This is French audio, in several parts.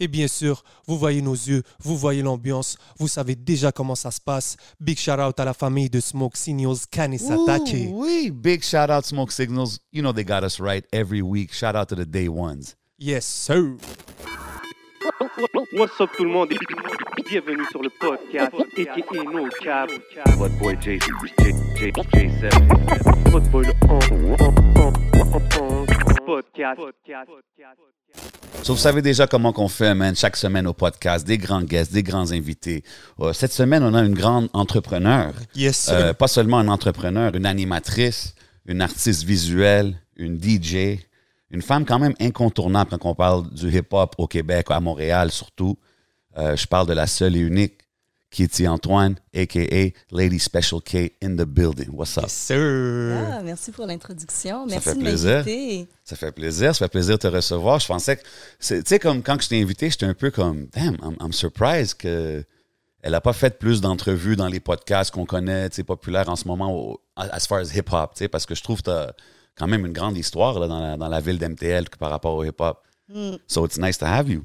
Et bien sûr, vous voyez nos yeux, vous voyez l'ambiance, vous savez déjà comment ça se passe. Big shout out à la famille de Smoke Signals Kanisatake. Wee. Big shout out Smoke Signals. You know they got us right every week. Shout out to the day ones. Yes, sir. What's up tout le monde et bienvenue sur le podcast aka No Cap. What boy J J J J7. Votre boy le podcast. So, vous savez déjà comment qu'on fait, man, chaque semaine au podcast, des grands guests, des grands invités. Euh, cette semaine, on a une grande entrepreneur. Yes, sir. Euh, pas seulement une entrepreneur, une animatrice, une artiste visuelle, une DJ, une femme quand même incontournable quand on parle du hip-hop au Québec, à Montréal surtout. Euh, je parle de la seule et unique Kitty Antoine, a.k.a. Lady Special K in the building. What's up? yes, sir. Ah, merci pour l'introduction. Merci fait de plaisir. m'inviter. Ça fait plaisir, ça fait plaisir de te recevoir. Je pensais que, c'est- tu sais, comme quand je t'ai invité, j'étais un peu comme, damn, I'm, I'm surprised que elle n'a pas fait plus d'entrevues dans les podcasts qu'on connaît, tu sais, populaires en ce moment, au- as far as hip-hop, tu sais, parce que je trouve que tu as quand même une grande histoire là, dans, la, dans la ville d'MTL par rapport au hip-hop. So it's nice to have you.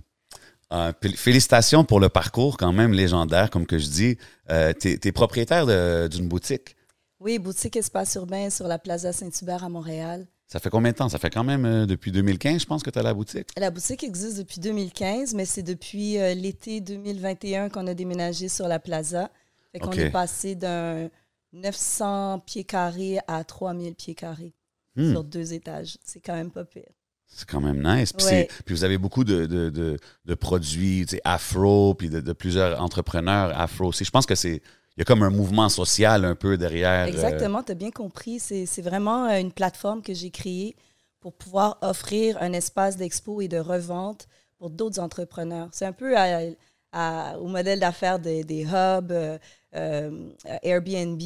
Euh, félicitations pour le parcours quand même légendaire, comme que je dis. Euh, tu es, propriétaire d'une boutique. Oui, boutique Espace Urbain sur la Plaza Saint-Hubert à Montréal. Ça fait combien de temps? Ça fait quand même euh, depuis 2015, je pense, que tu as la boutique? La boutique existe depuis 2015, mais c'est depuis euh, l'été 2021 qu'on a déménagé sur la Plaza. Fait qu'on est passé d'un 900 pieds carrés à 3000 pieds carrés Hmm. sur deux étages. C'est quand même pas pire. C'est quand même nice. Puis, Ouais. puis vous avez beaucoup de, de, de, de produits afro, puis de, plusieurs entrepreneurs afro aussi. Je pense que c'est. Il y a comme un mouvement social un peu derrière. euh, Exactement, tu as bien compris. C'est vraiment euh, une plateforme que j'ai créée pour pouvoir offrir un espace d'expo et de revente pour d'autres entrepreneurs. C'est un peu à- à- au modèle d'affaires des, des hubs, euh, euh, Airbnb,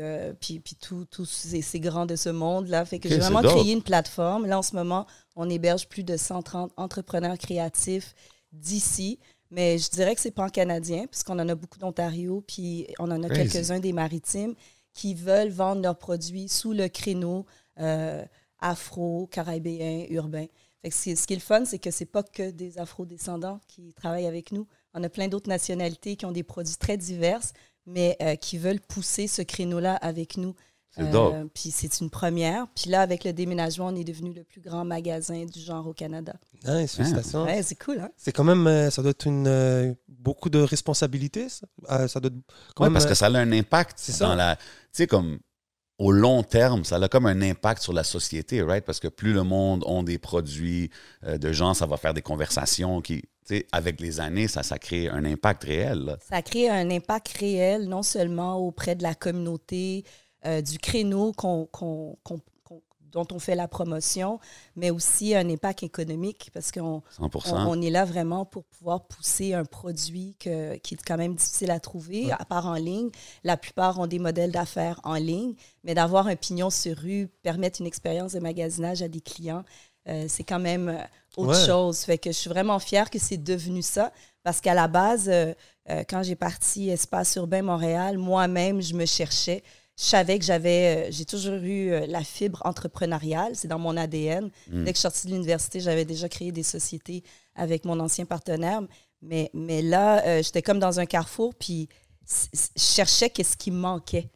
euh, puis, puis tous ces, ces grands de ce monde-là. Fait que j'ai vraiment créé une plateforme. Là, en ce moment, on héberge plus de 130 entrepreneurs créatifs d'ici. Mais je dirais que c'est pan-canadien, puisqu'on en a beaucoup d'Ontario, puis on en a quelques-uns des maritimes qui veulent vendre leurs produits sous le créneau euh, afro, caribéen, urbain. Fait que ce, ce qui est le fun, c'est que c'est pas que des afro-descendants qui travaillent avec nous. On a plein d'autres nationalités qui ont des produits très divers, mais euh, qui veulent pousser ce créneau-là avec nous. C'est Euh. Puis c'est une première. Puis là, avec le déménagement, on est devenu le plus grand magasin du genre au Canada. Nice, félicitations. Ouais, c'est cool, hein? C'est quand même, euh, ça doit être une, euh, beaucoup de responsabilités. Ça, Euh, ça doit être quand Ouais, même, parce euh, que ça a un impact c'est ça. dans la. Tu sais, comme au long terme, ça a comme un impact sur la société, right? Parce que plus le monde ont des produits euh, de gens, ça va faire des conversations qui. Avec les années, ça, ça crée un impact réel. là. Ça crée un impact réel, non seulement auprès de la communauté, euh, du créneau qu'on- qu'on- qu'on- qu'on- dont on fait la promotion, mais aussi un impact économique parce qu'on 100 on, on est là vraiment pour pouvoir pousser un produit que- qui est quand même difficile à trouver, à part en ligne. La plupart ont des modèles d'affaires en ligne, mais d'avoir un pignon sur rue, permettre une expérience de magasinage à des clients, euh, c'est quand même autre Ouais. chose. Fait que je suis vraiment fière que c'est devenu ça, parce qu'à la base, euh, euh, quand j'ai parti Espace Urbain Montréal, moi-même, je me cherchais. Je savais que j'avais, euh, j'ai toujours eu la fibre entrepreneuriale, c'est dans mon ADN. Dès que je suis sortie de l'université, j'avais déjà créé des sociétés avec mon ancien partenaire. Mais, mais là, j'étais comme dans un carrefour, puis je cherchais qu'est-ce qui me manquait.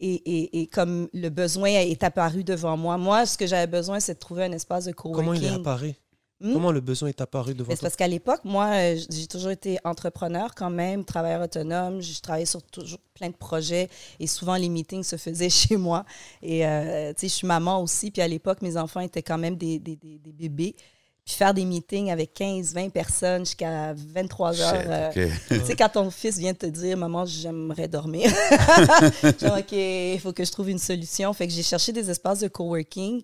Et, et, et comme le besoin est apparu devant moi, moi, ce que j'avais besoin, c'est de trouver un espace de coworking. comment il est apparu? Hmm? Comment le besoin est apparu devant toi? parce qu'à l'époque, moi, euh, j'ai toujours été entrepreneur quand même, travailleur autonome. Je travaillais sur toujours plein de projets et souvent les meetings se faisaient chez moi. Et euh, tu sais, je suis maman aussi. Puis à l'époque, mes enfants étaient quand même des, des, des- des bébés. Puis faire des meetings avec 15, 20 personnes jusqu'à 23 heures. euh, tu sais, quand ton fils vient te dire, maman, j'aimerais dormir. Genre, OK, il faut que je trouve une solution. Fait que j'ai cherché des espaces de coworking,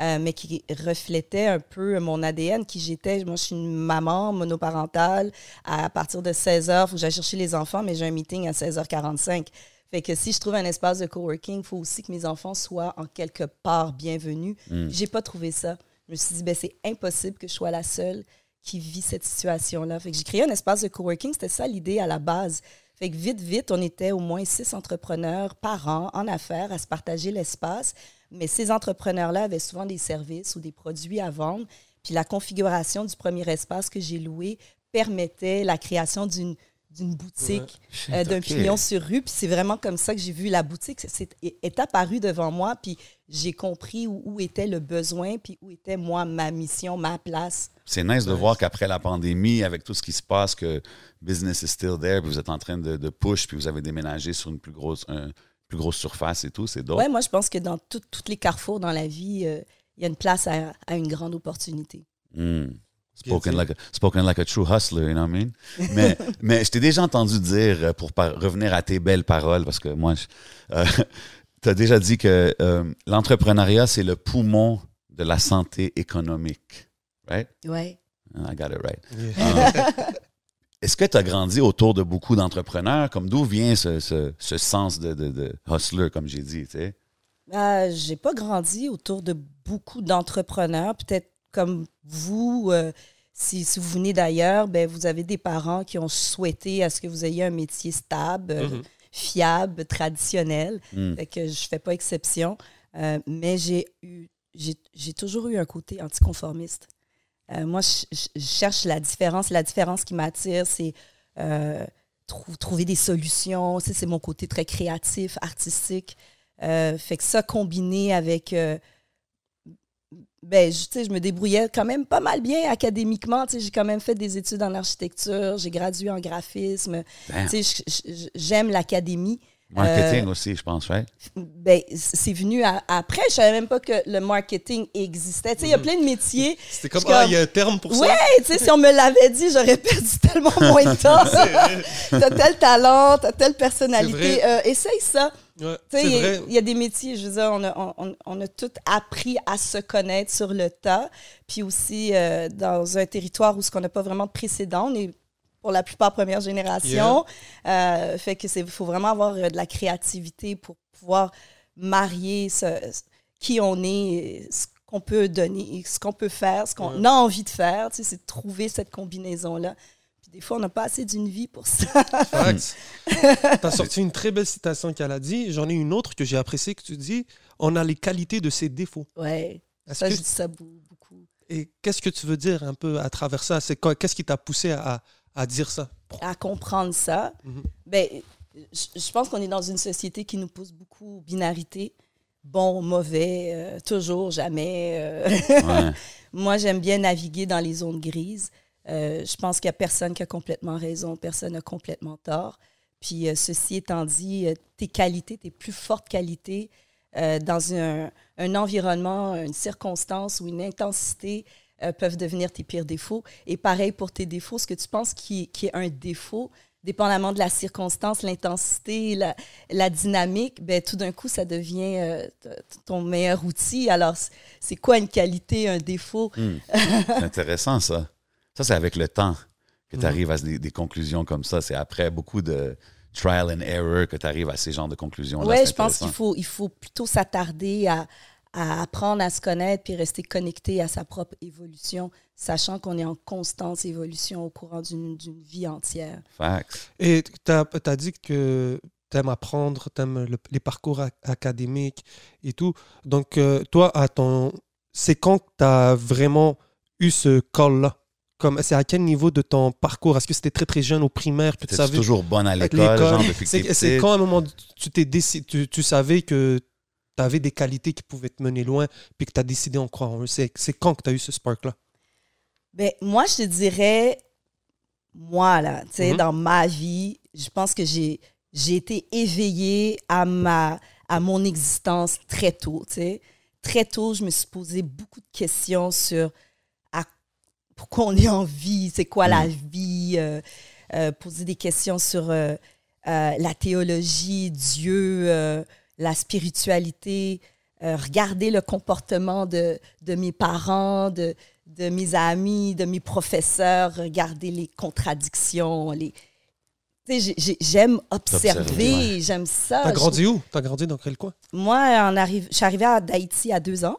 euh, mais qui reflétaient un peu mon ADN, qui j'étais. Moi, je suis une maman monoparentale. À partir de 16 h, il faut que j'aille chercher les enfants, mais j'ai un meeting à 16h45. Fait que si je trouve un espace de coworking, il faut aussi que mes enfants soient en quelque part bienvenus. Hmm. J'ai pas trouvé ça. je me suis dit, ben, c'est impossible que je sois la seule qui vit cette situation-là. Fait que j'ai créé un espace de coworking. C'était ça l'idée à la base. Fait que vite, vite, on était au moins six entrepreneurs par an en affaires à se partager l'espace. Mais ces entrepreneurs-là avaient souvent des services ou des produits à vendre. Puis la configuration du premier espace que j'ai loué permettait la création d'une d'une boutique, euh, d'un pignon sur rue. Puis c'est vraiment comme ça que j'ai vu la boutique. C'est- est apparu devant moi, puis j'ai compris où, où était le besoin, puis où était, moi, ma mission, ma place. C'est nice de voir qu'après la pandémie, avec tout ce qui se passe, que business is still there, puis vous êtes en train de, de push, puis vous avez déménagé sur une plus grosse, un- plus grosse surface et tout. C'est dope. Ouais, moi, je pense que dans tous les carrefours dans la vie, euh, il y a une place à, à une grande opportunité. Mm. Spoken, like a, spoken like a true hustler, you know what I mean? Mais, mais je t'ai déjà entendu dire, euh, pour par- revenir à tes belles paroles, parce que moi, tu as déjà dit que euh, l'entrepreneuriat, c'est le poumon de la santé économique. Right? Ouais. I got it right. Yeah. Est-ce que tu as grandi autour de beaucoup d'entrepreneurs? Comme d'où vient ce, ce- ce sens de, de- de hustler, comme j'ai dit? tu sais? Euh, j'ai pas grandi autour de beaucoup d'entrepreneurs. Peut-être comme vous, euh, si, si vous venez d'ailleurs, ben, vous avez des parents qui ont souhaité à ce que vous ayez un métier stable, euh, Mhm. fiable, traditionnel. Mm. Fait que je fais pas exception. Euh, mais j'ai eu, j'ai, j'ai toujours eu un côté anticonformiste. Euh, moi, je, cherche la différence. La différence qui m'attire, c'est euh, trou- trouver des solutions. Tu sais, c'est mon côté très créatif, artistique. Euh, fait que ça, combiné avec. ben, je, tu sais, je me débrouillais quand même pas mal bien académiquement. Tu sais, J'ai quand même fait des études en architecture, j'ai gradué en graphisme. Damn. Tu sais, J'aime l'académie. Marketing Euh, aussi, je pense, right? Ben, c'est venu à- après. Je savais même pas que le marketing existait. Tu sais, il y a plein de métiers. C'était comme, ah, il y a un terme pour Ouais, ça. tu sais, si on me l'avait dit, j'aurais perdu tellement moins de temps. t'as tel talent, t'as telle personnalité. Euh, essaye ça. Ouais, Tu sais, c'est il y, a- vrai. il y a des métiers, je veux dire, on a, on, on- on a tout appris à se connaître sur le tas. Puis aussi, euh, dans un territoire où ce qu'on n'a pas vraiment de précédent, on est pour la plupart première génération. Euh, fait que c'est faut vraiment avoir euh, de la créativité pour pouvoir marier ce- ce- qui on est, ce qu'on peut donner, ce qu'on peut faire, ce qu'on a envie de faire. Tu sais, c'est de trouver cette combinaison-là. Puis des fois, on n'a pas assez d'une vie pour ça. Facts. T'as sorti une très belle citation qu'elle a dit. J'en ai une autre que j'ai appréciée que tu dis. On a les qualités de ses défauts. Est-ce ça, que- je dis ça beaucoup. et qu'est-ce que tu veux dire un peu à travers ça? C'est Qu'est-ce qui t'a poussé à, à dire ça à comprendre ça, Mhm. ben, je, pense qu'on est dans une société qui nous pousse beaucoup aux binarités. Bon, mauvais, euh, toujours, jamais. euh. Ouais. Moi, j'aime bien naviguer dans les zones grises. Euh, je pense qu'il n'y a personne qui a complètement raison, personne n'a complètement tort. Puis, euh, ceci étant dit, euh, tes qualités, tes plus fortes qualités, euh, dans un, un environnement, une circonstance ou une intensité, euh, peuvent devenir tes pires défauts. Et pareil pour tes défauts, ce que tu penses qui, qui est un défaut, dépendamment de la circonstance, l'intensité, la, la dynamique, ben, tout d'un coup, ça devient euh, ton meilleur outil. Alors, c'est quoi une qualité, un défaut? Hmm. C'est intéressant, ça. Ça, c'est avec le temps que tu arrives à des, des conclusions comme ça. C'est après beaucoup de trial and error que tu arrives à ces genres de conclusions-là. Oui, je pense qu'il faut, il faut plutôt s'attarder à, à apprendre à se connaître puis rester connecté à sa propre évolution, sachant qu'on est en constante évolution au courant d'une d'une vie entière. Facts. Et tu as, dit que tu aimes apprendre, tu aimes les parcours ac- académiques et tout. Donc, euh, toi, à ton... c'est quand que tu as vraiment eu ce call-là? Comme, C'est à quel niveau de ton parcours? Est-ce que c'était très, très jeune au primaire puis tu Tu savais toujours bonne à l'école, genre depuis que C'est quand à un moment tu t'es décidé, tu, tu savais que tu avais des qualités qui pouvaient te mener loin puis que tu as décidé en croire en eux. C'est quand que tu as eu ce spark-là? Ben, moi, je te dirais, moi, là, tu sais, Mhm. dans ma vie, je pense que j'ai j'ai été éveillée à, ma, à mon existence très tôt, tu sais. Très tôt, je me suis posé beaucoup de questions sur à- pourquoi on est en vie, c'est quoi la vie, euh, euh, poser des questions sur euh, euh, la théologie, Dieu, la spiritualité, euh, regarder le comportement de, de mes parents, de, de mes amis, de mes professeurs, regarder les contradictions, les... J'aime observer, Observer, j'aime ça. T'as grandi où? T'as grandi dans quel coin? Moi, en arrive, je suis arrivée à d'Haïti à deux ans.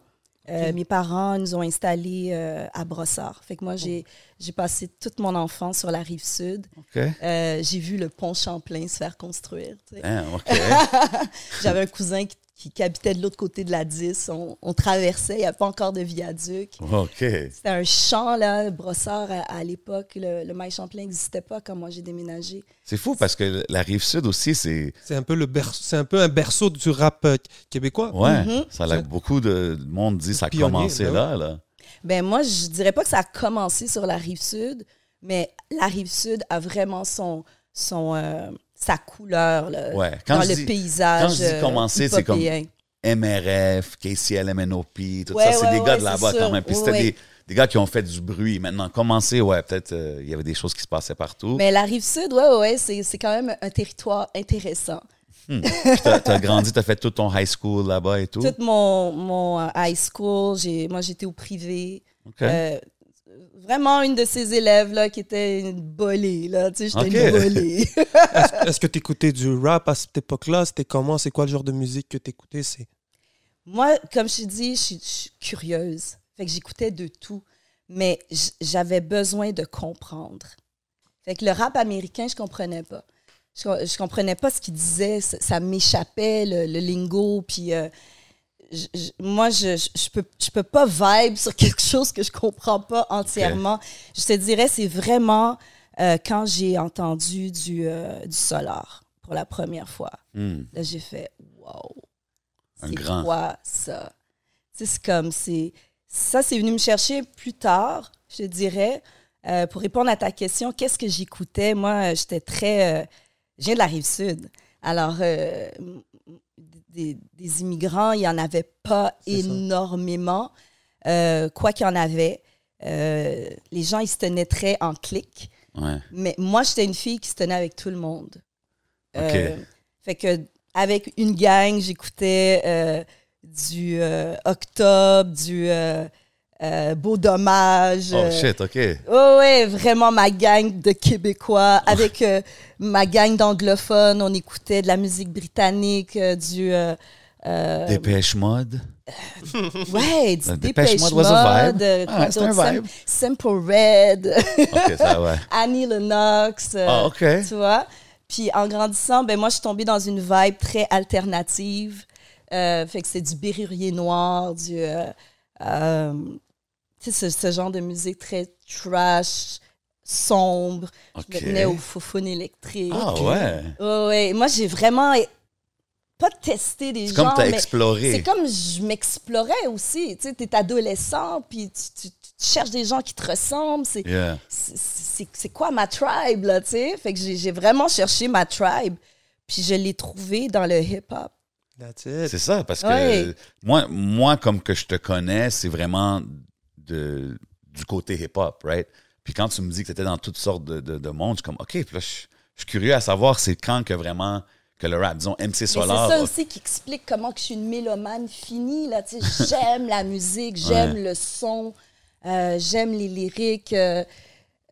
Euh. Mes parents nous ont installés euh, à Brossard. Fait que moi, j'ai j'ai passé toute mon enfance sur la rive sud. Euh, j'ai vu le pont Champlain se faire construire. tu sais. Damn, OK. J'avais un cousin qui, qui- qui habitait de l'autre côté de la 10. On, on traversait, il n'y avait pas encore de viaduc. OK. C'était un champ, là, Brossard, à, à l'époque. Le, le Mail Champlain n'existait pas quand moi j'ai déménagé. C'est fou parce que la rive sud aussi, c'est. C'est un peu le berceau, c'est un peu un berceau du rap euh, québécois. Ouais. Mhm. Ça a beaucoup de monde dit ça a Pionnier, commencé ben là, là. Ben moi, je dirais pas que ça a commencé sur la rive sud, mais la rive sud a vraiment son, son, euh, sa couleur là, Ouais. Quand dans je le dis- paysage. quand je dis euh, commencer, c'est comme-. MRF, KCL, MNOP, tout Ouais, ça, c'est ouais, des gars de là-bas quand même. Puis c'était des, des gars qui ont fait du bruit. Maintenant, commencer, ouais, peut-être euh, il y avait des choses qui se passaient partout. Mais la rive sud, ouais, ouais, c'est, quand même un territoire intéressant. Puis T'as as grandi, t'as fait tout ton high school là-bas et tout? Toute mon, mon euh, high school, moi j'étais au privé. Euh, vraiment une de ces élèves-là qui était une bolée, là. Tu sais, j'étais Ok. une bolée. Est-ce est-ce que tu écoutais du rap à cette époque-là? C'était comment? C'est quoi le genre de musique que tu écoutais C'est Moi, comme je te dis, je suis, curieuse. Fait que j'écoutais de tout. Mais j'avais besoin de comprendre. Fait que le rap américain, je comprenais pas. Je, je comprenais pas ce qu'il disait. Ça, ça m'échappait, le, le lingo. Puis euh, je- je- moi, je, je, peux, je peux pas vibe sur quelque chose que je comprends pas entièrement. Je te dirais, c'est vraiment euh, quand j'ai entendu du, euh, du Solar pour la première fois. Hmm. Là, j'ai fait wow. C'est grand. quoi ça? C'est comme, c'est. Ça, c'est venu me chercher plus tard, je te dirais. Euh, pour répondre à ta question, qu'est-ce que j'écoutais? Moi, j'étais très. je viens de la rive sud. Alors, euh, des, des immigrants, il n'y en avait pas énormément. Euh, quoi qu'il y en avait, euh, les gens, ils se tenaient très en clic. Ouais. Mais moi, j'étais une fille qui se tenait avec tout le monde. Euh, fait que avec une gang, j'écoutais du Octobre, du euh, Beau Dommage. Oh euh, shit, OK. ouais, ouais, vraiment ma gang de Québécois. Avec euh, ma gang d'anglophones, on écoutait de la musique britannique, euh, du. Dépêche mode. ouais, du Dépêche Mode. Mode, Ah, c'est un vibe. Sim- Simple Red, OK, ça, ouais. Annie Lennox. Ah, OK. tu vois. Puis en grandissant, ben moi, je suis tombée dans une vibe très alternative. Fait que c'est du Bérurier Noir, du. euh, ce, ce genre de musique très trash, sombre. OK. Je me tenais au foufoune électrique. Ah, ouais. Ouais, ouais. Moi, j'ai vraiment pas testé des C'est comme t'as mais exploré. c'est comme je m'explorais aussi. Tu sais, t'es adolescent, puis tu, tu- tu cherches des gens qui te ressemblent. C'est Yeah. quoi ma tribe, là, tu sais? Fait que j'ai vraiment cherché ma tribe, puis je l'ai trouvé dans le hip-hop. C'est ça, parce que Ouais. moi, moi, comme que je te connais, c'est vraiment de, du côté hip-hop, right? Puis quand tu me dis que tu étais dans toutes sortes de, de, de monde, je suis comme, OK, puis là, je, je suis curieux à savoir c'est quand que vraiment que le rap, disons, MC Mais c'est Solar. ça aussi qui explique comment que je suis une mélomane finie, là, tu sais. J'aime la musique, j'aime Ouais. le son, euh, j'aime les lyriques. euh,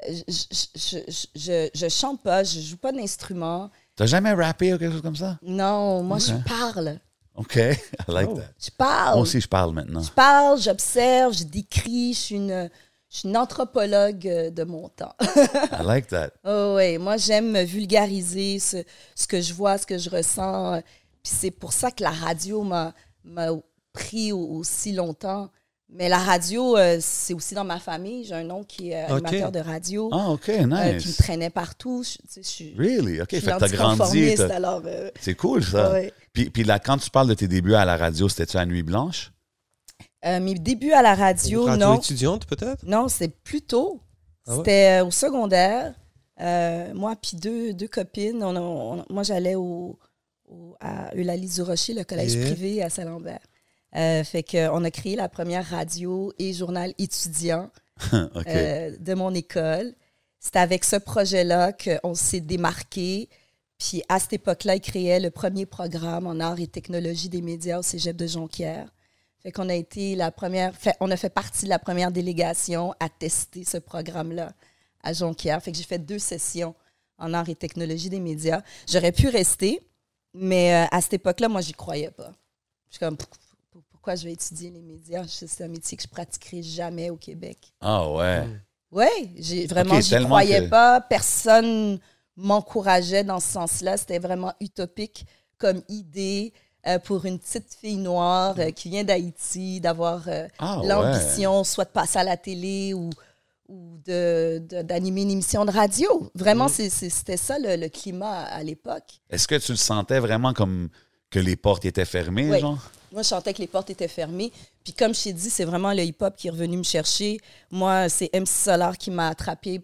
je, je, je, chante pas, je joue pas d'instrument. T'as jamais rappé ou quelque chose comme ça? Non, moi, je parle. OK, I like Oh. that. Je parle. Moi aussi, je parle maintenant. Je parle, j'observe, je décris, je suis une, je suis une anthropologue euh, de mon temps. I like that. Oh ouais, moi j'aime vulgariser ce, ce que je vois, ce que je ressens. Puis c'est pour ça que la radio m'a m'a pris au- aussi longtemps. Mais la radio, euh, c'est aussi dans ma famille. J'ai un oncle qui est euh, Ok. animateur de radio, Ah, OK, euh, qui me nice. traînait partout. Je, tu sais, je suis, Really? OK, je fait suis que t'as grandi. alors... euh, C'est cool, ça. ouais. Puis, puis là, quand tu parles de tes débuts à la radio, c'était-tu à Nuit Blanche? Euh, mes débuts à la radio, Radio non. étudiante, peut-être? Non, c'est plus tôt. Ah ouais? C'était euh, au secondaire. Euh, moi puis deux, deux copines. On a- on- moi, j'allais au, au- à Eulalie du Rocher, le collège Yeah. privé à Saint-Lambert. Euh, fait qu'on a créé la première radio et journal étudiant euh, de mon école. C'est avec ce projet-là qu'on s'est démarqué. Puis à cette époque-là, ils créaient le premier programme en art et technologie des médias au cégep de Jonquière. Fait qu'on a été la première, fait, on a fait partie de la première délégation à tester ce programme-là à Jonquière. Fait que j'ai fait deux sessions en art et technologie des médias. J'aurais pu rester, mais euh, à cette époque-là, moi, j'y croyais pas. Je suis comme, pourquoi je vais étudier les médias. C'est un métier que je pratiquerai jamais au Québec. Ah ouais. Oui, j'ai vraiment, Ok, j'y croyais que- pas. Personne m'encourageait dans ce sens-là. C'était vraiment utopique comme idée euh, pour une petite fille noire euh, qui vient d'Haïti d'avoir euh, Ah ouais. l'ambition soit de passer à la télé ou, ou de, de- d'animer une émission de radio. Vraiment, c'est- c'était ça le, le climat à, à l'époque. Est-ce que tu le sentais vraiment comme que les portes étaient fermées, Oui. genre? Moi, je sentais que les portes étaient fermées. Puis comme je t'ai dit, c'est vraiment le hip-hop qui est revenu me chercher. Moi, c'est MC Solar qui m'a attrapé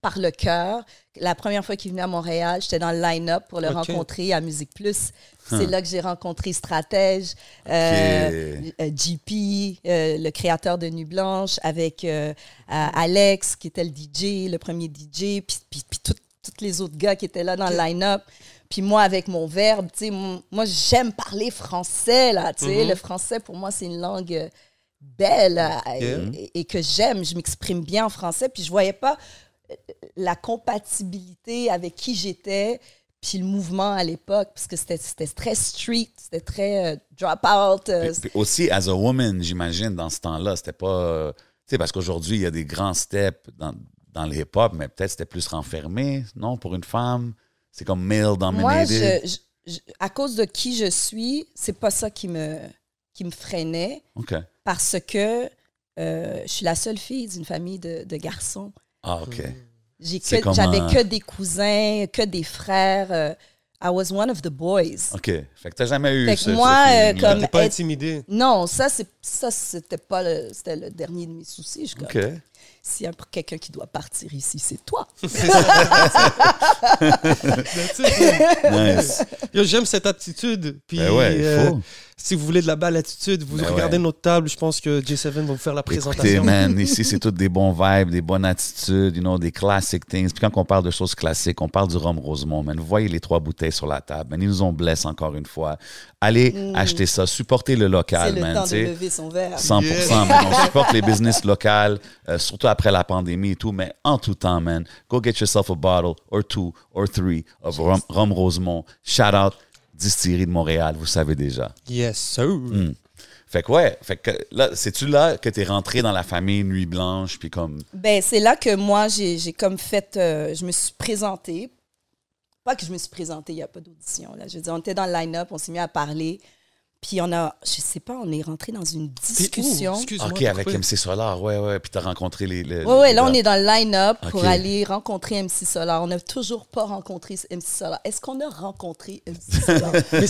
par le cœur. La première fois qu'il venu à Montréal, j'étais dans le line-up pour le rencontrer à Musique Plus. C'est là que j'ai rencontré Stratège, euh, euh, JP, euh, le créateur de Nuit Blanche, avec euh, Alex, qui était le DJ, le premier DJ, puis, puis, puis tout- tous les autres gars qui étaient là dans le line-up. Puis moi, avec mon verbe, tu sais, moi, j'aime parler français, là, tu sais. Mhm. Le français, pour moi, c'est une langue euh, belle euh, Yeah. et, et que j'aime. Je m'exprime bien en français, puis je voyais pas euh, la compatibilité avec qui j'étais, puis le mouvement à l'époque, parce que c'était très street, c'était très euh, drop-out. euh, aussi, as a woman, j'imagine, dans ce temps-là, c'était pas. euh, Tu sais, parce qu'aujourd'hui, il y a des grands steps dans, dans le hip-hop, mais peut-être c'était plus renfermé, non, pour une femme? C'est comme male Moi, dominated. je, je- je- à cause de qui je suis, c'est pas ça qui me, qui me freinait, OK. parce que euh, je suis la seule fille d'une famille de, de garçons. Ah, OK. Que- comme J'avais un- que des cousins, que des frères. euh, I was one of the boys. OK. Fait que t'as jamais eu Fait que ce, moi, ce euh, comme- T'es pas être- intimidé. Non, ça, c'est ça c'était pas le, c'était le dernier de mes soucis. Je comme, OK. S'il y a quelqu'un qui doit partir ici, c'est toi. Nice. J'aime cette attitude. Puis, Ben ouais, il euh. Si vous voulez de la belle attitude, vous Ben regardez ouais. notre table. Je pense que J7 va vous faire la Écoutez, présentation. man, ici, c'est toutes des bons vibes, des bonnes attitudes, you know, des classic things. Puis quand on parle de choses classiques, on parle du rhum Rosemont, man. Vous voyez les trois bouteilles sur la table, man. Ils nous ont blessé encore une fois. Allez acheter ça, supportez le Mm. C'est local, le man. temps tu de sais. lever son verre. 100%, Yes. man. On supporte les business locales, euh, surtout après la pandémie et tout, mais en tout temps, man. Go get yourself a bottle or two or three of Rhum, Rhum Rosemont. Shout out Distillerie de Montréal, vous savez déjà. Yes, sir. Mm. Fait que ouais, fait que là, c'est-tu là que t'es rentré dans la famille Nuit Blanche, puis comme... Ben, c'est là que moi, j'ai j'ai comme fait. euh, je me suis présentée. Pas que je me suis présentée, il n'y a pas d'audition. Là. Je veux dire, on était dans le line-up, on s'est mis à parler. Puis on a, je sais pas, on est rentré dans une discussion. Excuse-moi. OK, avec. MC Solar, ouais, ouais, puis t'as rencontré les... les Oui, oui, les là, on est dans le line-up pour aller rencontrer MC Solar. On n'a toujours pas rencontré MC Solar. Est-ce qu'on a rencontré MC Solar? Mais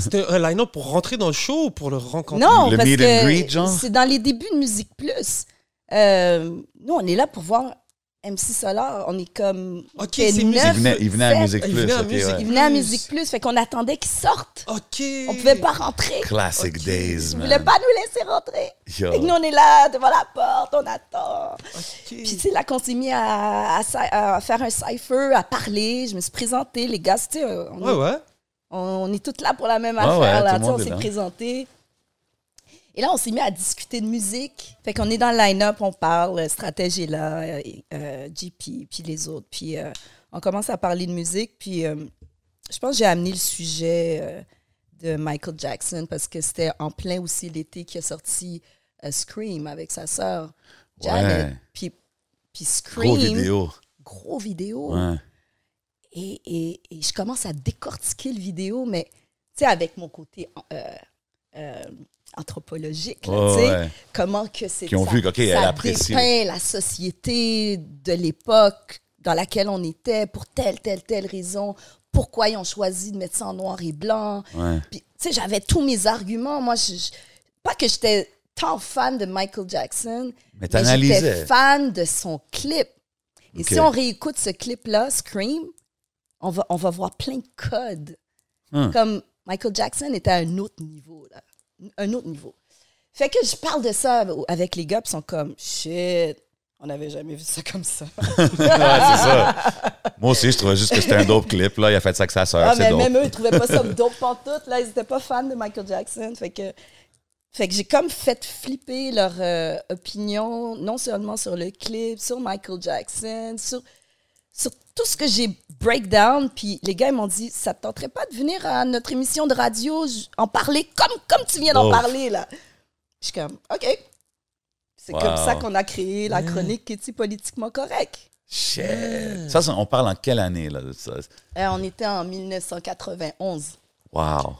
c'était un line-up pour rentrer dans le show ou pour le rencontrer? non, Le parce meet and greet, que genre? c'est dans les débuts de Musique Plus. Euh, nous, on est là pour voir MC Solar. On est comme... Ok, c'est musique. Il venait, il venait à. Musique Il Plus, venait à OK, Musique ouais. Il venait à Plus. Musique Plus, fait qu'on attendait qu'il sorte. OK. On pouvait pas rentrer. Classic Ok. days, Ils man. voulaient pas nous laisser rentrer. Yo. Fait que nous, on est là, devant la porte, on attend. OK. Puis c'est là qu'on s'est mis à, à cy- à faire un cipher, à parler. Je me suis présentée, les gars, tu sais, on, Ouais, ouais. on, on est toutes là pour la même Ouais, affaire. ouais, là, tout le tu sais, on s'est là. Et là, on s'est mis à discuter de musique. Fait qu'on est dans le line-up, on parle, euh, Stratège est là, euh, euh, JP, puis les autres. Puis euh, on commence à parler de musique. Puis euh, je pense que j'ai amené le sujet euh, de Michael Jackson parce que c'était en plein aussi l'été qui a sorti euh, Scream avec sa sœur Janet. Puis, puis Scream, Gros vidéo. gros vidéo. Ouais. Et, et- et je commence à décortiquer le vidéo, mais tu sais, avec mon côté euh, euh, anthropologique, là, ouais. comment que c'est Qui ont ça, vu qu'OK, elle ça apprécie. dépeint la société de l'époque dans laquelle on était pour telle, telle, telle raison, pourquoi ils ont choisi de mettre ça en noir et blanc? Ouais. Puis, tu sais, j'avais tous mes arguments. Moi, je, je- pas que j'étais tant fan de Michael Jackson, Mais j'étais fan de son clip. Et si on réécoute ce clip-là, Scream, on va, on va voir plein de codes. Hum. Comme Michael Jackson était à un autre niveau, là. Un autre niveau. Fait que je parle de ça avec les gars, ils sont comme, shit, on n'avait jamais vu ça comme ça. Ouais, c'est ça. Moi aussi, je trouvais juste que c'était un dope clip. Là. Il a fait ça avec sa sœur. Ah, mais dope. même eux, ils trouvaient pas ça dope pantoute. Là, ils n'étaient pas fans de Michael Jackson. Fait que, fait que j'ai comme fait flipper leur euh, opinion, non seulement sur le clip, sur Michael Jackson, sur, sur tout ce que j'ai breakdown. Puis les gars, ils m'ont dit Ça te tenterait pas de venir à notre émission de radio, en parler comme, comme tu viens d'en Oh. parler, là Je suis comme OK. C'est Wow. comme ça qu'on a créé la chronique qui est politiquement correct. Shit. Ça, ça, on parle en quelle année, là? Ça? Euh, on était en 1991. Wow.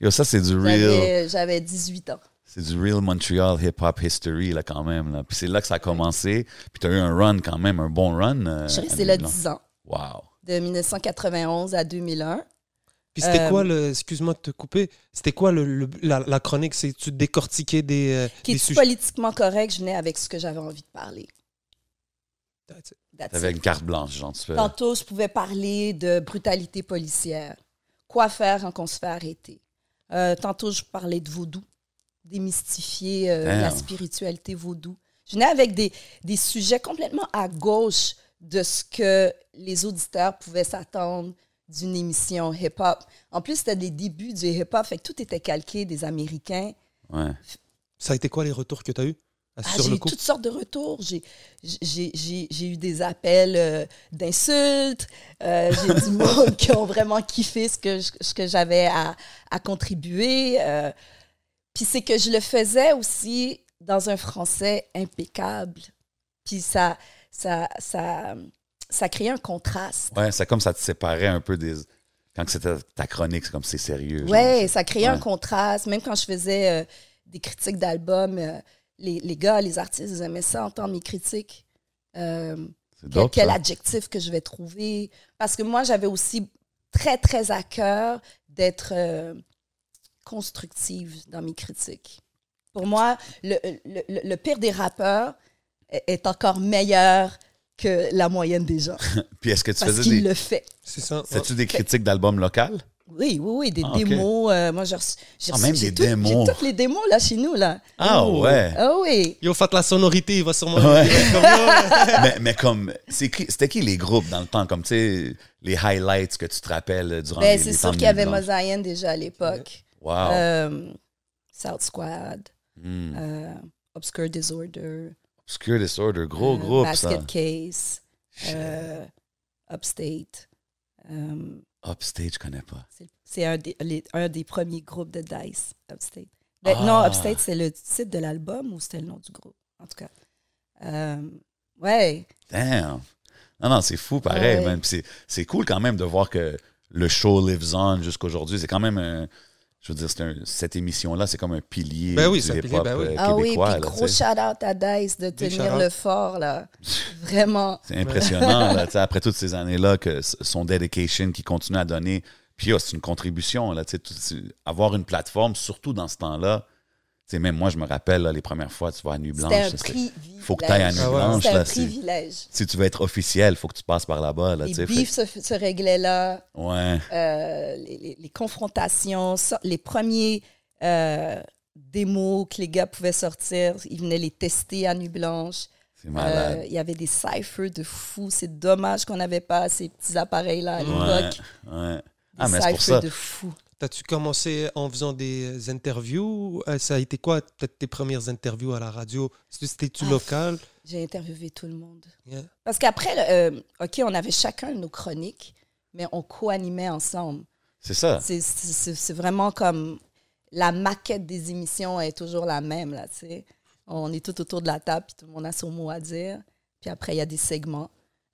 Yo, ça, c'est du real, J'avais j'avais 18 ans. c'est du real Montreal hip-hop history, là, quand même. Là. Puis c'est là que ça a commencé. Puis t'as eu un run, quand même, un bon run. euh, Je suis là Nuit Blanche. 10 ans, Wow. De 1991 à 2001. Puis c'était Euh, quoi le. Excuse-moi de te couper. C'était quoi le, le- la, la chronique? C'est tu décortiquais des, euh, Qui est politiquement correct, je venais avec ce que j'avais envie de parler. That's it. That's T'avais une carte blanche, genre, tu. Tantôt, je pouvais parler de brutalité policière. Quoi faire quand on se fait arrêter? Euh, tantôt, je parlais de vaudou, démystifier euh, la spiritualité vaudou. Je venais avec des, des sujets complètement à gauche de ce que les auditeurs pouvaient s'attendre d'une émission hip-hop. En plus, c'était des débuts du hip-hop, fait que tout était calqué des Américains. Ouais. Ça a été quoi les retours que tu as eu Ah, sur j'ai le eu coup? toutes sortes de retours. J'ai, j'ai, j'ai, j'ai eu des appels euh, d'insultes. Euh, j'ai du monde qui ont vraiment kiffé ce que, je- ce que j'avais à, à contribuer. Euh, Puis c'est que je le faisais aussi dans un français impeccable. Puis ça, ça, ça, ça créait un contraste. Ouais, c'est comme ça te séparait un peu des. Quand c'était ta chronique, c'est comme c'est sérieux. genre. Ouais, ça créait un contraste. Même quand je faisais euh, des critiques d'albums, euh, les, les gars, les artistes, ils aimaient ça entendre mes critiques. Euh, quel, adjectif que je vais trouver. Parce que moi, j'avais aussi très, très à cœur d'être constructive dans mes critiques. Pour moi, le, le- le- le pire des rappeurs est, encore meilleur que la moyenne des gens. Puis est-ce que tu parce faisais qu'il des. le fait. C'est ça. Fais-tu des critiques d'albums locaux? Oui, oui, oui, des Ah, démos. euh, moi, j'ai reçu, j'ai Ah, même j'ai des tout- démos. J'ai toutes les démos là chez nous là. Ah Oh. ouais. Ah oui. Yo, faites la sonorité, il va sûrement. Ouais. mais, mais comme, c'est qui- c'était qui les groupes dans le temps? Comme, tu sais, les highlights que tu te rappelles euh, durant Ben, les, c'est sûr qu'il y avait? Mosaïen déjà à l'époque. Wow. Euh, South Squad, Hmm. euh, Obscure Disorder, Obscure Disorder, gros euh, groupe, Basket ça. Case, euh, Upstate. Euh, Upstage, je connais pas. c'est- un un des premiers groupes de Dice, Upstate. Ben, Ah. Non, Upstate, c'est le titre de l'album ou c'était le nom du groupe? En tout cas. Euh, ouais. Damn. Non, non, c'est fou, pareil, Ouais. c'est cool quand même de voir que le show lives on jusqu'aujourd'hui. C'est quand même un. Je veux dire, un- cette émission-là, c'est comme un pilier Ben oui, du c'est un pilier, hip-hop ben oui. euh, Ah oui, puis là, gros shout-out à Dice de Big tenir le fort, là. Vraiment. C'est impressionnant, là, tu sais, après toutes ces années-là, que son dedication qui continue à donner. Puis oh, c'est une contribution, là, tu sais, tout- avoir une plateforme, surtout dans ce temps-là. Tu sais, même moi, je me rappelle, là, les premières fois, tu vas à Nuit Blanche. C'est- privilège. faut que t'ailles à Nuit Ah ouais. Blanche, C'était un là. c'est- privilège. Si tu veux être officiel, faut que tu passes par là-bas, là, tu Les bifs se, se réglaient là. Ouais. euh, les, les- les confrontations, les premiers euh, démos que les gars pouvaient sortir, ils venaient les tester à Nuit Blanche. C'est malade. Euh, Il y avait des ciphers de fous. C'est dommage qu'on n'avait pas ces petits appareils-là à ouais. l'époque. Ouais. Des Ah, mais c'est pour ciphers ça. de fous. T'as-tu commencé en faisant des interviews? Euh, Ça a été quoi, peut-être tes premières interviews à la radio? C'était-tu Ah, local? J'ai interviewé tout le monde. Yeah. Parce qu'après, euh, OK, on avait chacun nos chroniques, mais on co-animait ensemble. C'est ça. C'est vraiment comme la maquette des émissions est toujours la même, là, tu sais. On est tout autour de la table, puis tout le monde a son mot à dire. Puis après, il y a des segments.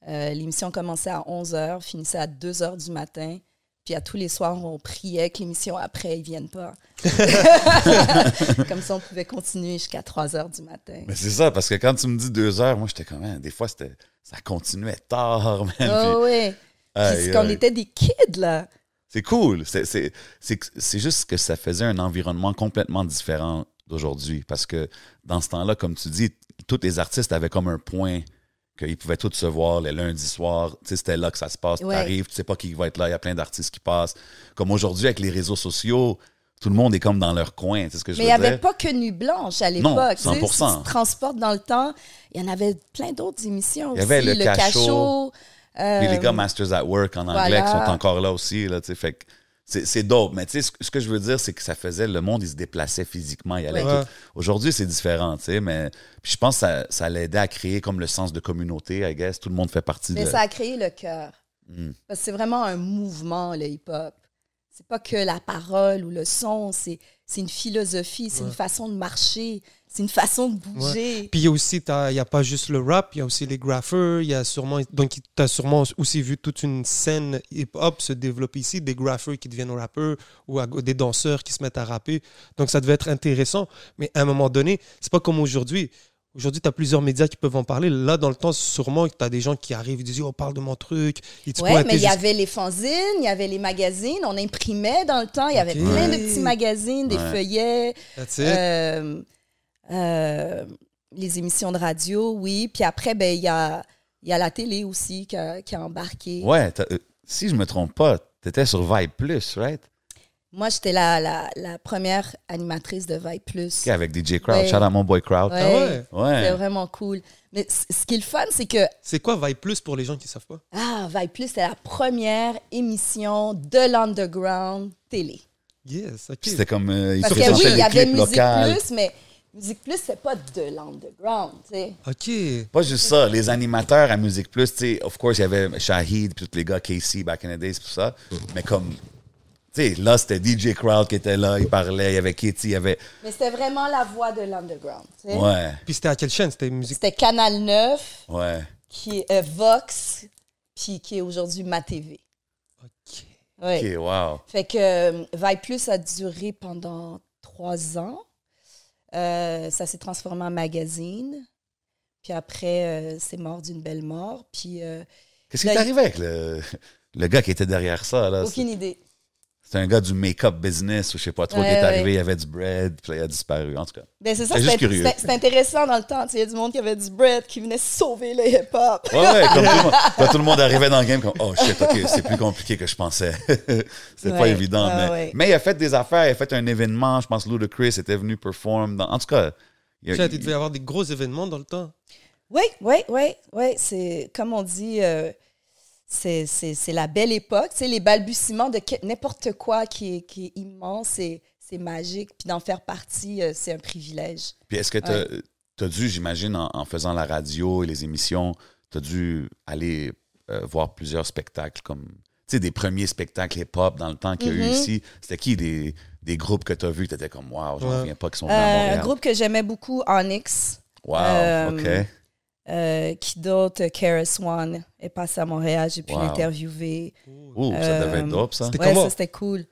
Euh, L'émission commençait à 11h, finissait à 2h du matin. Puis à tous les soirs, on priait que l'émission après, ils viennent pas. comme ça, on pouvait continuer jusqu'à 3h du matin. Mais c'est ça, parce que quand tu me dis deux heures, moi, j'étais comme, hein, des fois, c'était, ça continuait tard, man. Oh, Puis, aïe, Puis c'est qu'on était des kids, là. C'est cool. C'est, c'est, c'est, que- c'est juste que ça faisait un environnement complètement différent d'aujourd'hui. Parce que dans ce temps-là, comme tu dis, tous les artistes avaient comme un point qu'ils pouvaient tous se voir les lundis soirs. Tu sais, c'était là que ça se passe. Ouais. T'arrives, tu sais pas qui va être là, il y a plein d'artistes qui passent. Comme aujourd'hui, avec les réseaux sociaux, tout le monde est comme dans leur coin. C'est ce que je Mais il n'y avait pas que Nuit Blanche à l'époque. tu sais. 100%. Si tu te transportes dans le temps, il y en avait plein d'autres émissions Il y avait. Le Cachot. euh, Puis les gars Masters at Work en anglais voilà. qui sont encore là aussi. Là, tu sais, fait que c'est, c'est dope. Mais tu sais, ce, que je veux dire, c'est que ça faisait, le monde, il se déplaçait physiquement. Il allait Ouais. tout- Aujourd'hui, c'est différent, tu sais, mais puis je pense que ça, ça l'aidait à créer comme le sens de communauté, I guess. Tout le monde fait partie Mais de... ça a créé le cœur. Mm. Parce que c'est vraiment un mouvement, le hip-hop. C'est pas que la parole ou le son, c'est c'est une philosophie, c'est Ouais. une façon de marcher, c'est une façon de bouger. Puis il y a aussi, il n'y a pas juste le rap, il y a aussi les graffeurs, il y a sûrement, donc tu as sûrement aussi vu toute une scène hip-hop se développer ici, des graffeurs qui deviennent rappeurs ou à- des danseurs qui se mettent à rapper. Donc ça devait être intéressant, mais à un moment donné, c'est pas comme aujourd'hui. Aujourd'hui, tu as plusieurs médias qui peuvent en parler. Là, dans le temps, sûrement que tu as des gens qui arrivent et disent Oh, parle de mon truc. Ils te Ouais, pointent mais il y avait les fanzines, il y avait les magazines, on imprimait dans le temps, il y avait plein de petits magazines, des Ouais. feuillets, That's it. euh, euh, les émissions de radio, oui. Puis après, ben il y a, il y a la télé aussi qui a, qui a embarqué. Ouais, euh, si je me trompe pas, t'étais sur Vibe Plus, right? Moi, j'étais la, la, la première animatrice de Vibe Plus. Avec DJ Crowd. Ouais. Shout out mon boy Crowd. Ouais. Ah ouais? Ouais. C'était vraiment cool. Mais ce qui est le fun, c'est que C'est quoi Vibe Plus pour les gens qui savent pas? Ah, Vibe Plus, c'était la première émission de l'underground télé. Yes, ok. C'était comme. euh, ils Parce que oui, il des y avait clips Musique locales. Plus, mais Musique Plus, c'est pas de l'underground, tu sais. Ok. Pas juste ça, les animateurs à Musique Plus, tu sais, of course, il y avait Shahid, puis tous les gars, Casey, back in the days, tout ça. Mais comme, sais, là, c'était DJ Crowd qui était là, il parlait, il y avait Katie, il y avait. Mais c'était vraiment la voix de l'underground. Ouais, Puis c'était à quelle chaîne? C'était musique. C'était Canal 9, ouais. qui est euh, Vox, puis qui est aujourd'hui Ma TV. Ok. Ouais. Ok, wow. Fait que euh, Vibe Plus a duré pendant trois ans. Euh, ça s'est transformé en magazine. Puis après, euh, c'est mort d'une belle mort. Puis euh, Qu'est-ce qui Là, est il- arrivé avec le, le gars qui était derrière ça, là? aucune idée. C'est un gars du make-up business, ou je sais pas trop, qui Ouais, est ouais. arrivé, il y avait du bread, puis là, il a disparu, en tout cas. Ben c'est ça, c'était intéressant dans le temps. Tu sais, Il y a du monde qui avait du bread, qui venait sauver le hip-hop. Ouais, ouais, comme tout le monde, quand tout le monde arrivait dans le game, comme, oh shit, ok, c'est plus compliqué que je pensais. c'est pas Ouais, évident, ouais, mais, ouais. mais il a fait des affaires, il a fait un événement, je pense Ludacris était venu perform, dans, en tout cas. il a- Tiens, tu devais avoir des gros événements dans le temps. Oui, oui, oui, oui. C'est comme on dit, euh, c'est c'est- c'est la belle époque. Tu sais, les balbutiements de n'importe quoi qui est, qui est immense, c'est c'est magique. Puis d'en faire partie, euh, c'est un privilège. Puis est-ce que tu as, dû, j'imagine, en, en faisant la radio et les émissions, tu as dû aller euh, voir plusieurs spectacles comme, tu sais, des premiers spectacles hip-hop dans le temps qu'il y a eu Mhm. ici? C'était qui des, des groupes que tu as vus, tu étais comme, wow, j'en Ouais. reviens pas qu'ils sont venus à Euh, un groupe que j'aimais beaucoup, Onyx. Wow, euh, OK. Euh, qui d'autre? Keras One est passé à Montréal. J'ai pu Wow. l'interviewer. Ouh, ça devait être euh, dope, ça. C'était Ouais, comment? ça, c'était cool.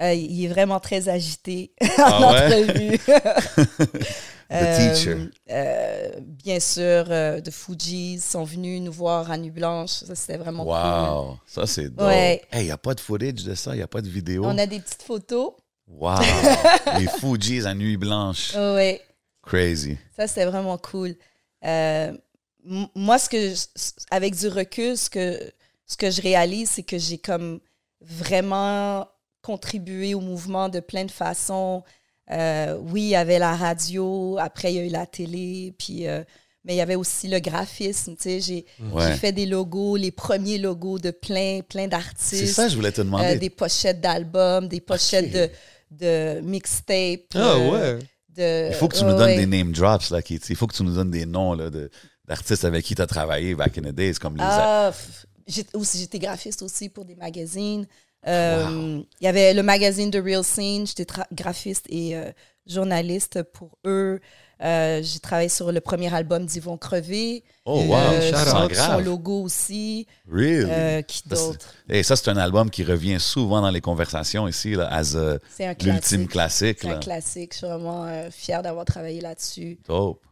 Euh, il est vraiment très agité Ah en entrevue. The teacher. euh, bien sûr, euh, The Fujis sont venus nous voir à Nuit Blanche. Ça, c'était vraiment cool. Wow, ça c'est dope. Ouais. Hey, il n'y a pas de footage de ça, il n'y a pas de vidéo? On a des petites photos. Wow, les Fujis à nuit blanche. Ouais, Crazy. ça, c'était vraiment cool. Euh, moi, ce que je- avec du recul, ce que, ce que je réalise, c'est que j'ai comme vraiment contribué au mouvement de plein de façons. Euh, oui, il y avait la radio, après il y a eu la télé, puis euh, mais il y avait aussi le graphisme. Sais, j'ai Ouais. fait des logos, les premiers logos de plein, plein C'est d'artistes. ça, je voulais te Euh, demander. des pochettes d'albums, des pochettes de, de mixtapes. Ah ouais. De- Il faut que tu nous donnes ouais. des name drops, là, Katie. Il faut que tu nous donnes des noms là, d'artistes avec qui tu as travaillé back in the days, comme les. Ah, j'étais graphiste aussi pour des magazines. Euh, Il y avait le magazine The Real Scene, j'étais graphiste et euh, journaliste pour eux. Euh, j'ai travaillé sur le premier album d'Yvon Crevé. oh, wow, Euh, sans out. son, son logo aussi. Really? Euh, qui d'autre? Et ça, c'est un album qui revient souvent dans les conversations ici, là, as a- C'est un l'ultime classique. C'est un classique. Je suis vraiment euh, fière d'avoir travaillé là-dessus.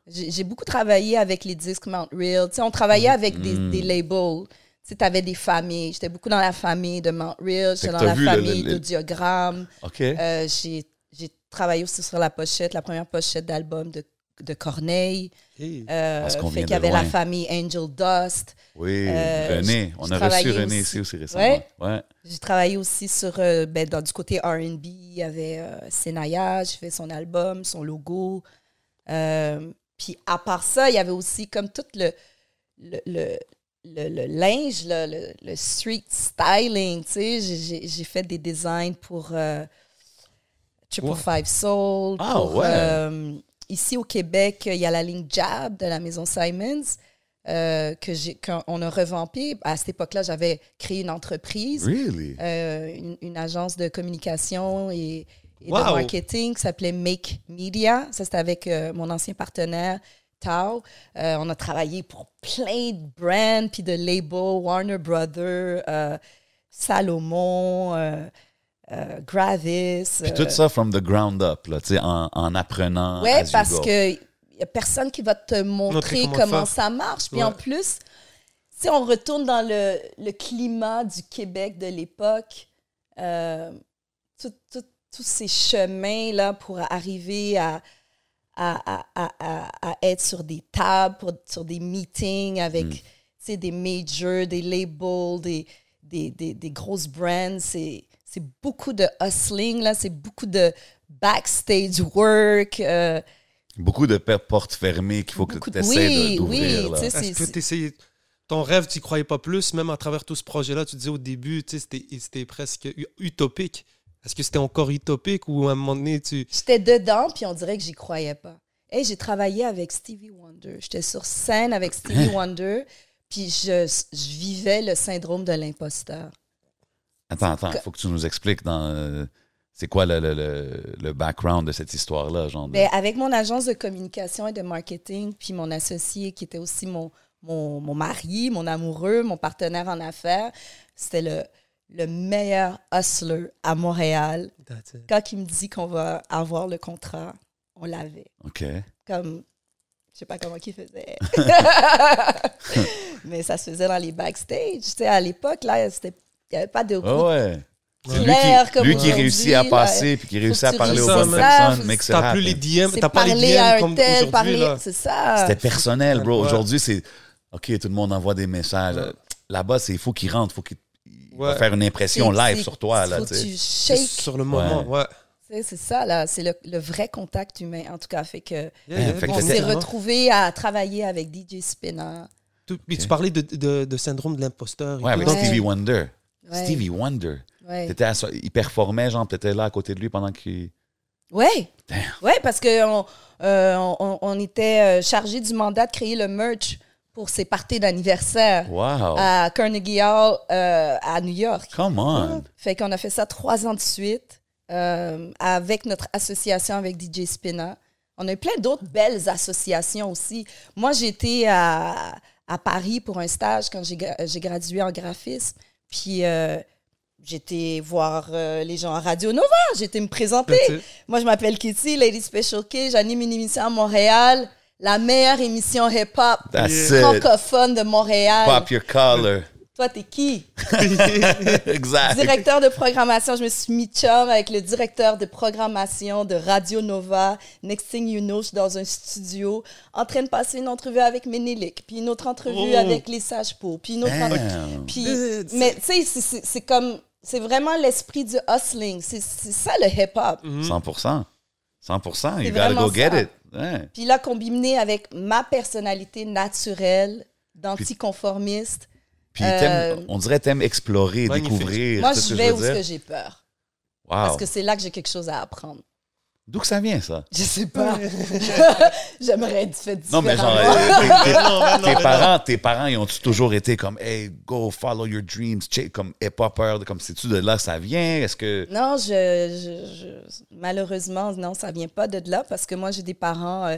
J'ai beaucoup travaillé avec les disques Mount Real. Tu sais, on travaillait avec des, Mm. des labels. Tu sais, avais des familles. J'étais beaucoup dans la famille de Mount Real. J'étais dans la le- famille le- le- d'Audiogramme. OK. Euh, J'ai j'ai travaillé aussi sur la pochette, la première pochette d'album de, de Corneille. Hey. Euh, Parce qu'on fait vient qu'il y avait la famille Angel Dust. oui, euh, René. je- On a reçu René aussi. ici aussi récemment. Ouais. Ouais. J'ai travaillé aussi sur, euh, ben, dans, du côté R&B. Il y avait euh, Senaya, j'ai fait son album, son logo. Euh, puis à part ça, il y avait aussi comme tout le, le, le, le- le linge, le, le street styling. Tu sais, J'ai- j'ai j'ai fait des designs pour euh, Triple Wow. Five Soul. Ah, pour, ouais. Ici au Québec, il y a la ligne Jab de la maison Simons. euh, que j'ai, qu'on a revampé. À cette époque-là, j'avais créé une entreprise, Really? euh, une, une agence de communication et, et Wow. de marketing qui s'appelait Make Media. Ça, c'était avec euh, mon ancien partenaire, Tao. On a travaillé pour plein de brands, puis de labels, Warner Brothers, Salomon, euh, euh, Gravis. Puis euh, tout ça from the ground up, là, tu sais, en, en apprenant. You parce que y a personne qui va te montrer comment ça marche. Puis Ouais. en plus, si on retourne dans le, le climat du Québec de l'époque, euh, tout- tout- tous ces chemins-là pour arriver à, à, à- à- être sur des tables, pour- sur des meetings avec tu sais, des majors, des labels, des, des, des, des grosses brands, c'est c'est beaucoup de hustling, là, c'est beaucoup de backstage work. euh, Beaucoup de portes fermées qu'il faut que tu de- essaies oui, d'ouvrir. oui, tu Est-ce que c'est- t'essayais- ton rêve, tu croyais pas plus, même à travers tout ce projet-là, tu disais au début, tu sais, c'était c'était presque utopique. Est-ce que c'était encore utopique ou à un moment donné, tu... J'étais dedans, puis on dirait que j'y croyais pas. Hey, j'ai travaillé avec Stevie Wonder. J'étais sur scène avec Stevie Wonder, puis je, je vivais le syndrome de l'imposteur. Attends, attends, il faut que tu nous expliques dans. euh, c'est quoi le, le, le, le background de cette histoire-là? Genre de- Ben, avec mon agence de communication et de marketing, puis mon associé qui était aussi mon, mon, mon mari, mon amoureux, mon partenaire en affaires, c'était le, le meilleur hustler à Montréal. Quand il me dit qu'on va avoir le contrat, on l'avait. OK. Comme, je sais pas comment il faisait. Mais ça se faisait dans les backstage. Tu sais, à l'époque, là, c'était- n'y avait pas de Ouais. C'est lui qui, comme lui qui réussit à là. passer puis qui réussit à tu parler aux bonnes personnes. T'as plus les. DM, t'as pas les parler à DM un comme tel, aujourd'hui, parler... là. C'est ça. C'était personnel, bro. Ouais. Aujourd'hui, c'est OK, tout le monde envoie des messages. Là-bas, c'est il faut qu'il rentre, il faut qu'il il va Ouais. faire une impression live sur toi. Là, faut tu que tu shakes. Sur le moment, ouais. Tu C'est ça, là. C'est le, le vrai contact humain, en tout cas. Fait que Yeah, on s'est retrouvés à travailler avec DJ Spinner. Tout- Puis tu parlais de, de, de syndrome de l'imposteur. Ouais, avec. Stevie Wonder. Ouais. Stevie Wonder. Ouais. T'étais à so- il performait, genre, t'étais là à côté de lui pendant qu'il. Ouais. Damn. Ouais, parce qu'on on, on était chargé du mandat de créer le merch pour ses parties d'anniversaire Wow. à Carnegie Hall euh, à New York. Come on. Fait qu'on a fait ça trois ans de suite euh, avec notre association avec DJ Spina. On a eu plein d'autres belles associations aussi. Moi, j'étais à, à Paris pour un stage quand j'ai gradué en graphisme. Puis euh, j'étais voir euh, les gens à Radio Nova. J'étais me présenter. Moi, je m'appelle Kitty, Lady Special K. J'anime une émission à Montréal, la meilleure émission hip-hop francophone de Montréal. Pop your collar. Toi, t'es qui? exact. directeur de programmation. Je me suis mis chum avec le directeur de programmation de Radio Nova. Next thing you know, je suis dans un studio en train de passer une entrevue avec Ménélique, puis une autre entrevue Oh. avec les Sages Pots, puis une autre entrevue. Puis, mais tu sais, c'est- comme, c'est vraiment l'esprit du hustling. C'est ça le hip-hop. Mhm. 100%. 100%. You gotta go get ça. it. Ouais. Puis là, combiné avec ma personnalité naturelle, d'anticonformiste, Puis Euh, on dirait t'aimes explorer, Magnifique. découvrir. moi, je vais où ce que j'ai peur. Wow. Parce que c'est là que j'ai quelque chose à apprendre. D'où que ça vient, ça? Je sais pas. J'aimerais être fait Non, mais genre, euh, tes- parents, tes parents, ils ont-tu toujours été comme, hey, go, follow your dreams, check, comme hip-hopper, comme, c'est-tu de là que ça vient? Est-ce que. Non, je, je- je- malheureusement, non, ça vient pas de là parce que moi, j'ai des parents euh,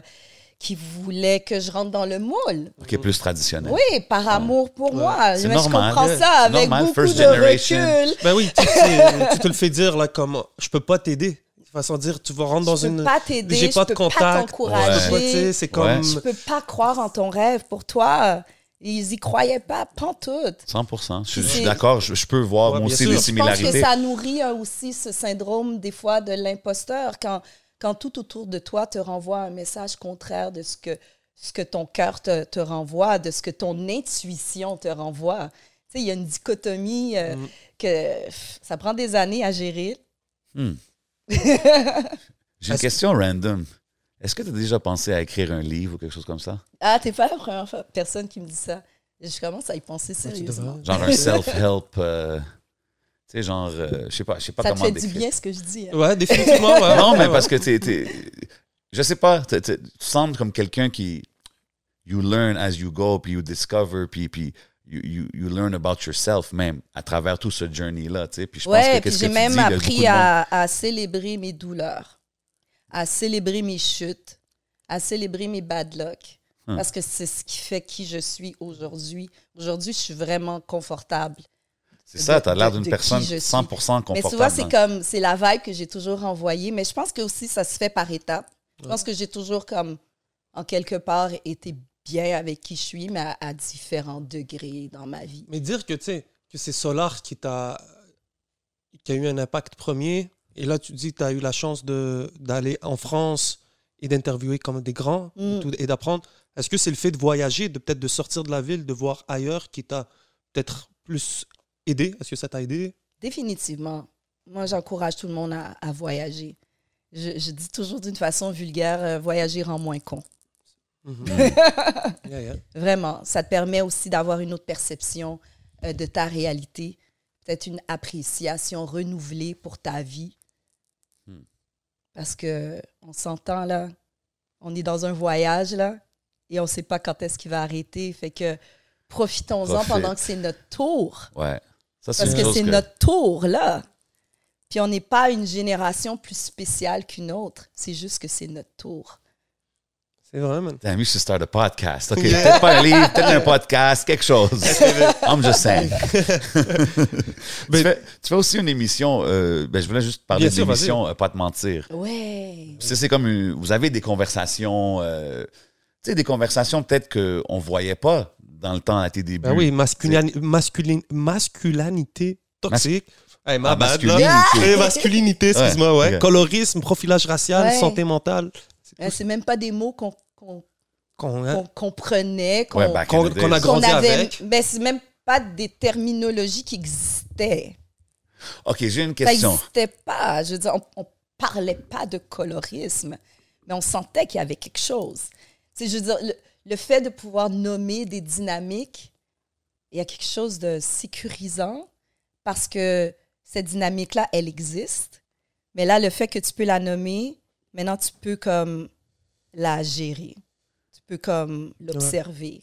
qui voulaient que je rentre dans le moule. Ok, plus traditionnel. Oui, par amour pour moi. C'est Mais normal, je comprends ouais. ça C'est avec normal, beaucoup first de generation. recul. Ben oui, tu, sais, tu te le fais dire là comme je peux pas t'aider. De façon dire, tu vas rentrer dans je peux une. pas t'aider, J'ai je pas peux de contact. pas Je peux comme. Je peux pas croire en ton rêve. Pour toi, ils y croyaient pas, pantoute. 100%. Je, je suis d'accord, je, je peux voir Ouais, moi aussi sûr. des Je Je pense que similarités. ça nourrit euh, aussi ce syndrome, des fois, de l'imposteur, quand, quand tout autour de toi te renvoie un message contraire de ce que, ce que ton cœur te, te renvoie, de ce que ton intuition te renvoie. Tu sais, il y a une dichotomie euh, Mm. que pff, ça prend des années à gérer. Hmm. J'ai une question random. Est-ce que tu as déjà pensé à écrire un livre ou quelque chose comme ça? Ah, t'es pas la première fois- personne qui me dit ça. Je commence à y penser tu sérieusement. Genre un self-help. euh, tu sais, genre, euh, je sais pas, je sais pas Ça te comment fait du décrire. bien ce que je dis. hein. Ouais, définitivement. ouais. Non, mais parce que t'es, t'es- je sais pas, t'es- t'es- tu sembles comme quelqu'un qui you learn as you go, puis you discover, puis, puis you, you, you learn about yourself même à travers tout ce journey-là, tu sais. Puis je pense Ouais, que puis j'ai que tu même dis, appris à, à célébrer mes douleurs, à célébrer mes chutes, à célébrer mes bad luck. Hmm. Parce que c'est ce qui fait qui je suis aujourd'hui. Aujourd'hui, je suis vraiment confortable. C'est ça, tu as l'air d'une personne je suis. 100% confortable. Mais tu vois, c'est comme, c'est la vibe que j'ai toujours envoyée. Mais je pense que aussi, ça se fait par étapes. Je pense que j'ai toujours, comme, en quelque part, été bien avec qui je suis, mais à, à différents degrés dans ma vie. Mais dire que, tu sais, que c'est Solar qui t'a qui a eu un impact premier, et là, tu dis que tu as eu la chance de- d'aller en France et d'interviewer comme des grands et Mm. et d'apprendre. Est-ce que c'est le fait de voyager, de peut-être de sortir de la ville, de voir ailleurs qui t'a peut-être plus aidé Est-ce que ça t'a aidé? Définitivement. Moi, j'encourage tout le monde à, à voyager. Je, je dis toujours d'une façon vulgaire, euh, voyager rend moins con. Mhm. Yeah, yeah. Vraiment. Ça te permet aussi d'avoir une autre perception euh, de ta réalité, peut-être une appréciation renouvelée pour ta vie. Hmm. Parce que on s'entend là, on est dans un voyage là, et on ne sait pas quand est-ce qu'il va arrêter. Fait que profitons-en pendant que c'est notre tour. Ouais. Ça, Parce que c'est que- notre tour, là. Puis on n'est pas une génération plus spéciale qu'une autre. C'est juste que c'est notre tour. C'est vrai, man. Damn, you should start a podcast. OK, peut-être pas un livre, peut-être un podcast, quelque chose. I'm just saying. tu, fais, tu fais aussi une émission, euh, ben, je voulais juste parler l'émission euh, Pas te mentir. Ouais. C'est c'est comme, une- vous avez des conversations, euh, tu sais, des conversations peut-être qu'on ne voyait pas dans le temps à tes débuts. Ben oui, masculin- masculin- masculinité toxique. Hey, ma Ah, bad, là. masculinité. Masculinité, excuse-moi, ouais. Colorisme, profilage racial, Ouais. santé mentale. C'est même pas des mots qu'on qu'on- qu'on hein, comprenait, qu'on Ouais, qu'on a grandi avait. avec. Ben, c'est même pas des terminologies qui existaient. OK, j'ai une Ça question. n'existait pas. Je veux dire, on, on parlait pas de colorisme, mais on sentait qu'il y avait quelque chose. Je veux dire, le, le fait de pouvoir nommer des dynamiques, il y a quelque chose de sécurisant parce que cette dynamique-là, elle existe. Mais là, le fait que tu peux la nommer, maintenant, tu peux comme la gérer. Tu peux comme l'observer.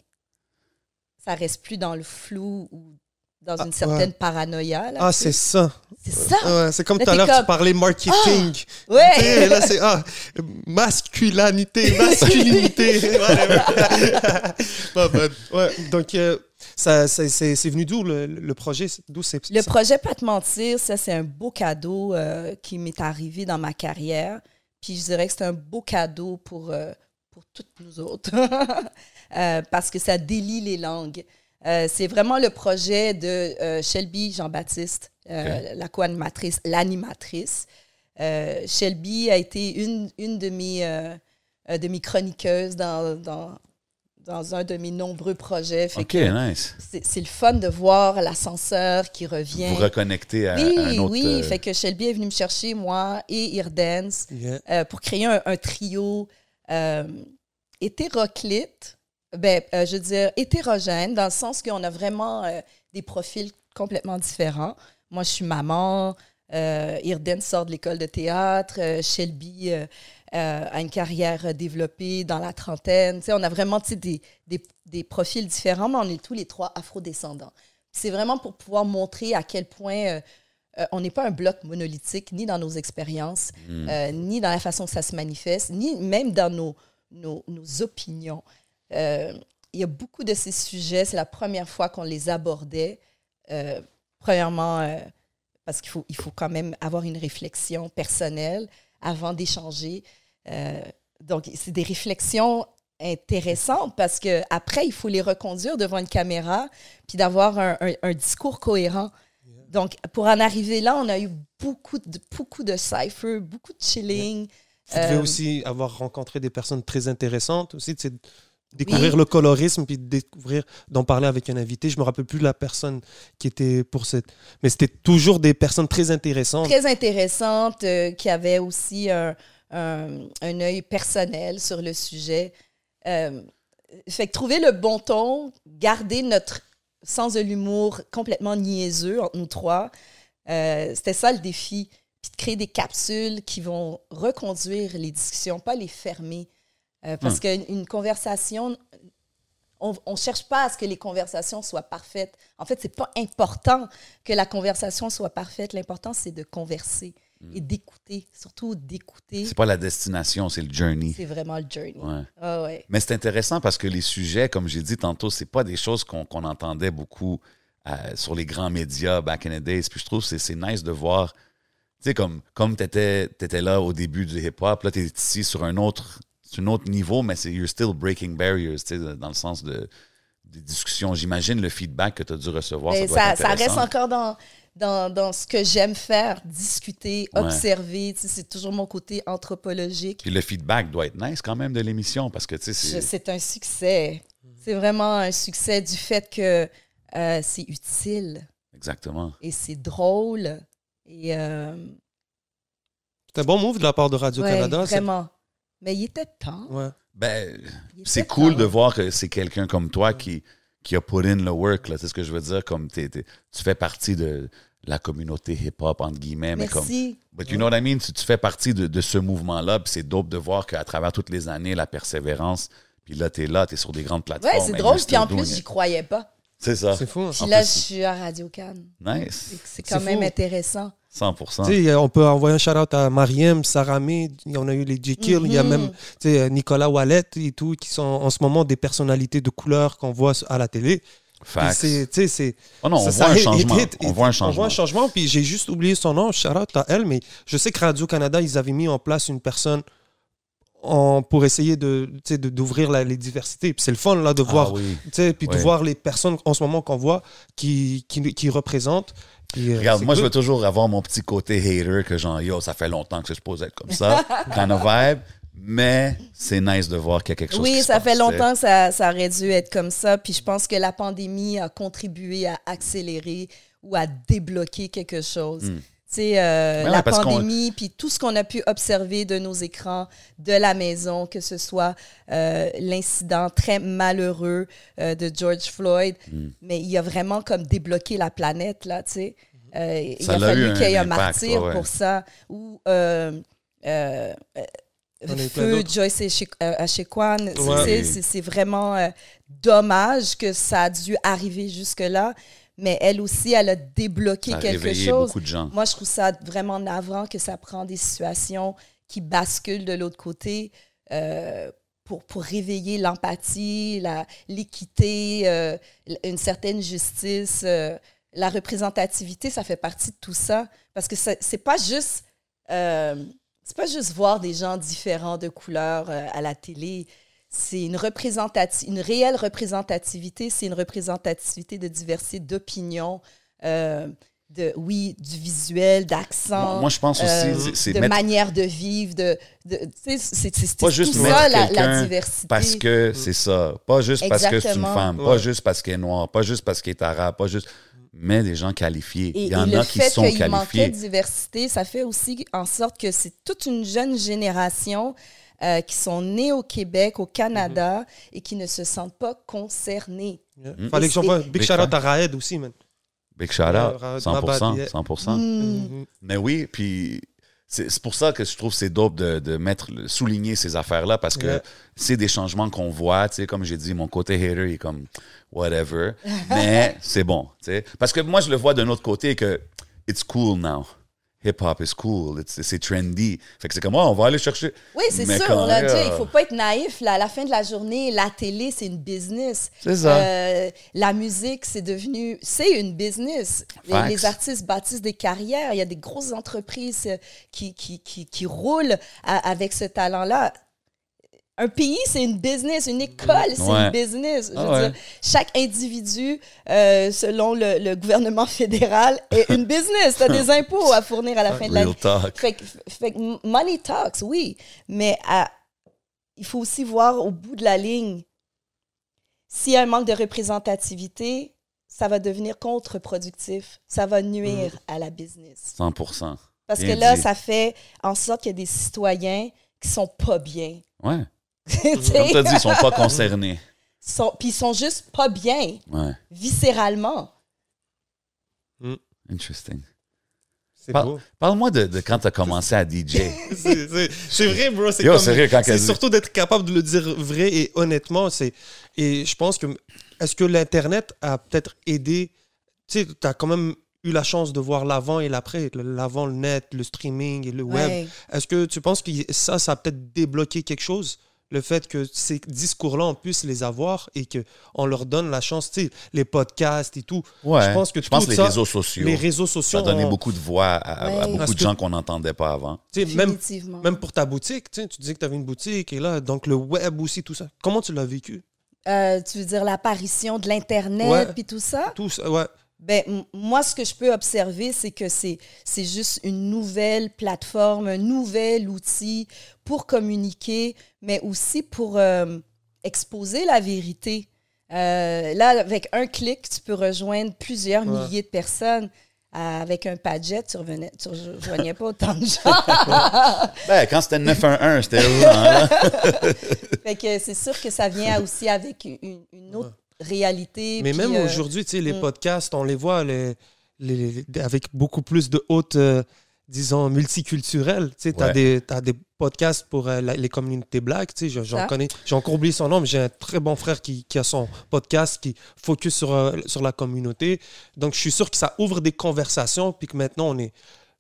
Ça reste plus dans le flou ou dans Ah, une certaine paranoïa. là, Ah, c'est ça. C'est ça. Ouais, c'est comme tout à l'heure, tu parlais marketing. Ouais. Là, c'est ah, masculinité, masculinité. Pas bad. ouais, donc, euh, ça, c'est, c'est- c'est venu d'où le, le projet? D'où c'est Le projet Pas te mentir, ça, c'est un beau cadeau euh, qui m'est arrivé dans ma carrière. Puis je dirais que c'est un beau cadeau pour, euh, pour toutes nous autres, Euh, parce que ça délie les langues. C'est vraiment le projet de Shelby Jean-Baptiste, la co-animatrice, l'animatrice. Euh, Shelby a été une, une de, mes, euh, euh, de mes chroniqueuses dans, dans, dans un de mes nombreux projets. Fait OK, que nice. c'est le fun de voir l'ascenseur qui revient. Vous reconnectez à, oui, à un autre... oui. Fait que Shelby est venu me chercher, moi et Irdance, Yeah. euh, pour créer un, un trio euh, hétéroclite, ben, euh, je veux dire hétérogène, dans le sens qu'on a vraiment euh, des profils complètement différents. Moi, je suis maman, euh, Irdance sort de l'école de théâtre, euh, Shelby euh, a une carrière développée dans la trentaine. Tu sais, on a vraiment des, des, des profils différents, mais on est tous les trois afrodescendants. C'est vraiment pour pouvoir montrer à quel point on n'est pas un bloc monolithique, ni dans nos expériences, euh, ni dans la façon que ça se manifeste, ni même dans nos, nos, nos opinions. Il y a beaucoup de ces sujets, c'est la première fois qu'on les abordait. Premièrement, parce qu'il faut, il faut quand même avoir une réflexion personnelle avant d'échanger. Euh, donc, c'est des réflexions intéressantes parce que après il faut les reconduire devant une caméra puis d'avoir un, un- un discours cohérent. Donc, pour en arriver là, on a eu beaucoup de, beaucoup de cypher, beaucoup de chilling. Vous devez Euh, aussi avoir rencontré des personnes très intéressantes aussi, découvrir Oui. le colorisme puis découvrir d'en parler avec un invité. Je me rappelle plus la personne qui était pour cette, mais c'était toujours des personnes très intéressantes. très intéressante, euh, qui avait aussi un, un, un œil personnel sur le sujet. Euh, fait que trouver le bon ton, garder notre sens de l'humour complètement niaiseux entre nous trois, euh, c'était ça le défi. Puis de créer des capsules qui vont reconduire les discussions, pas les fermer. Euh, parce Hmm. qu'une une conversation On ne cherche pas à ce que les conversations soient parfaites. En fait, c'est pas important que la conversation soit parfaite. L'important, c'est de converser et d'écouter, surtout d'écouter. Hmm. C'est pas la destination, c'est le journey. C'est vraiment le journey. Ouais. Ah ouais. Mais c'est intéressant parce que les sujets, comme j'ai dit tantôt, c'est pas des choses qu'on entendait beaucoup euh, sur les grands médias back in the days. Puis je trouve que c'est- nice de voir, tu sais, comme, comme tu étais, là au début du hip-hop, là, tu es ici sur un autre, un autre niveau, mais c'est you're still breaking barriers, tu sais, dans le sens de des discussions. J'imagine le feedback que tu as dû recevoir. Mais ça, doit ça, être ça reste encore dans, dans, dans ce que j'aime faire, discuter, Ouais. observer. Tu sais, C'est toujours mon côté anthropologique. Puis le feedback doit être nice quand même de l'émission parce que, tu sais, c'est. C'est un succès. C'est vraiment un succès du fait que euh, c'est utile Exactement. et c'est drôle. Et euh, C'est un bon move de la part de ouais, Radio-Canada. c'est- vraiment. Mais il était temps. Ouais. Ben, c'est cool temps. de voir que c'est quelqu'un comme toi qui, qui a put in le work, là. C'est ce que je veux dire, comme tu fais partie de la communauté hip-hop, entre guillemets, mais comme. But you know what I mean? Tu, tu fais partie de, de ce mouvement-là, puis c'est dope de voir qu'à travers toutes les années, la persévérance, puis là, t'es là, t'es sur des grandes plateformes. Ouais, c'est drôle. Puis en plus, j'y croyais pas. C'est ça. C'est fou. hein. Puis là, plus, je suis à Radio Cannes. Nice. C'est quand même fou. intéressant. 100%. Tu sais, on peut envoyer un shout-out à Mariem, Saramé, on a eu les J-Kill, il y a Mhm. même tu sais, Nicolas Wallet et tout, qui sont en ce moment des personnalités de couleur qu'on voit à la télé. C'est- tu sais, c'est- Oh non, on voit un changement. On voit un On changement. voit un changement, puis j'ai juste oublié son nom, shout-out à elle, mais je sais que Radio-Canada, ils avaient mis en place une personne en- pour essayer de, tu sais, de- d'ouvrir les diversités. Puis c'est le fun là, de voir Ah oui. tu sais, puis de voir les personnes en ce moment qu'on voit qui, qui, qui représentent. Puis, euh, Regarde, moi, je veux toujours avoir mon petit côté hater que genre, yo, ça fait longtemps que je pose être comme ça, kind of vibe. Mais c'est nice de voir qu'il y a quelque chose Oui, qui se ça passe, fait longtemps que ça, ça aurait dû être comme ça. Puis je pense que la pandémie a contribué à accélérer ou à débloquer quelque chose. Hmm. Tu sais, euh, Ouais, la pandémie, puis tout ce qu'on a pu observer de nos écrans, de la maison, que ce soit euh, l'incident très malheureux euh, de George Floyd, Hmm. mais il a vraiment comme débloqué la planète, là, tu sais. Euh, il a l'a fallu qu'il y ait un martyr ouais, ouais. pour ça. Ou euh, euh, euh, a Feu. Joyce Eche- Echequan, Ouais. c'est c'est vraiment euh, dommage que ça a dû arriver jusque-là, mais elle aussi, elle a débloqué Ça a quelque chose. beaucoup de gens. Moi, je trouve ça vraiment navrant que ça prend des situations qui basculent de l'autre côté euh, pour, pour réveiller l'empathie, la- l'équité, euh, une certaine justice. euh, la représentativité, ça fait partie de tout ça. Parce que c'est pas juste... euh, c'est pas juste voir des gens différents de couleur euh, à la télé. C'est une représentati- une réelle représentativité. C'est une représentativité de diversité d'opinions, euh, de oui, du visuel, d'accent, Moi, moi, je pense aussi, euh, c'est- c'est de mettre- manière de vivre, de, de tu sais, c'est tout mettre ça la, la diversité. parce que c'est ça. Pas juste parce que c'est une femme, pas juste parce qu'elle est noire, pas juste parce qu'elle est arabe, pas juste. Mais des gens qualifiés. Et, Il y en et le a qui fait sont qu'il manquait qualifiés. de diversité, ça fait aussi en sorte que c'est toute une jeune génération euh, qui sont nés au Québec, au Canada, Mhm. et qui ne se sentent pas concernés. Yeah. Mm. Fallait que j'envoie big Big shout out à Raed aussi, man. Big shout Ouais, out. Raoult 100%. Mabad, yeah. 100%. Mm. Mhm. Mais oui, puis c'est pour ça que je trouve que c'est dope de, de mettre, souligner ces affaires-là parce que Yeah. c'est des changements qu'on voit. Tu sais, comme j'ai dit, mon côté hater il est comme whatever. mais c'est bon. tu sais. Parce que moi, je le vois d'un autre côté que it's cool now. Hip-hop is cool. C'est trendy. Fait que c'est comme, oh, on va aller chercher. Oui, c'est sûr, quand même, dit, il faut pas être naïf. là. à la fin de la journée, la télé, c'est une business. C'est ça. Euh, la musique, c'est devenu, c'est une business. Les, artistes bâtissent des carrières. Il y a des grosses entreprises euh, qui, qui, qui, qui roulent à- avec ce talent-là. Un pays, c'est une business. Une école, c'est Ouais. une business. Je Ah veux ouais. dire, chaque individu, euh, selon le, le gouvernement fédéral, est une business. Tu as des impôts à fournir à la fin de l'année. Fait, fait money talks, oui, mais à- il faut aussi voir au bout de la ligne, s'il y a un manque de représentativité, ça va devenir contre-productif. Ça va nuire à la business. 100%. Parce Bien que là, dit. ça fait en sorte qu'il y a des citoyens qui sont pas bien. Ouais. Comme tu as dit, ils sont pas concernés. Sont- Puis ils sont juste pas bien, Ouais. viscéralement. Interesting. Par- beau. Parle-moi de, de quand tu as commencé à DJ. C'est- vrai, bro. C'est surtout d'être capable de le dire vrai et honnêtement. C'est et je pense que est-ce que l'internet a peut-être aidé. Tu sais, tu as quand même eu la chance de voir l'avant et l'après, l'avant, le net, le streaming et le web. Ouais. Est-ce que tu penses que ça, ça a peut-être débloqué quelque chose? Le fait que ces discours-là, on puisse les avoir et qu'on leur donne la chance, tu sais, les podcasts et tout. Ouais. Je pense que je pense tout les ça, réseaux sociaux. Les réseaux sociaux. ça a donné ont- beaucoup de voix à, à- à Ouais. beaucoup Parce de que- gens qu'on n'entendait pas avant. tu sais, même, Définitivement. même pour ta boutique, tu sais, tu disais que tu avais une boutique et là, donc le web aussi, tout ça. Comment tu l'as vécu? Euh, tu veux dire l'apparition de l'Internet Ouais. puis tout ça? Tout ça, ouais. Ben, moi, ce que je peux observer, c'est que c'est, juste une nouvelle plateforme, un nouvel outil pour communiquer, mais aussi pour euh, exposer la vérité. Euh, là, avec un clic, tu peux rejoindre plusieurs Ouais. milliers de personnes. Euh, avec un padjet, tu revenais, tu rejoignais pas autant de gens. Ben, quand c'était 911, c'était roulant, là. fait que c'est sûr que ça vient aussi avec une, une autre réalité. Mais puis, même euh, aujourd'hui, tu sais, les mm. podcasts, on les voit les, les- avec beaucoup plus de haute, euh, disons, multiculturelle. Tu sais, tu as, Ouais. des t'as des podcasts pour euh, la- les communautés black. Tu sais, je- j'en connais. J'ai encore oublié son nom, mais j'ai un très bon frère qui, qui a son podcast qui focus sur, sur la communauté. Donc, je suis sûr que ça ouvre des conversations, puis que maintenant, on est,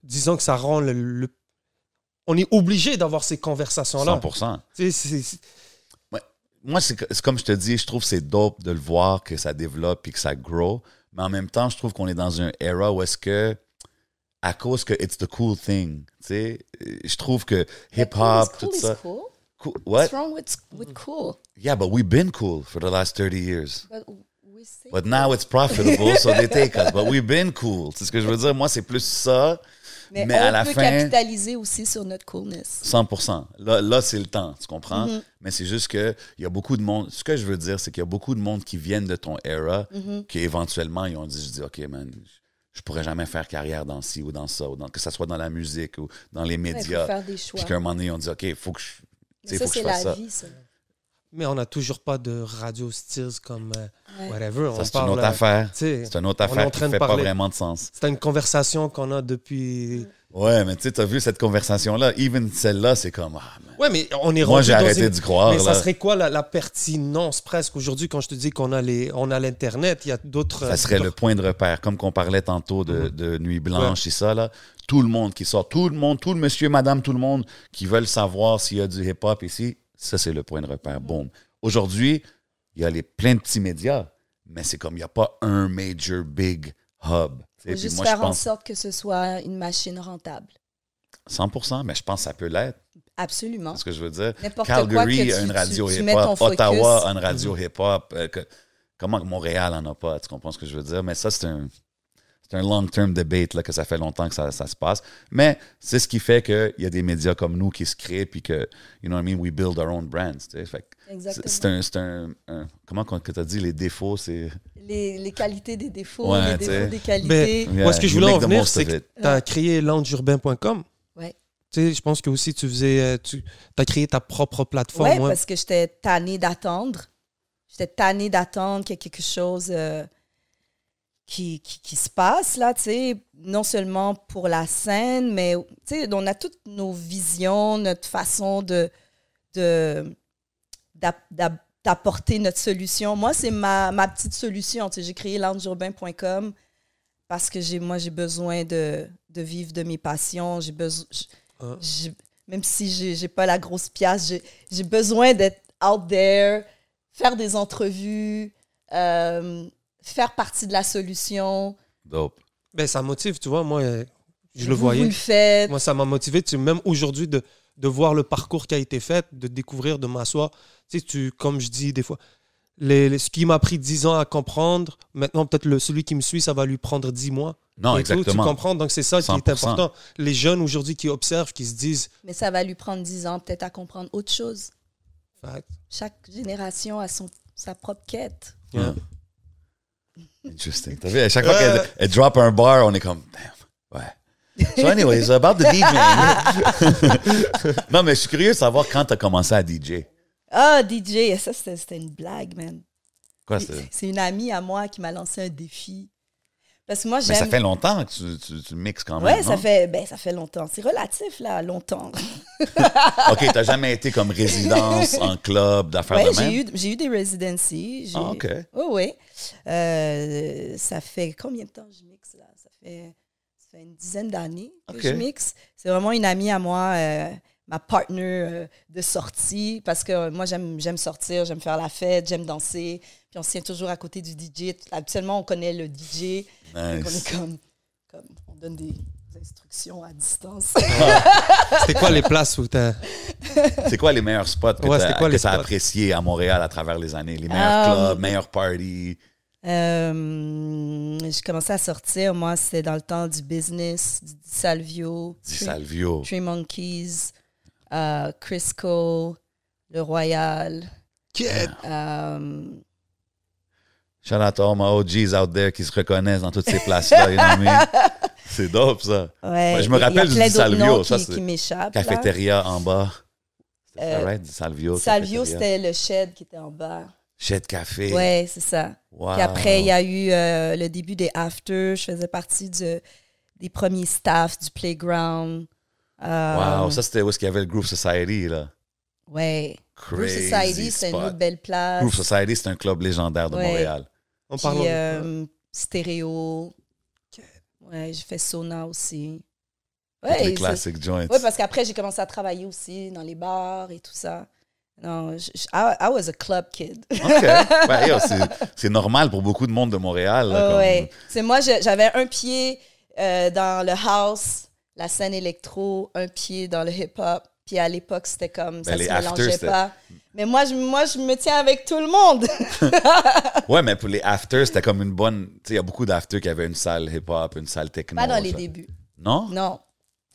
disons que ça rend le. le- on est obligé d'avoir ces conversations-là. 100%. Tu sais, c'est- c'est- Moi, c'est comme je te dis, je trouve que c'est dope de le voir, que ça développe et que ça grow. Mais en même temps, je trouve qu'on est dans une era où est-ce que, à cause que it's the cool thing, tu sais, euh, je trouve que cool hip-hop, tout cool is ça. cool. Cool- What's What? wrong with, with cool? Yeah, but we've been cool for the last 30 years. But But now it's profitable, so they take us. But we've been cool. C'est ce que je veux dire. Moi, c'est plus ça. Mais, Mais on à la peut fin- capitaliser aussi sur notre coolness. 100 Là, là c'est le temps, tu comprends? Mm-hmm. Mais c'est juste que il y a beaucoup de monde. Ce que je veux dire, c'est qu'il y a beaucoup de monde qui viennent de ton era, Mm-hmm. qui éventuellement, ils ont dit, je dis, OK, man, je pourrais jamais faire carrière dans ci ou dans ça, ou dans, que ce soit dans la musique ou dans les Ouais, Il faut médias. faire des choix. Puis qu'à un moment donné, ils ont dit, OK, il faut que je, Mais ça, faut que je c'est la ça. vie, ça. Mais on n'a toujours pas de radio Steers comme euh, Ouais. whatever. Ça, on c'est une autre euh, affaire. C'est une autre on est en affaire train qui de fait pas parler. vraiment de sens. C'est une conversation qu'on a depuis. Ouais, mais tu sais, t'as vu cette conversation-là, even celle-là, c'est comme, ah, man. Ouais, mais on est Moi, j'ai arrêté une- d'y croire. Mais là. ça serait quoi la, la pertinence presque aujourd'hui quand je te dis qu'on a les, on a l'internet, il y a d'autres. Ça serait le point de repère, comme qu'on parlait tantôt de, de Nuit Blanche et ça, là. Tout le monde qui sort, tout le monde, tout le monsieur, madame, tout le monde qui veulent savoir s'il y a du hip-hop ici, ça, c'est le point de repère. Boom. Aujourd'hui, il y a les, plein de petits médias, mais c'est comme il n'y a pas un major big hub. Faut juste moi, faire je en sorte que ce soit une machine rentable. 100% mais je pense que ça peut l'être. Absolument. C'est ce que je veux dire. N'importe quoi que Calgary a une radio ton hip-hop. Ottawa a une radio hip-hop. euh, comment Montréal en a pas? Tu comprends ce que je veux dire? Mais ça, c'est un, c'est un long-term debate là, que ça fait longtemps que ça, ça se passe. Mais c'est ce qui fait qu'il y a des médias comme nous qui se créent puis que, you know what I mean, we build our own brands. tu sais. Fait que c'est- Exactement. c'est un, c'est un, un- Comment que tu as dit, les défauts, c'est... Les, les qualités des défauts, Ouais, les défauts des qualités. Moi, ce que je voulais en venir, c'est que tu as créé loungeurbain.com. Ouais. Tu sais, je pense que aussi tu faisais. euh, Tu as créé ta propre plateforme. Ouais, ouais. parce que j'étais tannée d'attendre. J'étais tannée d'attendre qu'il y ait quelque chose euh, qui, qui, qui se passe, là, tu sais, non seulement pour la scène, mais, tu sais, on a toutes nos visions, notre façon de, de, d'ap- d'ap- d'apporter notre solution. Moi, c'est ma, ma petite solution. Tu sais, j'ai créé loungeurbain.com parce que j'ai, moi, j'ai besoin de, de vivre de mes passions. J'ai besoin... Ah. même si j'ai pas la grosse pièce, j'ai j'ai besoin d'être out there, faire des entrevues, euh, faire partie de la solution. Dope. Ben, ça motive, tu vois. Moi, euh, je le Vous, voyais. Vous le faites. Moi, ça m'a motivé. Tu sais, même aujourd'hui, de, de voir le parcours qui a été fait, de découvrir, de m'asseoir. Tu sais, tu, comme je dis des fois, les, les- ce qui m'a pris 10 ans à comprendre, maintenant, peut-être le- celui qui me suit, ça va lui prendre 10 mois. Non, Et tout, exactement. tu comprends? Donc, c'est ça qui est 100%. important. Les jeunes aujourd'hui qui observent, qui se disent, Mais ça va lui prendre 10 ans peut-être à comprendre autre chose. Fact. Chaque génération a son, sa propre quête. Yeah. Interesting. T'as vu, à chaque fois qu'elle elle drop un bar, on est comme, damn, ouais. So anyways, about the DJing. non, mais je suis curieux de savoir quand t'as commencé à DJ. Ah, DJ, ça c'était une blague, man. Quoi, c'est? C'est une amie à moi qui m'a lancé un défi. Parce que moi, Mais ça j'aime. fait longtemps que tu, tu, tu mixes quand même. Ouais, ça fait, ben, ça fait longtemps. C'est relatif, là, longtemps. OK, t'as jamais été comme résidence en club, d'affaires Ouais, de même? j'ai eu, j'ai eu des residencies. Ah, OK. Oui, oui. Euh, ça fait combien de temps que je mixe, là? Ça fait, ça fait une dizaine d'années que je mixe. C'est vraiment une amie à moi, euh, ma partner euh, de sortie, parce que moi, j'aime sortir, j'aime faire la fête, j'aime danser. Puis on se tient toujours à côté du DJ. Habituellement, on connaît le DJ. Donc, on Nice. est comme, comme, on donne des instructions à distance. C'était quoi les places où t'as. C'est quoi les meilleurs spots que Ouais, t'as spots? appréciés à Montréal à travers les années? Les meilleurs Um, clubs, meilleurs parties? Euh, j'ai commencé à sortir, moi, c'était dans le temps du business, du Salvio, Di Salvio. Tree Monkeys, euh, Crisco, Le Royal. euh, Shout out to all my OGs out there qui se reconnaissent dans toutes ces places-là. you know what I mean? C'est dope, ça. ouais, Ouais, je me rappelle du Salvio, ça, qui, c'est qui m'échappent. là. Cafétéria en bas. Euh, right? Di Salvio. Salvio, c'était le shed qui était en bas. Chez Café. Ouais, c'est ça. Wow. Puis après, il y a eu euh, le début des After. Je faisais partie du- des premiers staffs du Playground. Euh, Wow, ça c'était où est-ce qu'il y avait le Groove Society, là? Ouais. Groove Crazy Society, c'est une autre belle place. Groove Society, c'est un club légendaire de Ouais. Montréal. Puis, parlant de- euh, stéréo. Ouais, j'ai fait sauna aussi. Ouais, c'est- classic joints. ouais, parce qu'après, j'ai commencé à travailler aussi dans les bars et tout ça. Non, je- je- I, I was a club kid. OK. Ouais, yo, c'est- c'est normal pour beaucoup de monde de Montréal. là, comme- ouais. C'est moi, j'avais un pied euh, dans le house, la scène électro, un pied dans le hip-hop. Puis à l'époque, c'était comme ça Ben, les se mélangeait pas. Mais moi je, moi, je me tiens avec tout le monde. Ouais, mais pour les afters, c'était comme une bonne. Tu sais, il y a beaucoup d'afters qui avaient une salle hip-hop, une salle techno. pas dans les débuts. Non? Non.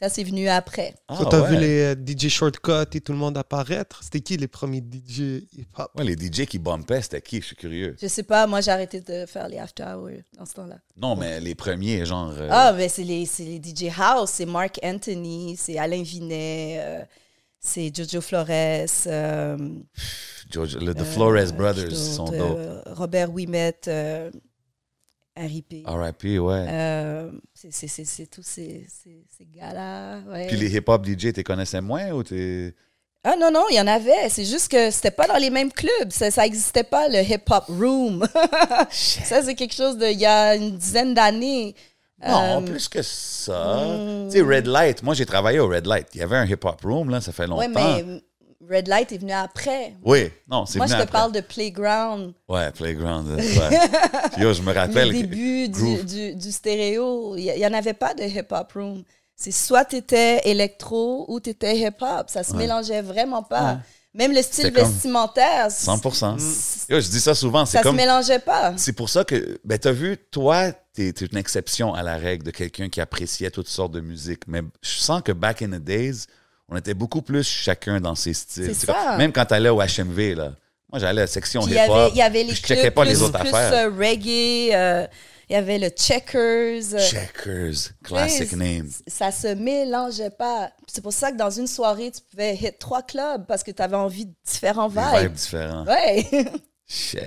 Ça, c'est venu après. Ah, Toi, t'as ouais. vu les euh, DJ Shortcut et tout le monde apparaître C'était qui les premiers DJ hip-hop? Ouais, les DJ qui bumpaient, c'était qui? Je suis curieux. Je sais pas, moi, j'ai arrêté de faire les after hours dans ce temps-là. Non, mais les premiers, genre. euh, Ah, ben c'est les, c'est les DJ House, c'est Mark Anthony, c'est Alain Vinet, euh, c'est Jojo Flores, euh, George- le The Flores Brothers sont dope. Robert euh, RIP. R.I.P., ouais. Euh, c'est- tous ces, ces, ces gars-là. ouais. Puis les hip-hop DJ, tu connaissais moins ou t'es. Ah non, non, il y en avait. C'est juste que c'était pas dans les mêmes clubs. Ça, ça existait pas, le hip-hop room. ça, c'est quelque chose de il y a une dizaine d'années. Non, Euh, plus que ça. hmm. Tu sais, Red Light, moi j'ai travaillé au Red Light. Il y avait un hip-hop room, là, ça fait longtemps. Ouais, mais Red Light est venu après. Oui, non, c'est Moi, je te après. parle de Playground. Ouais, Playground. euh, ouais. Yo, je me rappelle. Le que- début du, du, du stéréo. Il n'y en avait pas de hip-hop room. C'est soit tu étais électro ou tu étais hip-hop. Ça se Ouais. mélangeait vraiment pas. Ouais. Même le style vestimentaire, c- 100%. c- Yo, je dis ça souvent, ça comme. se mélangeait pas. C'est pour ça que, ben, t'as vu, toi, t'es es une exception à la règle de quelqu'un qui appréciait toutes sortes de musique. Mais je sens que back in the days, on était beaucoup plus chacun dans ses styles. C'est ça. Même quand t'allais au HMV, là. Moi, j'allais à la section hip-hop. il y avait les je clubs pas plus, les autres plus, affaires. euh, reggae. euh, il y avait le Checkers. euh, Checkers, classic Oui, name. Ça se mélangeait pas. C'est pour ça que dans une soirée, tu pouvais hit trois clubs parce que tu avais envie de différents Des vibes. vibes différents. Ouais. Shit.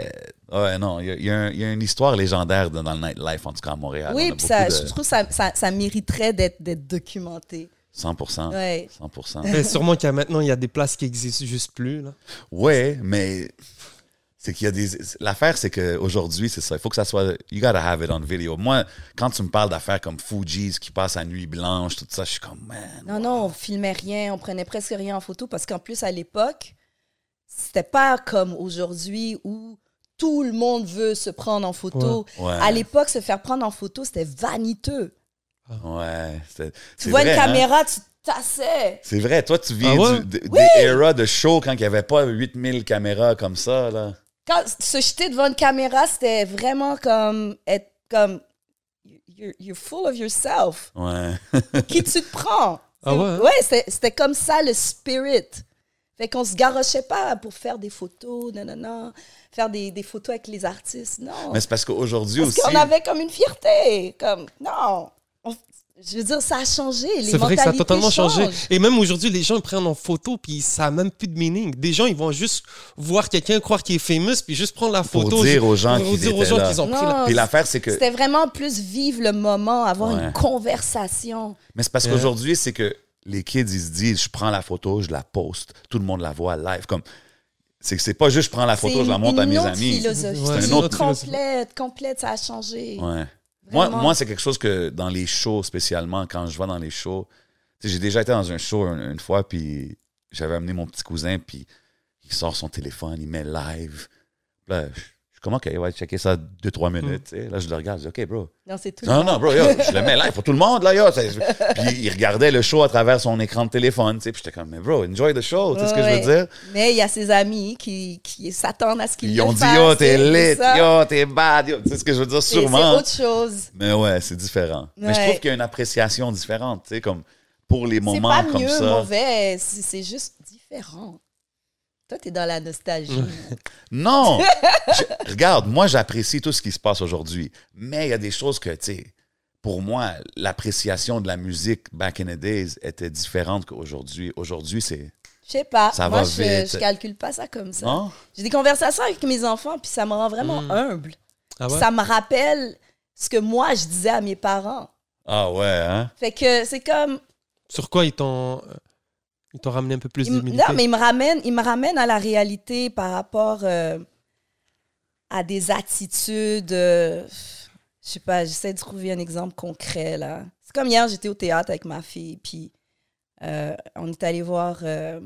Ouais, non, il y a- y, y une histoire légendaire dans le nightlife, en tout cas à Montréal. On oui, puis ça, je trouve que ça, ça, ça mériterait d'être documenté. 100%. Ouais. 100%. Mais sûrement qu'il y a maintenant, il y a des places qui existent juste plus. Là. Ouais, mais c'est qu'il y a des. L'affaire, c'est qu'aujourd'hui, c'est ça. Il faut que ça soit. You gotta have it on video. Moi, quand tu me parles d'affaires comme Fuji's qui passent à nuit blanche, tout ça, je suis comme, man. Non, non, on filmait rien, on prenait presque rien en photo parce qu'en plus, à l'époque, c'était pas comme aujourd'hui où tout le monde veut se prendre en photo. Ouais. À l'époque, se faire prendre en photo, c'était vaniteux. Ouais. c'est- Tu vois vrai, une hein? caméra, tu tassais. C'est vrai. Toi, tu viens Ah ouais? du- de- Oui. des eras de show quand il n'y avait pas 8000 caméras comme ça, là. Quand se jeter devant une caméra, c'était vraiment comme être comme you're, you're full of yourself. Ouais. Qui tu te prends? Ah ouais, hein? Ouais, c'était c'était comme ça le spirit. Fait qu'on se garochait pas pour faire des photos, non, non, non, faire des, des photos avec les artistes, non. Mais c'est parce qu'aujourd'hui Parce aussi. qu'on avait comme une fierté, comme non. On- je veux dire, ça a changé. Les C'est vrai que ça a totalement changé. Et même aujourd'hui, les gens ils prennent en photo, puis ça n'a même plus de meaning. Des gens, ils vont juste voir quelqu'un, croire qu'il est famous, puis juste prendre la Pour photo. dire aux gens pour qu'ils dire aux gens qu'ils ont pris Non, la... Puis l'affaire, c'est que. C'était vraiment plus vivre le moment, avoir Ouais. une conversation. Mais c'est parce Yeah. qu'aujourd'hui, c'est que les kids, ils se disent, je prends la photo, je la poste, tout le monde la voit live. Comme, c'est que c'est pas juste je prends la photo, je la montre à une mes autre amis. philosophie. Ouais, c'est une autre philosophie. complète, complète, ça a changé. Ouais. Moi, moi c'est quelque chose que dans les shows, spécialement, quand je vais dans les shows, tu sais, j'ai déjà été dans un show une, une fois, puis j'avais amené mon petit cousin, puis il sort son téléphone, il met live. Là, je comme, OK, ouais, checker ça deux, trois minutes. tu sais. Là, je le regarde, je dis, OK, bro. Non, c'est tout. Non, non, bro, yo, je le mets live pour tout le monde, là, yo. Puis il regardait le show à travers son écran de téléphone, tu sais. Puis j'étais comme, mais bro, enjoy the show, tu sais ce que je veux dire? Mais il y a ses amis qui, qui s'attendent à ce qu'il Ils ont dit, yo, t'es et lit, yo, t'es bad, yo. Tu sais ce que je veux dire? C'est- C'est Sûrement. autre chose. Mais ouais, c'est différent. Mais je trouve qu'il y a une appréciation différente, tu sais, comme pour les C'est moments pas comme mieux, ça. mauvais, c'est c'est juste différent. Toi, t'es dans la nostalgie. Non! Je- regarde, moi, j'apprécie tout ce qui se passe aujourd'hui. Mais il y a des choses que, tu sais, pour moi, l'appréciation de la musique back in the days était différente qu'aujourd'hui. Aujourd'hui, c'est. Je sais pas. Ça Moi, va je, vite. je calcule pas ça comme ça. Non? J'ai des conversations avec mes enfants, puis ça me rend vraiment Hmm. humble. Ah ouais? Ça me rappelle ce que moi, je disais à mes parents. Ah ouais, hein? Fait que c'est comme. Sur quoi ils t'ont euh, ils t'ont ramené un peu plus d'humilité? non, mais il me ramène, il me ramène à la réalité par rapport euh, à des attitudes. euh, je sais pas, j'essaie de trouver un exemple concret là. C'est comme hier, j'étais au théâtre avec ma fille, puis euh, on est allé voir euh,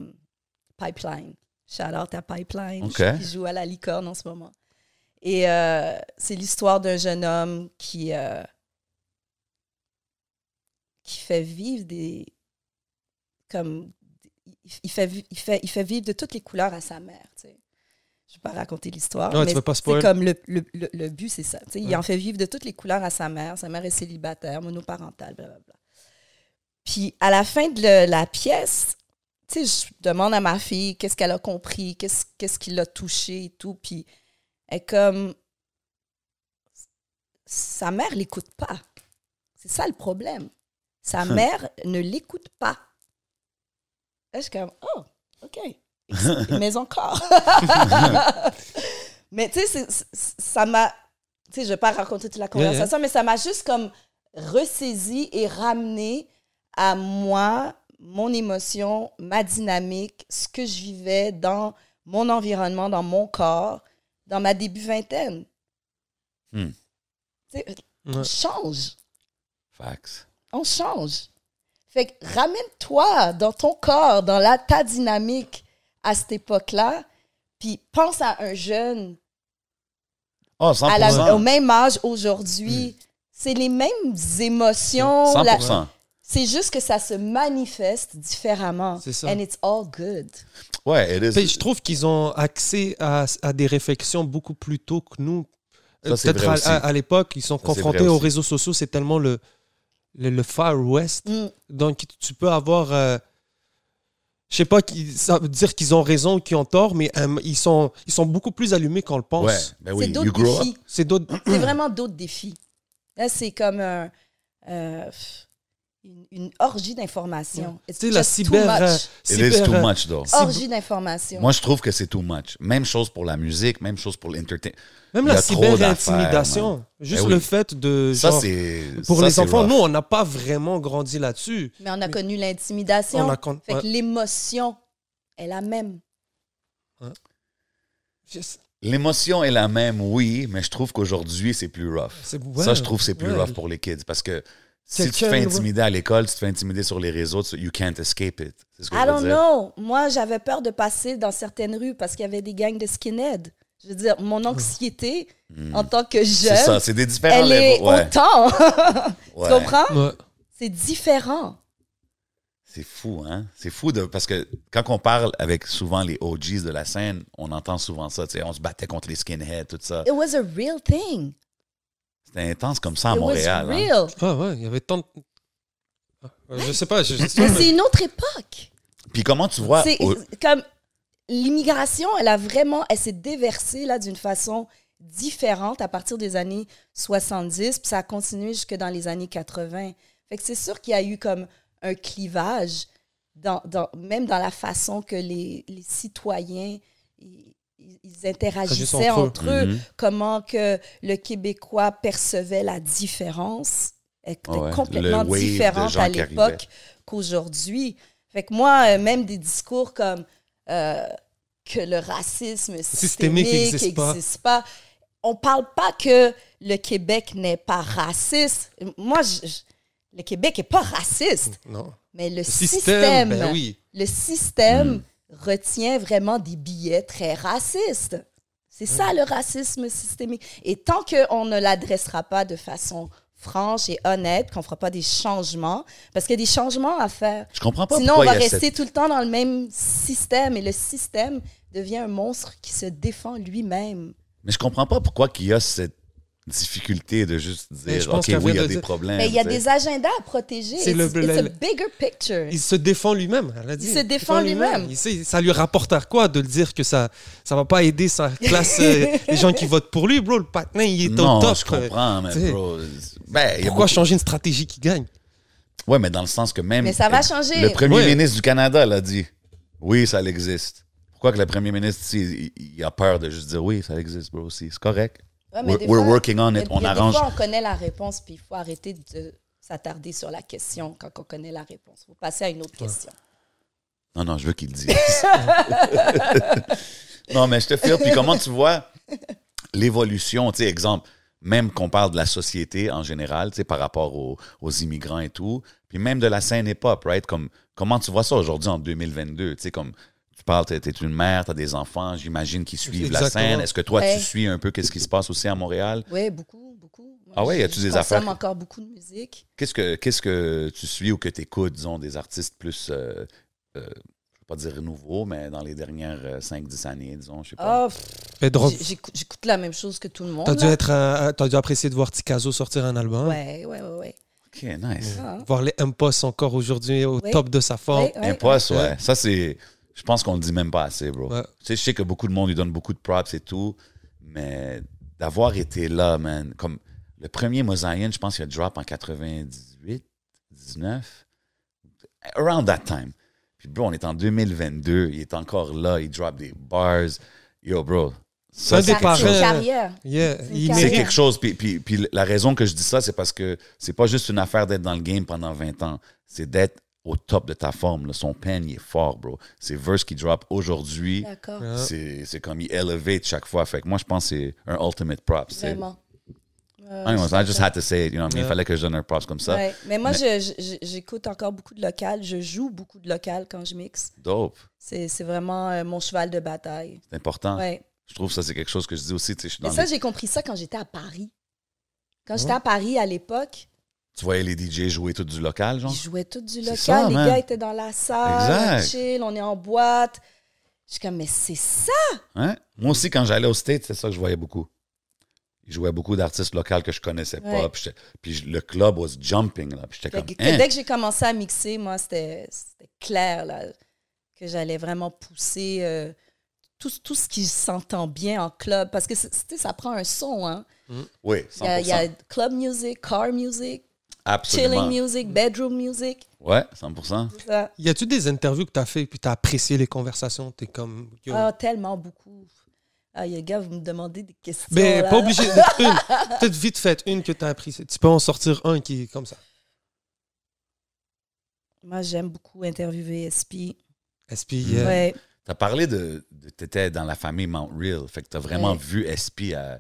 Pipeline. Shout out à Pipeline, qui joue à la licorne en ce moment. Et euh, c'est l'histoire d'un jeune homme qui, euh, qui fait vivre des. Comme. Il- fait, vi- il, fait, il fait vivre de toutes les couleurs à sa mère. tu sais. Je ne vais pas raconter l'histoire. Tu mais veux pas c'est spoil. comme le, le, le, le but, c'est ça. tu sais. Il en fait vivre de toutes les couleurs à sa mère. Sa mère est célibataire, monoparentale, blablabla. Puis à la fin de le- la pièce, tu sais, je demande à ma fille qu'est-ce qu'elle a compris, qu'est-ce qu'est-ce qui l'a touché et tout. Puis elle est comme. Sa mère l'écoute pas. C'est ça le problème. Sa mère ne l'écoute pas. Là, je suis comme, oh, OK. Mais encore. mais tu sais, ça m'a. Tu sais, je vais pas raconter toute la Yeah, yeah. conversation, mais ça m'a juste comme ressaisi et ramené à moi, mon émotion, ma dynamique, ce que je vivais dans mon environnement, dans mon corps, dans ma début vingtaine. Hmm. Tu sais, Ouais. On change. Facts. On change. Fait que ramène-toi dans ton corps, dans la, ta dynamique à cette époque-là, puis pense à un jeune Oh, 100%. à la- au même âge aujourd'hui. C'est les mêmes émotions. la- 100%. C'est juste que ça se manifeste différemment. C'est ça. And it's all good. Ouais, it is. Puis je trouve qu'ils ont accès à, à des réflexions beaucoup plus tôt que nous. Ça, c'est Peut-être vrai à, aussi. à- à l'époque, ils sont Ça, confrontés aux aussi. réseaux sociaux, c'est tellement le, le, le Far West. Mm. Donc, tu peux avoir. euh, je sais pas, ça veut dire qu'ils ont raison ou qu'ils ont tort, mais euh, ils, sont, ils sont beaucoup plus allumés qu'on le pense. Ouais, ben oui, c'est you d'autres défis. C'est d'autres. C'est vraiment d'autres défis. Là, c'est comme un, euh, une, une orgie d'informations. Sais, la too cyber. euh, much. It is too euh, much, though. Orgie d'informations. Moi, je trouve que c'est too much. Même chose pour la musique, même chose pour l'entertainment. Même la cyber-intimidation. Juste oui. le fait de. Ça, c'est. pour ça, les c'est enfants, rough. nous, on n'a pas vraiment grandi là-dessus. Mais on a connu l'intimidation. On a con- Fait ouais. que l'émotion est la même. Just- L'émotion est la même, oui, mais je trouve qu'aujourd'hui, c'est plus rough. c'est- ouais, ça, je trouve que c'est plus ouais. rough pour les kids parce que si tu te fais intimider à l'école, tu te fais intimider sur les réseaux, tu- you can't escape it. C'est ce que I je don't dire. know. Moi, j'avais peur de passer dans certaines rues parce qu'il y avait des gangs de skinheads. Je veux dire, mon anxiété en tant que Hmm. C'est ça, jeune, c'est des différents elle est. Ouais, autant. ouais. tu comprends? Ouais. C'est différent. C'est fou, hein? C'est fou de, parce que quand on parle avec souvent les OGs de la scène, on entend souvent ça. tu sais, On se battait contre les skinheads, tout ça. It was a real thing. C'était intense comme ça à It Montréal. was hein. real. Ah ouais, il y avait tant de. Ah, Je sais pas. Je, je- Mais c'est une autre époque. Puis comment tu vois. C'est au- comme l'immigration, elle a vraiment, elle s'est déversée là d'une façon différente à partir des années 70, puis ça a continué jusque dans les années 80. Fait que c'est sûr qu'il y a eu comme un clivage, dans, dans- même dans la façon que les, les citoyens ils, ils- ils interagissaient entre eux. entre eux, Mhm. comment que le Québécois percevait la différence était Ouais, complètement différente à l'époque qu'aujourd'hui. Fait que moi, euh, même des discours comme euh, que le racisme Systémique systémique existe pas. n'existe pas. On parle pas que le Québec n'est pas raciste. Moi, je- je- le Québec est pas raciste, Non. mais le Le système, ben oui. le système Hmm. Retient vraiment des billets très racistes. C'est ça le racisme systémique. Et tant qu'on ne l'adressera pas de façon franche et honnête, qu'on ne fera pas des changements, parce qu'il y a des changements à faire. Je comprends pas Sinon, on va rester cette- tout le temps dans le même système et le système devient un monstre qui se défend lui-même. Mais je comprends pas pourquoi qu'il y a cette difficulté de juste dire je pense OK, oui, il y a de des dire- problèmes. Mais il y a des agendas à protéger. C'est It's, le- bigger picture. Il se défend lui-même, elle a dit. se défend lui-même. Il sait- ça lui rapporte à quoi de le dire que ça ça va pas aider sa classe, euh, les gens qui votent pour lui, bro. Le patin, il est Non, au top. je comprends, mais Tu sais, bro. Ben, il y a Pourquoi beaucoup- changer une stratégie qui gagne? Ouais, mais dans le sens que même. Mais ça va changer. Le premier Ouais. ministre du Canada l'a dit. Oui, ça existe. Pourquoi que le premier ministre, il, il a peur de juste dire oui, ça existe, bro, aussi? C'est correct. Ouais, mais We're, we're fois- working on it. il On arrange. Des fois, on connaît la réponse, puis il faut arrêter de s'attarder sur la question quand on connaît la réponse. Il faut passer à une autre question. Non, non, je veux qu'il le dise. non, mais je te file. Puis comment tu vois l'évolution, tu sais, exemple, même qu'on parle de la société en général, tu sais, par rapport aux, aux immigrants et tout, puis même de la scène hip-hop, right? Comme, comment tu vois ça aujourd'hui en 2022? Tu sais, comme parles, t'es es une mère, t'as des enfants, j'imagine qu'ils suivent la scène. Est-ce que toi, Ouais. tu suis un peu qu'est-ce qui se passe aussi à Montréal? Oui, beaucoup, beaucoup. Moi, Ah ouais, y je- a-tu je des affaires- encore beaucoup de musique. Qu'est-ce que, qu'est-ce que tu suis ou que tu écoutes, disons, des artistes plus, euh, euh, je ne vais pas dire nouveaux, mais dans les dernières euh, 5-10 années, disons, je sais pas. J'ai- j'écoute j'écoute la même chose que tout le monde. t'as dû, être, euh, t'as dû apprécier de voir Tikazo sortir un album. Ouais, ouais, ouais, ouais. OK, nice. Ah. Voir les Impos encore aujourd'hui au Oui. top de sa forme. Ouais, ouais, Impost, ouais. ouais. Ça, c'est. Je pense qu'on le dit même pas assez, bro. Ouais. Tu sais, je sais que beaucoup de monde lui donne beaucoup de props et tout, mais d'avoir été là, man, comme le premier Mosaïen, je pense qu'il a drop en 98, 19, around that time. Puis, bro, on est en 2022, il est encore là, il drop des bars. Yo, bro. Ça, c'est parrains. carrière. Yeah, C'est quelque chose. Puis, puis, puis la raison que je dis ça, c'est parce que c'est pas juste une affaire d'être dans le game pendant 20 ans. C'est d'être au top de ta forme. là. Son pen, il est fort, bro. Ses verse qui drop aujourd'hui, D'accord. Ouais. c'est c'est comme il elevate chaque fois. Fait que moi, je pense que c'est un ultimate props. c'est- Vraiment. Euh, Anyways, I just had to say it. You know what I mean? Il fallait que je donne un props comme ça. Ouais. Mais moi, Mais- j'écoute encore beaucoup de local. Je joue beaucoup de local quand je mixe. Dope. C'est c'est vraiment euh, mon cheval de bataille. C'est important. Ouais. Je trouve que ça, c'est quelque chose que je dis aussi. tu sais, Je suis dans ça, les- j'ai compris ça quand j'étais à Paris. Quand j'étais à Paris à l'époque, Tu voyais les DJ jouer tout du local, genre? ils jouaient tout du local. ça, les man. gars étaient dans la salle, Exact. chill, on est en boîte. Je suis comme, mais c'est ça! Hein? Moi aussi, quand j'allais au States, c'est ça que je voyais beaucoup. Ils jouaient beaucoup d'artistes locaux que je connaissais Ouais. pas. Puis, le club was jumping. Là. Puis comme, que- hein? dès que j'ai commencé à mixer, moi, c'était c'était clair là, que j'allais vraiment pousser euh, tout, tout ce qui s'entend bien en club. Parce que c'est- tu sais, ça prend un son. Hein. Oui, Il y, a, 100%. il y a club music, car music, Absolument. chilling music, bedroom music. Ouais, 100%. tout ça. Y a-tu des interviews que t'as fait puis t'as apprécié les conversations? T'es comme. yo. Ah, tellement beaucoup. Ah, les gars, vous me demandez des questions. Mais là. pas obligé une. Peut-être vite fait une que t'as appréciée. Tu peux en sortir un qui est comme ça. Moi, j'aime beaucoup interviewer SP. SP, yeah. Ouais. Tu as parlé de. de T'étais dans la famille Mount Real. Fait que tu as vraiment Ouais. vu SP à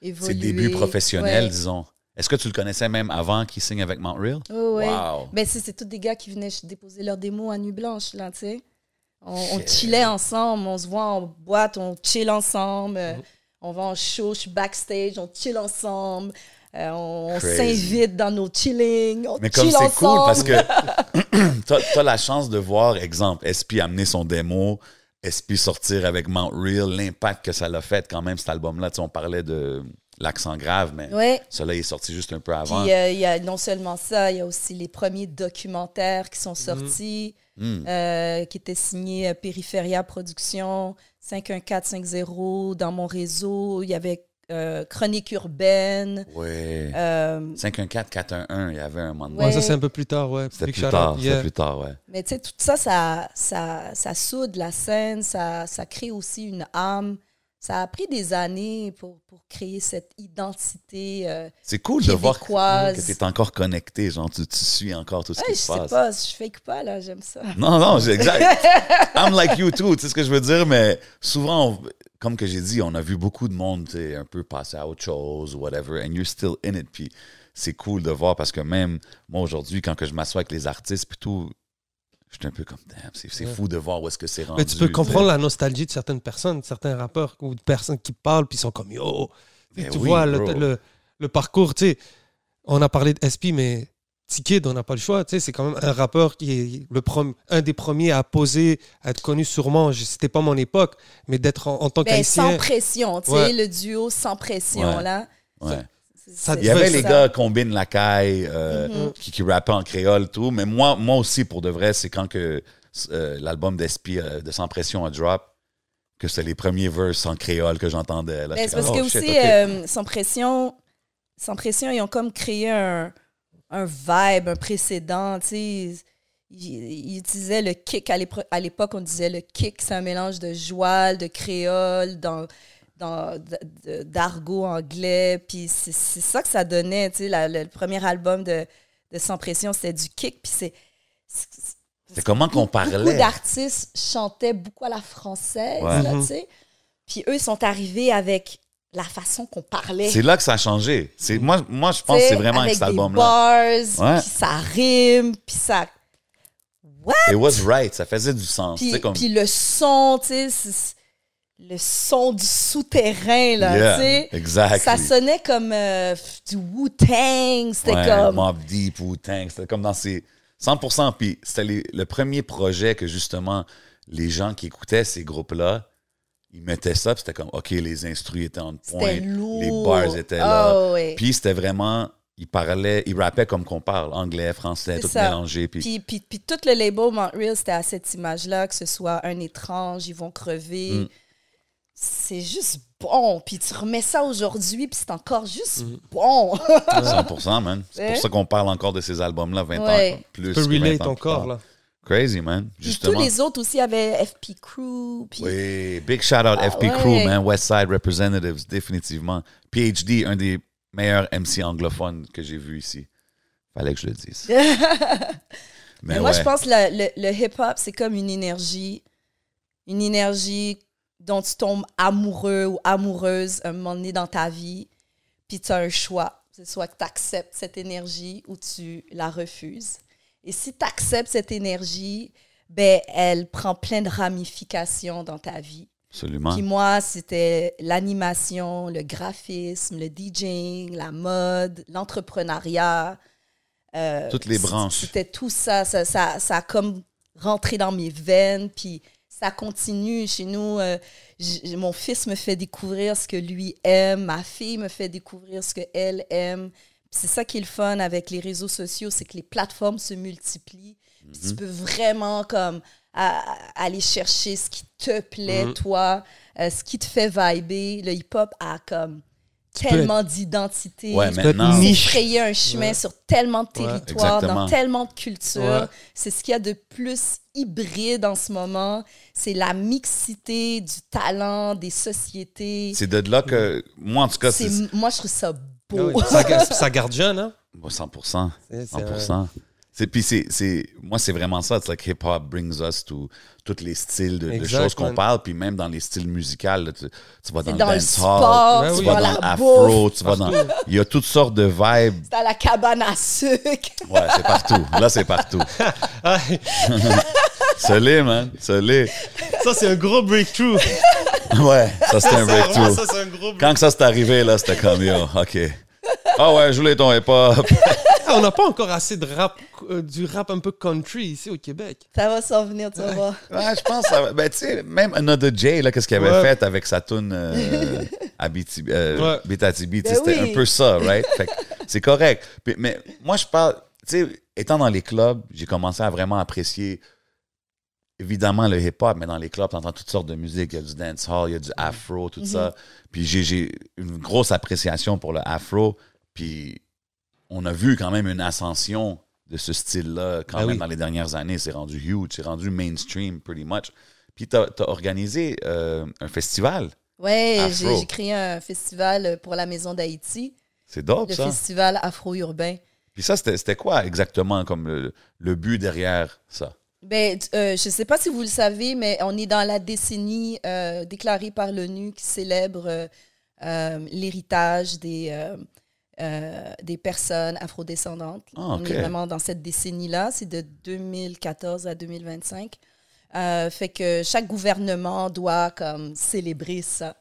ses débuts professionnels, Ouais. disons. Est-ce que tu le connaissais même avant qu'il signe avec Mount Real? Oh, ouais. Wow. Ben, c'est tous des gars qui venaient déposer leurs démos à Nuit Blanche, là, tu sais. On, chillait ensemble, on se voit en boîte, on chill ensemble. euh, Mhm. On va en show, je suis backstage, on chill ensemble. euh, on s'invite dans nos chillings, on Mais comme chill c'est cool parce que tu as, la chance de voir, exemple, SP amener son démo, SP sortir avec Mount Real, l'impact que ça l'a fait quand même cet album-là. Tu sais, On parlait de l'accent grave, mais Ouais. il est sorti juste un peu avant. Puis euh, il y a non seulement ça, il y a aussi les premiers documentaires qui sont sortis, Hmm. euh, qui étaient signés euh, Périphéria Productions, 51450 dans mon réseau. Il y avait euh, Chronique urbaine. Euh, 514-411, il y avait un moment donné. Ouais, ça c'est un peu plus tard, ouais. C'était plus tard, yeah. plus tard, ouais. mais tu sais, tout ça, ça, ça, ça soude la scène, ça, ça crée aussi une âme. Ça a pris des années pour, pour créer cette identité. euh, C'est cool de voir que tu es encore connecté, genre tu, tu suis encore tout ce ouais, qui je se sais passe. pas, je fake pas, là, j'aime ça. Non, non, exact. I'm like you too, tu sais ce que je veux dire, mais souvent, on- comme que j'ai dit, on a vu beaucoup de monde, un peu passer à autre chose, whatever, and you're still in it, puis c'est cool de voir parce que même moi aujourd'hui, quand que je m'assois avec les artistes, puis tout, je suis un peu comme, damn, c'est Ouais. fou de voir où est-ce que c'est rendu. Mais tu peux comprendre la nostalgie de certaines personnes, certains rappeurs ou de personnes qui parlent puis sont comme yo. Tu Mais tu oui, vois le, le- le parcours, tu sais. On a parlé de SP, mais T-Kid, on n'a pas le choix. Tu sais, c'est quand même un rappeur qui est le prom- un des premiers à poser, à être connu sûrement. C'était pas mon époque, mais d'être en, en tant Ben, sans qu'haïtien. pression, tu sais, Ouais. le duo sans pression, Ouais. là. Ouais. Ça Il y avait les gars combinent la caille, euh, Mhm. qui, qui rappaient en créole, tout. Mais moi, moi aussi, pour de vrai, c'est quand que euh, l'album d'Espi euh, de Sans Pression a drop, que c'est les premiers verses en créole que j'entendais. Ben, c'est parce que oh, shit, aussi, euh, sans pression, sans pression, ils ont comme créé un, un vibe, un précédent. Tu sais, le kick. À l'époque, on disait le kick, c'est un mélange de joual, de créole, dans, d'argot anglais. Puis c'est, ça que ça donnait. Tu sais, la- le, premier album de, de Sans pression, c'était du kick. Puis c'est. c'est- comment qu'on Beaucoup parlait? d'artistes chantaient beaucoup à la française, Ouais. là, tu sais. Puis eux, ils sont arrivés avec la façon qu'on parlait. C'est là que ça a changé. C'est, moi, moi, je pense que c'est vraiment avec avec cet album-là. bars, Ouais. puis ça rime, puis ça... It was right. Ça faisait du sens. Puis, comme, puis le son, tu sais, le son du souterrain, là, Yeah, tu sais. exactly. Ça sonnait comme euh, du Wu-Tang, c'était Ouais, comme... Mobb Deep ou Tank. C'était comme dans ces 100%. Puis c'était le premier projet que justement les gens qui écoutaient ces groupes-là, ils mettaient ça. Puis c'était comme, OK, les instrus étaient en point. Les bars étaient là. Ouais. Puis c'était vraiment, ils parlaient, ils rappaient comme qu'on parle, anglais, français, tout ça. mélangé. Puis, Puis, puis, puis tout le label Montreal, c'était à cette image-là, que ce soit un étrange, ils vont crever. Mm. C'est juste bon. Puis tu remets ça aujourd'hui, puis c'est encore juste Mm. bon. 100%, man. C'est pour ça qu'on parle encore de ces albums-là 20 Ouais. ans plus. Tu peux que 20 relate ans plus encore, tard. là. Crazy, man. Puis Justement. tous les autres aussi avaient FP Crew. Puis Oui, big shout out Ah, FP ouais. Crew, man. Westside Representatives, définitivement. PhD, un des meilleurs MC anglophones que j'ai vu ici. Fallait que je le dise. Mais, Mais moi, ouais. je pense que le, le- le hip-hop, c'est comme une énergie. Une énergie dont tu tombes amoureux ou amoureuse un moment donné dans ta vie. Puis tu as un choix. C'est soit que tu acceptes cette énergie ou tu la refuses. Et si tu acceptes cette énergie, ben, elle prend plein de ramifications dans ta vie. Absolument. Puis moi, c'était l'animation, le graphisme, le DJing, la mode, l'entrepreneuriat. Euh, Toutes les branches. C'était tout ça. Ça, ça. ça a comme rentré dans mes veines. Puis ça continue chez nous. euh, mon fils me fait découvrir ce que lui aime. Ma fille me fait découvrir ce qu'elle aime. C'est ça qui est le fun avec les réseaux sociaux, c'est que les plateformes se multiplient. Puis Mhm. tu peux vraiment comme à- à- aller chercher ce qui te plaît, Mhm. toi, euh, ce qui te fait vibrer. Le hip-hop a comme tellement d'identité. Ouais, Tu peux frayer un chemin Ouais. sur tellement de territoires, dans tellement de cultures. Ouais. C'est ce qu'il y a de plus hybride en ce moment. C'est la mixité du talent, des sociétés. C'est de là que, moi en tout cas, c'est Moi, je trouve ça beau. ça, ga- ça garde jeune, hein? Bon, 100%. C'est- c'est un- 100%. C'est, puis c'est, c'est, moi, c'est vraiment ça. It's like hip-hop brings us to tous les styles de, choses qu'on parle, puis même dans les styles musicaux. là, tu, tu vas dans, C'est le dans le dancehall, sport, Ouais, tu oui. tu vas dans dans la l'afro, tu vas dans... Il y a toutes sortes de vibes. c'est à la cabane à sucre. Ouais, c'est partout. Là, c'est partout. Solé, man. Solé. ça, c'est un gros breakthrough. Ouais, ça, c'était un breakthrough. Ça, c'est un gros breakthrough. Quand que ça s'est arrivé, là, c'était comme, yo, OK. Ah ouais, je voulais ton hip-hop. Ah, on n'a pas encore assez de rap, euh, du rap un peu country ici au Québec. Ça va s'en venir, tu vas voir. Ouais, je pense. que ça va- Ben, tu sais, même Another J, là, qu'est-ce qu'il avait Ouais. fait avec sa tune euh, Abitibi, euh, Ouais. Bitatibi, Ben c'était oui. un peu ça, right? C'est correct. Mais moi, je parle, tu sais, étant dans les clubs, j'ai commencé à vraiment apprécier évidemment le hip-hop, mais dans les clubs, tu entends toutes sortes de musique. Il y a du dancehall, il y a du afro, tout ça. Puis j'ai- j'ai une grosse appréciation pour le afro. Puis on a vu quand même une ascension de ce style-là quand Ben même oui. dans les dernières années. C'est rendu huge, c'est rendu mainstream, pretty much. Puis tu as, organisé euh, un festival. Ouais, Afro. j'ai créé un festival pour la Maison d'Haïti, C'est dope, le ça. festival afro-urbain. Puis ça, c'était c'était quoi exactement comme le, le but derrière ça? Ben, euh, je ne sais pas si vous le savez, mais on est dans la décennie euh, déclarée par l'ONU qui célèbre euh, euh, l'héritage des, euh, des personnes afrodescendantes. Ah, On est vraiment dans cette décennie-là. C'est de 2014 à 2025. Euh, fait que chaque gouvernement doit comme célébrer ça.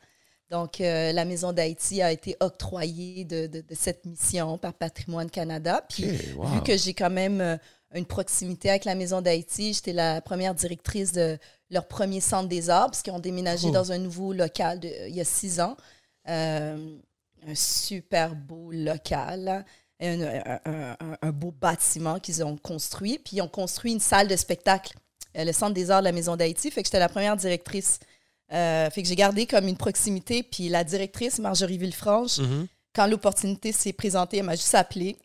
Donc, euh, la Maison d'Haïti a été octroyée de, de- de cette mission par Patrimoine Canada. Puis, wow. vu que j'ai quand même une proximité avec la Maison d'Haïti, j'étais la première directrice de leur premier centre des arts, parce qu'ils ont déménagé Cool. dans un nouveau local de- il y a six ans. Euh, un super beau local, un, un- un- un- un beau bâtiment qu'ils ont construit. Puis ils ont construit une salle de spectacle, euh, le Centre des arts de la Maison d'Haïti. Fait que j'étais la première directrice. Euh, fait que j'ai gardé comme une proximité. Puis la directrice, Marjorie Villefranche, Mhm. quand l'opportunité s'est présentée, elle m'a juste appelé.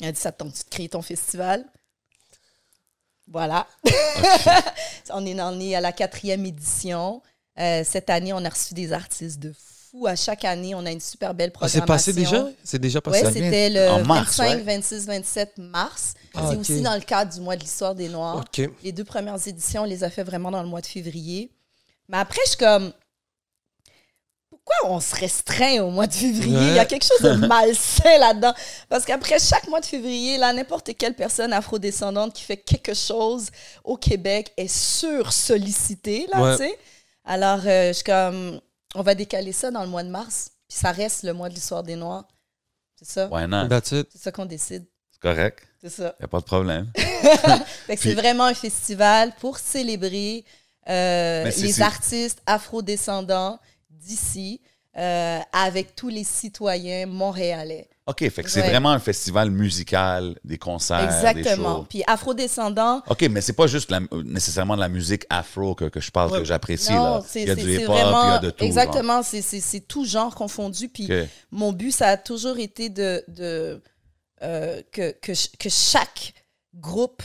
Elle a dit Ça te tente de créer ton festival? Voilà. on, est, on est à la quatrième édition. Euh, cette année, on a reçu des artistes de fou. À chaque année, on a une super belle Ah, c'est programmation. passé déjà? C'est déjà Oui, passé? Vient c'était le en mars, 25, ouais. 26, 27 mars. Ah, c'est aussi dans le cadre du mois de l'histoire des Noirs. OK. Les deux premières éditions, on les a fait vraiment dans le mois de février. Mais après, je suis comme, pourquoi on se restreint au mois de février? Il y a quelque chose de malsain là-dedans. Parce qu'après chaque mois de février, là, n'importe quelle personne afrodescendante qui fait quelque chose au Québec est sur-sollicitée, là, Ouais. tu sais. Alors, euh, je suis comme, on va décaler ça dans le mois de mars. Puis ça reste le mois de l'histoire des Noirs. C'est ça? Why not? That's it. C'est ça qu'on décide. C'est correct. C'est ça. Y a pas de problème. Fait que Puis- c'est vraiment un festival pour célébrer euh, les artistes afrodescendants d'ici euh, avec tous les citoyens montréalais. OK, fait que c'est Ouais. vraiment un festival musical, des concerts, des Exactement. shows. Puis afrodescendants, OK, mais c'est pas juste la- nécessairement de la musique afro que, que je parle, Ouais. que j'apprécie. non, Il y a du hip-hop, il y a de tout. exactement, c'est- tout genre confondu. Puis mon but, ça a toujours été de, de euh, que, que, ch- que chaque groupe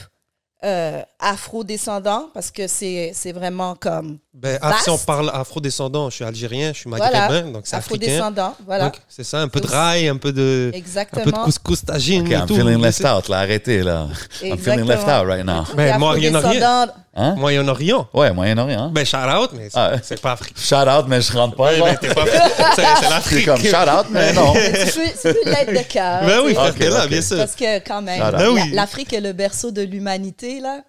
euh, afro-descendant, parce que c'est c'est vraiment comme Ben, si on parle afro-descendant, je suis algérien, je suis Voilà. maghrébin, donc c'est africain. afro-descendant. Voilà, c'est ça, un peu de rail, un peu de, un peu de exactement. couscous tagine OK, et I'm tout. feeling mais left out, là. Arrêtez, là. I'm feeling Exactement. left out right now. Ben, Moyen-Orient. Afro-descendant, Hein? Moyen-Orient. Ouais, Moyen-Orient. Ben, shout out, mais c'est Ah. c'est pas africain. Shout out, mais je rentre pas. Ouais, là. ben, t'es pas- c'est c'est C'est l'Afrique. comme shout out, mais non. Tu peux l'être de cœur. Ben oui, t'es là, bien sûr. Parce que quand même, Ben oui. l'Afrique est le berceau de l'humanité, là.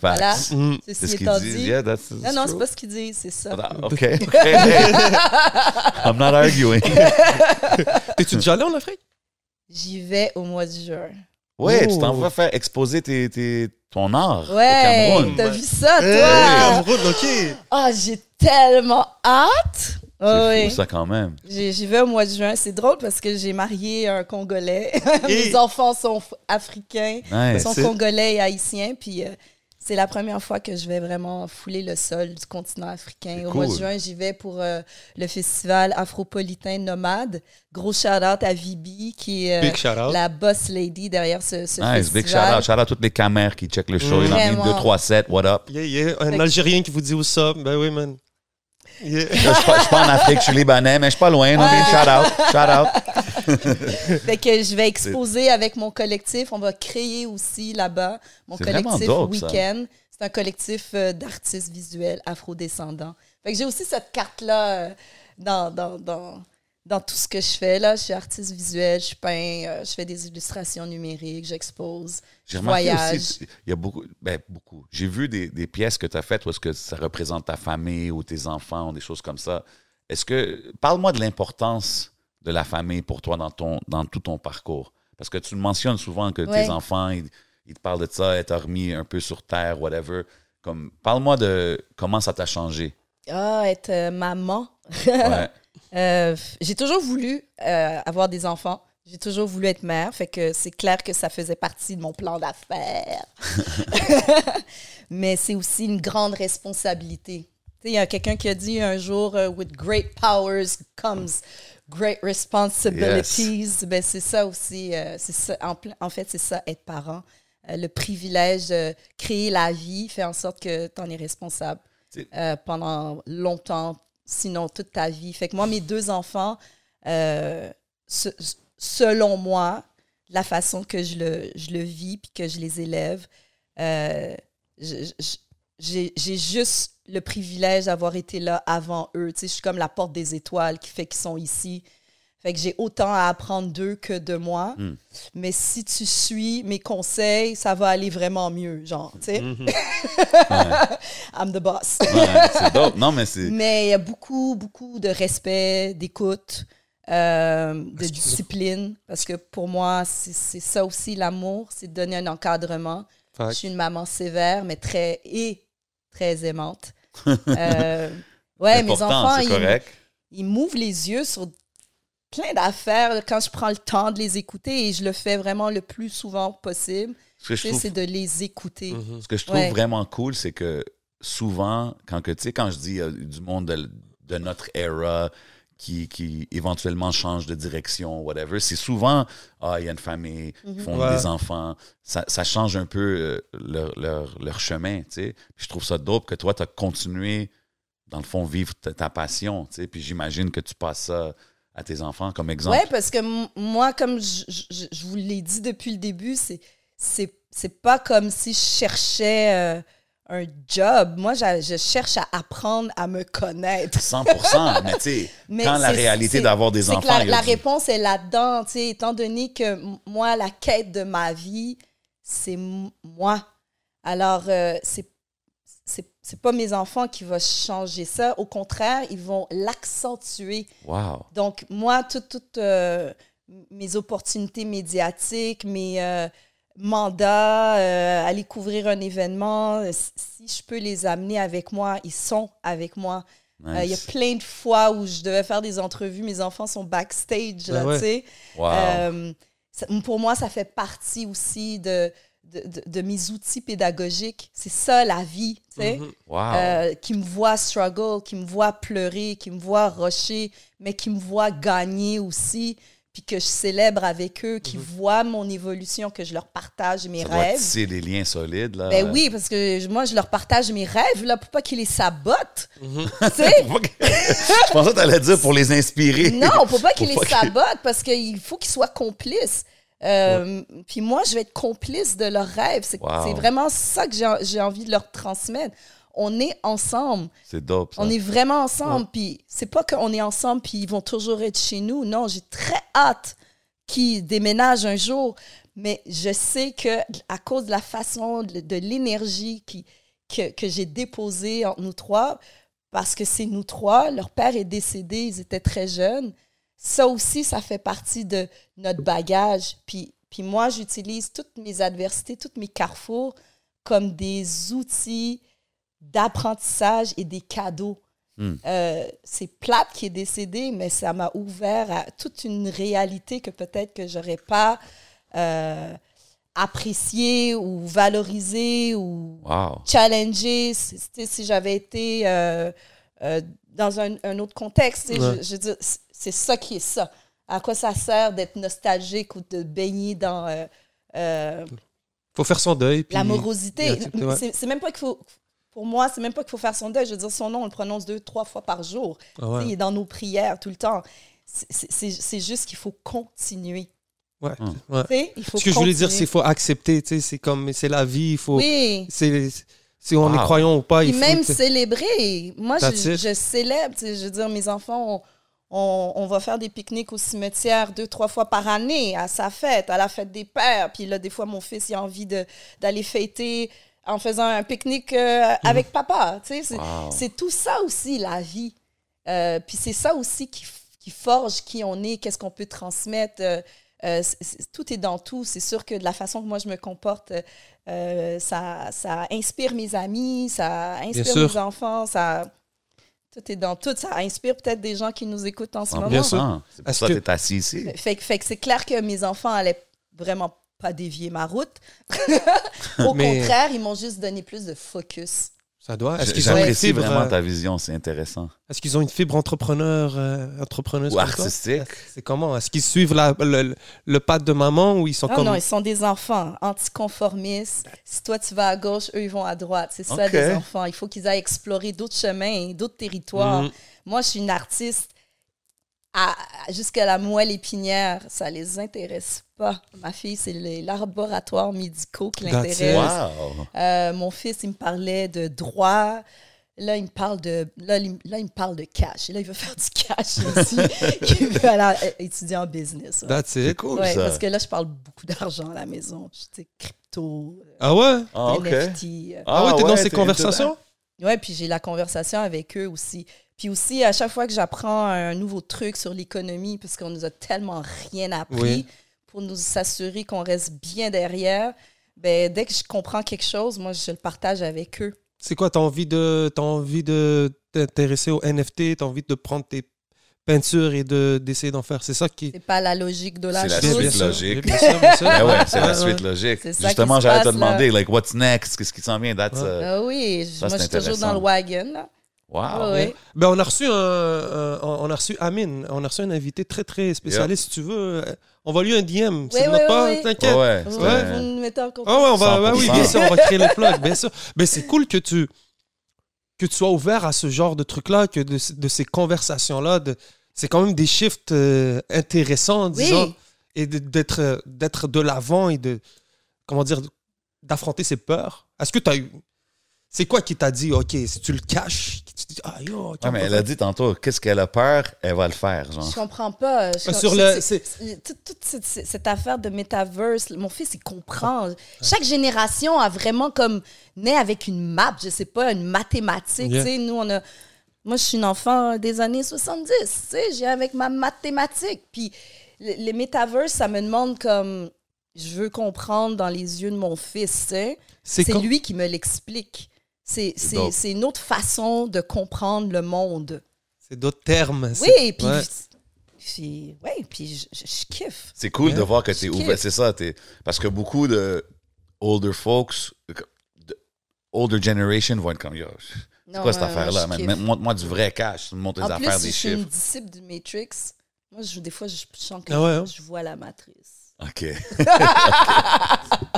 Facts. Voilà. Mm. C'est ce qu'ils étant disent. dit? Yeah, that's, Non, non, c'est pas ce qu'ils disent, c'est ça. Ah, OK. I'm not arguing. T'es-tu déjà allé en Afrique? J'y vais au mois de juin. Ouais, Oh. tu t'en vas faire exposer tes, tes- ton art Ouais, au Cameroun. t'as vu ça, Eh, toi? Cameroun, ok. Ah, j'ai tellement hâte. C'est oui. fou, ça, quand même. J'ai- J'y vais au mois de juin. C'est drôle parce que j'ai marié un Congolais. Et- Mes enfants sont africains, Nice. sont congolais et haïtiens. Puis euh, c'est la première fois que je vais vraiment fouler le sol du continent africain. Au mois de cool. juin, j'y vais pour euh, le festival afropolitain Nomade. Gros shout-out à Vibi, qui est euh, la boss lady derrière ce, ce Nice, festival. big shout out. Shout out à toutes les caméras qui checkent le show. Il en a mis Vraiment. 2, 3, 7. What up? Yeah, yeah, un Fait que- Algérien qui vous dit où ça? Ben oui, man. Yeah. Là, Je suis pas, je suis pas en Afrique, je suis libanais, mais je suis pas loin. Non, shout out. Shout out. Fait que je vais exposer avec mon collectif. On va créer aussi là-bas mon collectif. Weekend. C'est un collectif euh, d'artistes visuels afrodescendants. Fait que j'ai aussi cette carte-là euh, dans, dans, dans, dans tout ce que je fais. Là. Je suis artiste visuel, je peins, euh, je fais des illustrations numériques, j'expose, je voyage. aussi, il y a beaucoup, ben beaucoup. J'ai vu des, des pièces que tu as faites où est-ce que ça représente ta famille ou tes enfants ou des choses comme ça. Est-ce que, parle-moi de l'importance de la famille pour toi dans, ton, dans tout ton parcours. Parce que tu mentionnes souvent que Ouais. tes enfants, ils, ils te parlent de ça, être remis un peu sur terre, whatever. Comme, parle-moi de comment ça t'a changé. Ah, être euh, maman. Euh, j'ai toujours voulu euh, avoir des enfants. J'ai toujours voulu être mère, fait que c'est clair que ça faisait partie de mon plan d'affaires. Mais c'est aussi une grande responsabilité. Il y a quelqu'un qui a dit un jour, euh, With great powers comes great responsibilities. Ben, c'est ça aussi. euh, c'est ça, en, fait, c'est ça, être parent. Euh, le privilège de créer la vie fait en sorte que tu en es responsable euh, pendant longtemps, sinon toute ta vie. Fait que moi, mes deux enfants, euh, se- selon moi, la façon que je le, je le vis puis que je les élève, euh, j'ai juste le privilège d'avoir été là avant eux. Tu sais, je suis comme la porte des étoiles qui fait qu'ils sont ici. Fait que j'ai autant à apprendre d'eux que de moi. Hmm. Mais si tu suis mes conseils, ça va aller vraiment mieux, genre, tu sais. I'm the boss. Ouais, c'est dope. Non, mais c'est. Mais il y a beaucoup, beaucoup de respect, d'écoute, euh, de discipline. Parce que pour moi, c'est c'est ça aussi l'amour, c'est de donner un encadrement. Je suis une maman sévère, mais très et très aimante. Euh, ouais, mes enfants, ils, ils m'ouvrent les yeux sur plein d'affaires quand je prends le temps de les écouter et je le fais vraiment le plus souvent possible. Ce que je Tu sais, trouve C'est de les écouter. Mhm. Ce que je trouve Ouais. vraiment cool, c'est que souvent, quand que, tu sais, quand je dis euh, du monde de, de notre era qui, qui éventuellement change de direction, whatever, c'est souvent, ah, il y a une famille, ils font Ouais. des enfants, ça, ça change un peu euh, leur, leur, leur chemin, tu sais. Puis je trouve ça dope que toi, tu as continué, dans le fond, vivre ta, ta passion, tu sais. Puis j'imagine que tu passes ça à tes enfants comme exemple? Ouais, parce que moi, comme je, je- je vous l'ai dit depuis le début, c'est c'est c'est pas comme si je cherchais euh, un job. Moi, je, je cherche à apprendre à me connaître. 100 mais tu sais, quand la réalité d'avoir des que enfants, la, réponse est là-dedans, tu sais, étant donné que moi, la quête de ma vie, c'est moi. Alors, euh, c'est c'est c'est pas mes enfants qui vont changer ça. Au contraire, ils vont l'accentuer. Wow. Donc, moi, toutes toutes, euh, mes opportunités médiatiques, mes euh, mandats, euh, aller couvrir un événement, si je peux les amener avec moi, ils sont avec moi. Euh, Il y a plein de fois où je devais faire des entrevues, mes enfants sont backstage, là, Ah ouais. tu sais. Wow. Euh, pour moi, ça fait partie aussi de, de, de- de mes outils pédagogiques. C'est ça, la vie, tu sais. Mhm. wow. Euh, qui me voit struggle, qui me voit pleurer, qui me voit rusher, mais qui me voit gagner aussi, puis que je célèbre avec eux, qui voient mon évolution, que je leur partage mes ça rêves. tisser des liens solides, là. Ben oui, parce que moi, je leur partage mes rêves, là, pour pas qu'ils les sabotent. tu sais? je pensais que tu allais dire pour les inspirer. Non, pour pas qu'ils les sabotent, parce qu'il faut qu'ils soient complices. Euh, Puis moi, je vais être complice de leurs rêves. C'est Wow. vraiment ça que j'ai envie de leur transmettre. On est ensemble. C'est dope, ça. On est vraiment ensemble. Puis c'est pas qu'on est ensemble puis ils vont toujours être chez nous. Non, j'ai très hâte qu'ils déménagent un jour. Mais je sais que à cause de la façon, de, de l'énergie qui, que, que j'ai déposée entre nous trois, parce que c'est nous trois, leur père est décédé, ils étaient très jeunes. Ça aussi, ça fait partie de notre bagage. Puis, puis moi, j'utilise toutes mes adversités, tous mes carrefours comme des outils d'apprentissage et des cadeaux. Hmm. Euh, c'est plate qui est décédé, mais ça m'a ouvert à toute une réalité que peut-être que j'aurais pas euh, appréciée ou valorisée ou Wow. challengée si, j'avais été euh, euh, dans un, un autre contexte. Ouais. Je, je veux dire, c'est- ça qui est ça. À quoi ça sert d'être nostalgique ou de baigner dans euh, euh, faut faire son deuil. l'amorosité? C'est même pas qu'il faut. Pour moi, c'est même pas qu'il faut faire son deuil. Je veux dire, son nom, on le prononce deux, trois fois par jour. Ah ouais. Il est dans nos prières tout le temps. C'est- juste qu'il faut continuer. Ouais. Hum. ouais. Tu sais, il faut Ce que je voulais dire, c'est qu'il faut accepter. C'est comme, c'est la vie. Il faut. Oui. c'est- Si on Wow. est croyant ou pas, il faut. même célébrer. Moi, je, célèbre. Je veux dire, mes enfants, on, on- on va faire des pique-niques au cimetière deux, trois fois par année, à sa fête, à la fête des pères. Puis là, des fois, mon fils, il a envie de- d'aller fêter en faisant un pique-nique euh, avec papa. Tu sais, c'est Wow. tout ça aussi, la vie. Euh, puis c'est ça aussi qui forge qui on est, qu'est-ce qu'on peut transmettre. euh, euh, tout est dans tout. C'est sûr que de la façon que moi je me comporte, euh, ça, ça inspire mes amis, ça inspire mes enfants, ça. Tout est dans tout. Ça inspire peut-être des gens qui nous écoutent en ce moment. Bien sûr. 100%. C'est pour ça que tu es assis ici. Fait, que- fait que c'est clair que mes enfants allaient vraiment pas dévier ma route. Au Mais- contraire, ils m'ont juste donné plus de focus. Ça doit. Est-ce qu'ils ont une J'apprécie fibre, vraiment euh, ta vision, c'est intéressant. est-ce qu'ils ont une fibre entrepreneur, euh, entrepreneuse Ou artistique. C'est comment? Est-ce qu'ils suivent la- le, le pas de maman ou ils sont Non, comme non, ils sont des enfants anticonformistes. Si toi, tu vas à gauche, eux, ils vont à droite. C'est ça, des enfants. Il faut qu'ils aillent explorer d'autres chemins, d'autres territoires. Mhm. Moi, je suis une artiste jusqu'à la moelle épinière. Ça les intéresse pas. Ma fille, c'est les laboratoires médicaux qui l'intéressent. Wow! Euh, mon fils, il me parlait de droit. Là, il me parle de, là, il, là, il me parle de cash. Et là, il veut faire du cash aussi. il veut aller euh, étudier en business. ouais. That's C'est it. cool, Ouais, ça. parce que là, je parle beaucoup d'argent à la maison. Sais, crypto, euh, Ah ouais? Ah, OK. NFT. euh. Ah, ouais, t'es dans ces conversations? Ouais, puis j'ai la conversation avec eux aussi. Puis aussi, à chaque fois que j'apprends un nouveau truc sur l'économie, parce qu'on nous a tellement rien appris, Oui. pour nous s'assurer qu'on reste bien derrière, ben, dès que je comprends quelque chose, moi, je le partage avec eux. C'est quoi T'as envie de t'as envie de t'intéresser au NFT T'as envie de prendre tes peintures et de d'essayer d'en faire? C'est ça qui. C'est pas la logique de la C'est la suite logique. Bien sûr, bien sûr. Ben ouais, c'est la suite logique. Justement, j'allais te demander, là. like, what's next? Qu'est-ce qui s'en vient? That's, Ouais. uh, Ah oui, Ça, moi, je suis toujours dans le wagon. là. Wow. Ah ouais. Ben, on a reçu un, un- on a reçu Amine, on a reçu un invité très très spécialiste. Si tu veux, on va lui un DM. Ça Oui, ne oui, pas, t'inquiète. Ouais, Vous, c'est Ouais. nous mettez en contact. Ah ouais, on va, ouais, oui, 100%. bien sûr, on va créer le plug, bien sûr. Mais c'est cool que tu, que tu sois ouvert à ce genre de trucs-là, que de, de ces conversations-là, de, c'est quand même des shifts euh, intéressants, Oui. disons, et d'être, d'être de l'avant et de, comment dire, d'affronter ses peurs. Est-ce que tu as eu, c'est quoi qui t'a dit, OK, si tu le caches, tu te dis, ah yo, Ouais, mais elle a dit tantôt, qu'est-ce qu'elle a peur, elle va le faire, genre. Je comprends pas. Je- sur c'est- le- c'est- c'est- toute, toute cette, affaire de metaverse, mon fils, il comprend. Chaque génération a vraiment comme né avec une map, je sais pas, une mathématique. Yeah. tu sais. Nous, on a. Moi, je suis une enfant des années 70. tu sais, J'ai avec ma mathématique. Puis le- les metaverse, ça me demande comme. Je veux comprendre dans les yeux de mon fils. tu sais. C'est lui qui me l'explique. C'est c'est- dope. c'est une autre façon de comprendre le monde. C'est d'autres termes. Oui, puis ouais. puis- ouais, puis je, je- je kiffe. C'est cool de Ouais. voir que tu es Je ouvert. C'est ça, t'es- parce que beaucoup de older folks, de- older generation vont être comme yo. C'est quoi cette affaire-là, je. Montre-moi du vrai cash. Montre des En affaires, plus, des je suis une chiffres. disciple du Matrix. Moi, je, des fois, je sens que Ah ouais, hein? je vois la matrice. OK.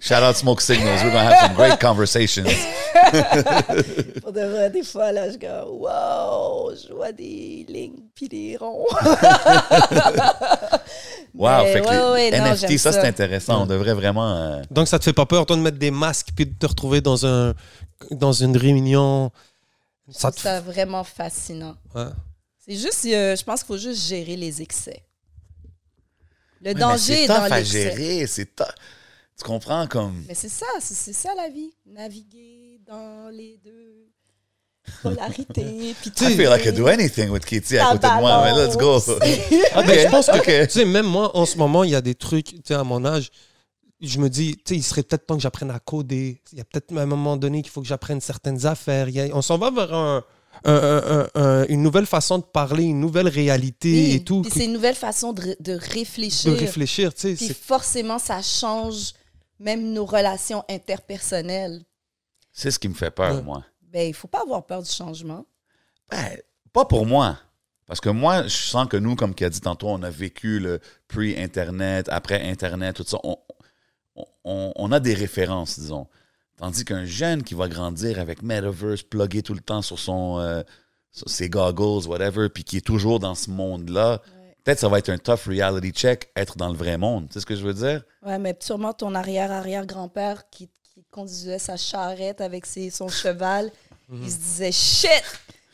Shout out Smoke Signals. We're going to have some great conversations. Pour de vrai, des fois, là, je go, wow, je vois des lignes puis des ronds. Wow. Mais fait que ouais, les ouais, NFT, ça, ça. c'est intéressant. On devrait vraiment. euh, Donc, ça te fait pas peur, toi, de mettre des masques puis de te retrouver dans, un, dans une réunion? Je Ça trouve te ça vraiment fascinant. Ouais. C'est juste, euh, je pense qu'il faut juste gérer les excès. Le ouais, mais danger c'est est dans à l'excès. gérer. C'est tough. Tu comprends comme? Mais c'est ça, c'est c'est ça la vie. Naviguer dans les deux polarités. puis I feel like I could do anything with Kitty à côté de moi. Mais let's go. Ah, ben, je pense que, OK. tu sais, même moi, en ce moment, il y a des trucs, tu sais, à mon âge, je me dis, tu sais, il serait peut-être temps que j'apprenne à coder. Il y a peut-être à un moment donné qu'il faut que j'apprenne certaines affaires. Il y a- on s'en va vers un- un- un- un- une nouvelle façon de parler, une nouvelle réalité Oui, et tout. Puis c'est une nouvelle façon de, de réfléchir. de réfléchir, tu sais. Puis forcément, ça change même nos relations interpersonnelles. C'est ce qui me fait peur, Ouais. moi. Ben, il faut pas avoir peur du changement. Ben, pas pour moi. Parce que moi, je sens que nous, comme qui a dit tantôt, on a vécu le pre-Internet, après Internet, tout ça. On, on- on a des références, disons. Tandis qu'un jeune qui va grandir avec Metaverse, plugué tout le temps sur son euh, sur ses goggles, whatever, puis qui est toujours dans ce monde-là, peut-être ça va être un tough reality check, être dans le vrai monde. Tu sais ce que je veux dire? Ouais, mais sûrement ton arrière-arrière-grand-père qui, qui conduisait sa charrette avec ses, son cheval, il se disait Shit!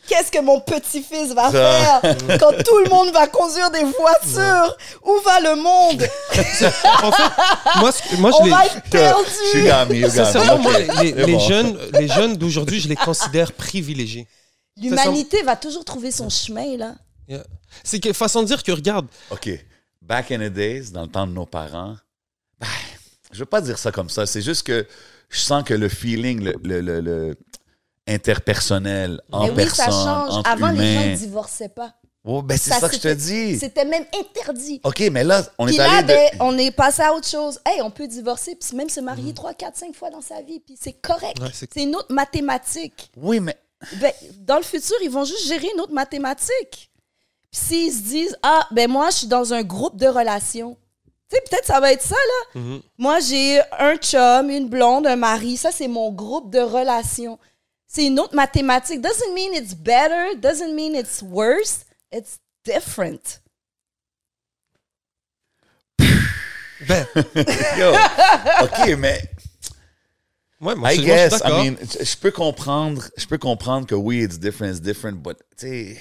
Qu'est-ce que mon petit-fils va Ça. faire quand tout le monde va conduire des voitures? Où va le monde? En fait, moi, moi On je va les. être perdu! She got me, you got me. Sincèrement, moi, OK. les, bon. jeunes, les jeunes d'aujourd'hui, je les considère privilégiés. L'humanité va toujours trouver son chemin, là. Yeah. C'est que façon de dire que regarde, OK. Back in the days, dans le temps de nos parents, ben, je veux pas dire ça comme ça. C'est juste que je sens que le feeling, le, le- le- le interpersonnel, en Mais oui, personne, ça change. entre Avant, les gens ne divorçaient pas. Oh, ben, c'est Ça, ça, que je te c'était- dis. C'était même interdit. OK, mais là, on Puis est là, allé de... ben, on est passé à autre chose. Hey, on peut divorcer, puis même se marier trois, quatre, cinq fois dans sa vie, puis c'est correct. Ouais, c'est une autre mathématique. Oui, mais... Ben, dans le futur, ils vont juste gérer une autre mathématique. Puis s'ils se disent, ah, ben moi, je suis dans un groupe de relations. Tu sais, peut-être ça va être ça, là. Mhm. Moi, j'ai un chum, une blonde, un mari. Ça, c'est mon groupe de relations. C'est une autre mathématique. Doesn't mean it's better. Doesn't mean it's worse. It's different. Ben, Yo, OK, mais... ouais, moi, I je- moi, je suis guess, I mean, je je peux comprendre, je peux comprendre que oui, it's different, it's different, but, tu sais,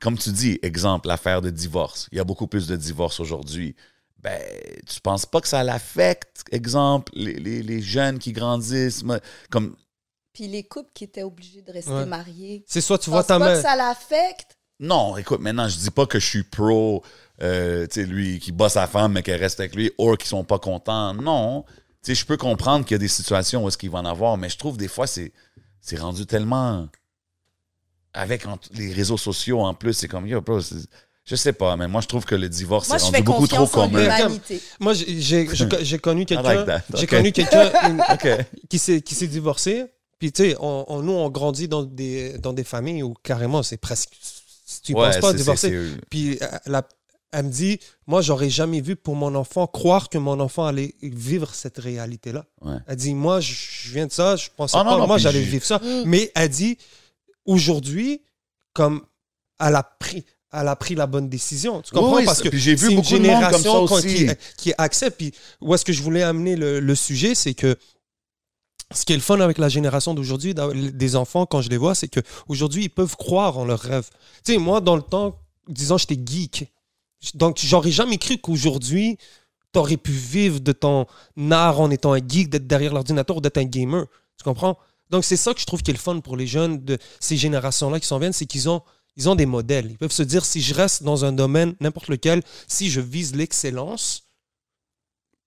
comme tu dis, exemple, l'affaire de divorce. Il y a beaucoup plus de divorces aujourd'hui. Ben, tu penses pas que ça l'affecte, exemple, les, les, les jeunes qui grandissent, comme, Puis les couples qui étaient obligés de rester Ouais. mariés. C'est soit tu Tu vois penses ta pas que mère. ça l'affecte? non, écoute, maintenant, je dis pas que je suis pro, euh, tu sais, lui, qui bat sa femme, mais qu'elle reste avec lui, ou qui sont pas contents. Non. Tu sais, je peux comprendre qu'il y a des situations où est-ce qu'il va en avoir, mais je trouve des fois, c'est, c'est rendu tellement. Avec en- les réseaux sociaux en plus, c'est comme, yo, bro, je sais pas, mais moi, je trouve que le divorce, Moi, je rendu beaucoup trop confiance en commun. l'humanité. Moi, j'ai- connu quelqu'un like that. j'ai Ok. connu quelqu'un une- OK. qui s'est qui s'est divorcé. Puis, tu sais, on, on- nous, on grandit dans des, dans des familles où carrément, c'est presque. Tu ne Ouais, penses pas à divorcer. Puis, euh, la- elle me dit Moi, j'aurais jamais vu pour mon enfant croire que mon enfant allait vivre cette réalité-là. Ouais. Elle dit Moi, je viens de ça, je pensais Ah, non, pas, non, moi, puis j'allais vivre ça. Mm. Mais elle dit Aujourd'hui, comme elle a pris. Elle a pris la bonne décision. Tu comprends? Oui, Parce que j'ai vu c'est une beaucoup de monde comme ça génération aussi. qui, qui accepte. Puis où est-ce que je voulais amener le, le sujet, c'est que ce qui est le fun avec la génération d'aujourd'hui, des enfants, quand je les vois, c'est qu'aujourd'hui, ils peuvent croire en leurs rêves. Tu sais, moi, dans le temps, disons, j'étais geek. Donc, j'aurais jamais cru qu'aujourd'hui, tu aurais pu vivre de ton art en étant un geek, d'être derrière l'ordinateur ou d'être un gamer. Tu comprends? Donc, c'est ça que je trouve qui est le fun pour les jeunes de ces générations-là qui s'en viennent, c'est qu'ils ont, ils ont des modèles. Ils peuvent se dire, si je reste dans un domaine, n'importe lequel, si je vise l'excellence,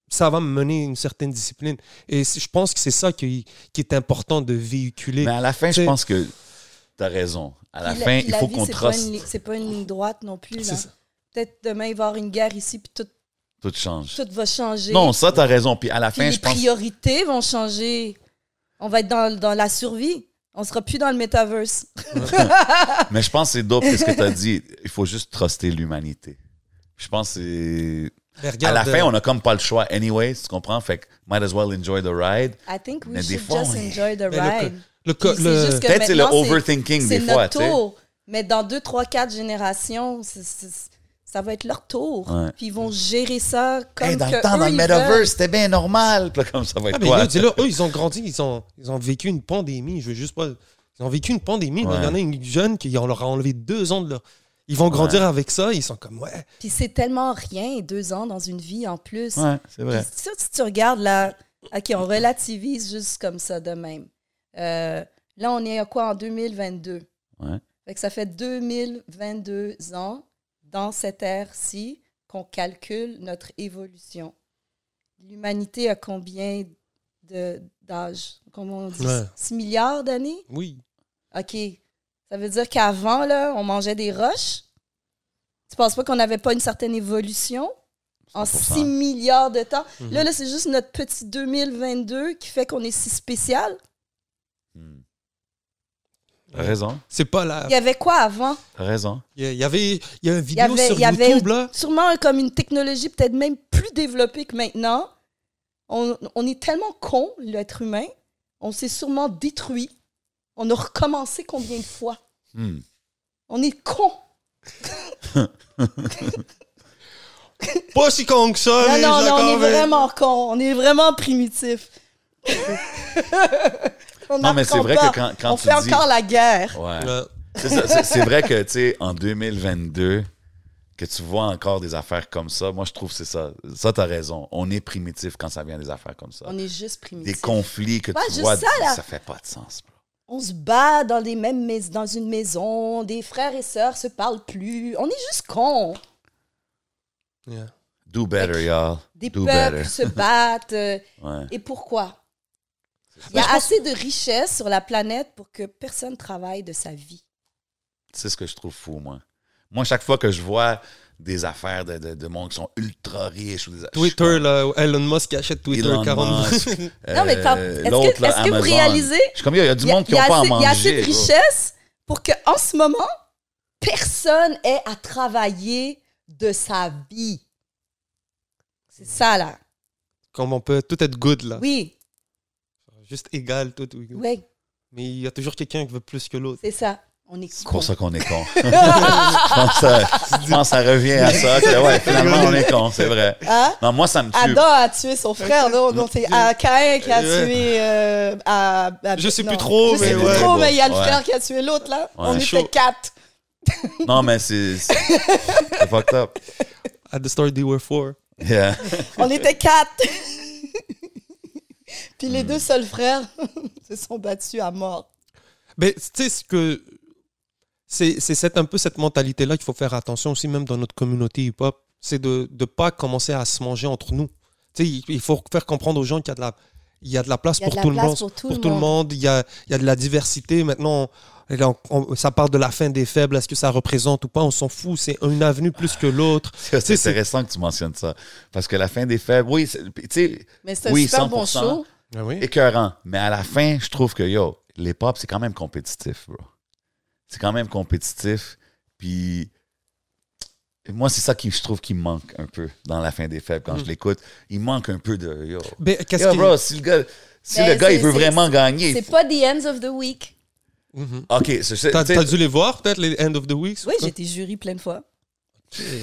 ça va me mener à une certaine discipline. Et je pense que c'est ça qui, qui est important de véhiculer. Mais à la fin, je pense que tu as raison. À la Puis fin, il la faut qu'on trace. C'est pas une ligne droite non plus. Peut-être demain, il va y avoir une guerre ici, puis tout, Tout change. tout va changer. Non, ça, tu as raison. Puis à la Puis fin, les je pense. priorités vont changer. On va être dans, dans la survie. On sera plus dans le metaverse. Mais je pense que c'est dope, ce que tu as dit? Il faut juste truster l'humanité. Je pense que c'est. À la fin, euh, on n'a comme pas le choix anyway, tu comprends? Fait que might as well enjoy the ride. I think we Mais should fois, just enjoy the ride. le, le- c'est Peut-être c'est le c'est- overthinking C'est des fois, notre tu sais. tour. Mais dans deux, trois, quatre générations, c'est- c'est- ça va être leur tour. Ouais. Puis ils vont gérer ça comme Hey, dans que le temps, eux, dans le metaverse, c'était bien normal. Puis là, comme ça va être Ah, mais quoi? là, dis-le, eux, ils ont grandi, ils ont, ils ont vécu une pandémie. Je veux juste pas. Ils ont vécu une pandémie. Ouais. Il y en a une jeune qui on leur a enlevé deux ans de leur. Ils vont grandir avec ça. Ils sont comme ouais. Puis c'est tellement rien, deux ans dans une vie en plus. Ouais, c'est vrai. Puis ça, si tu regardes là, OK, on relativise juste comme ça de même. Euh, là, on est à quoi en 2022? Ouais. Fait que ça fait 2022 ans dans cette ère-ci qu'on calcule notre évolution. L'humanité a combien de- d'âge? Comment on dit? Ouais. 6 milliards d'années? Oui. OK. Ça veut dire qu'avant, là, on mangeait des roches? Tu penses pas qu'on n'avait pas une certaine évolution? En 100%. 6 milliards de temps. Mhm. Là, là c'est juste notre petit 2022 qui fait qu'on est si spécial. Raison. C'est pas là. Il y avait quoi avant? Raison. Il y a- il y avait, il y a une Il y vidéo avait, sur il y avait YouTube là. sûrement comme une technologie peut-être même plus développée que maintenant. On, on est tellement con, l'être humain. On s'est sûrement détruit. On a recommencé combien de fois? Hmm. On est con. Pas si con que ça. Non, mais non, non, on est mais- vraiment con. On est vraiment primitif. on Non, mais c'est vrai que quand, quand On tu fait dis... encore la guerre. Ouais. Ouais. C'est vrai que, tu sais, en 2022, que tu vois encore des affaires comme ça, moi, je trouve que c'est ça. Ça, t'as raison. On est primitif quand ça vient des affaires comme ça. On est juste primitif. Des conflits que tu juste vois, ça, là. ça fait pas de sens, bro. On se bat dans, les mêmes mais- dans une maison. Des frères et sœurs se parlent plus. On est juste cons. Yeah. Do better, y'all. Des Do peuples better. se battent. euh, Ouais, et pourquoi? Il y a assez de richesse sur la planète pour que personne travaille de sa vie. C'est ce que je trouve fou, moi. Moi, chaque fois que je vois des affaires de, de, de monde qui sont ultra riches ou des Twitter, là, Elon Musk qui achète Twitter Elon 40 Musk, Non, mais euh, est-ce que- est-ce que vous réalisez? Je suis comme, il y a du monde qui il y n'ont a pas à assez- Il y a assez manger. de richesse pour qu'en ce moment, personne ait à travailler de sa vie. C'est ça, là. Comme on peut tout être good, là. Oui, Juste égal, tout. oui. oui, Mais il y a toujours quelqu'un qui veut plus que l'autre. c'est ça. On est C'est pour ça qu'on est con. je, pense ça, je pense que ça revient à ça. que, ouais, finalement, on est con, c'est vrai. Hein? Non, moi, ça me tue. Adam a tué son frère, non? Non, c'est Caïn qui a tué. euh, à- à- Je sais non, plus trop, je sais mais plus ouais. trop, mais il y a le Ouais. frère qui a tué l'autre, là. Ouais. On était chaud. quatre. Non, mais c'est c'est- c'est fucked up. At the start, they were four. Yeah. On était quatre. Puis les deux seuls frères se sont battus à mort. Mais tu sais, ce que. C'est un peu cette mentalité-là qu'il faut faire attention aussi, même dans notre communauté hip-hop. C'est de ne pas commencer à se manger entre nous. Tu sais, il faut faire comprendre aux gens qu'il y a de la, il y a de la place pour tout le monde. pour tout le monde. Il y a, il y a de la diversité. Maintenant, on- on- ça parle de la fin des faibles. Est-ce que ça représente ou pas? On s'en fout. C'est une avenue plus que l'autre. C'est intéressant que tu mentionnes ça. Parce que la fin des faibles, oui, tu sais, Mais c'est un Oui, super bon 100%. show. Ah écœurant. Mais à la fin, je trouve que, yo, les pop, c'est quand même compétitif, bro. C'est quand même compétitif. Puis, moi, c'est ça qui, je trouve, qui manque un peu dans la fin des faibles quand Mm. je l'écoute. Il manque un peu de, yo. Mais qu'est-ce Yo, qui- bro, si le gars, si Ben, le gars, il veut vraiment gagner. C'est faut- pas The Ends of the Week. Mhm. OK, T'as dû les voir, peut-être, les End of the Week Oui, j'ai été jury plein de fois.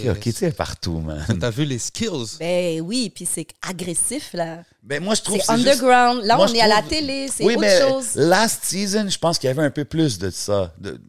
OK, tu sais, partout, man. T'as vu les skills. Ben oui, puis c'est agressif, là. Ben, moi, je trouve C'est que c'est juste- underground. Là, Moi, on est à la télé, c'est oui, autre mais chose. last season, je pense qu'il y avait un peu plus de ça, de,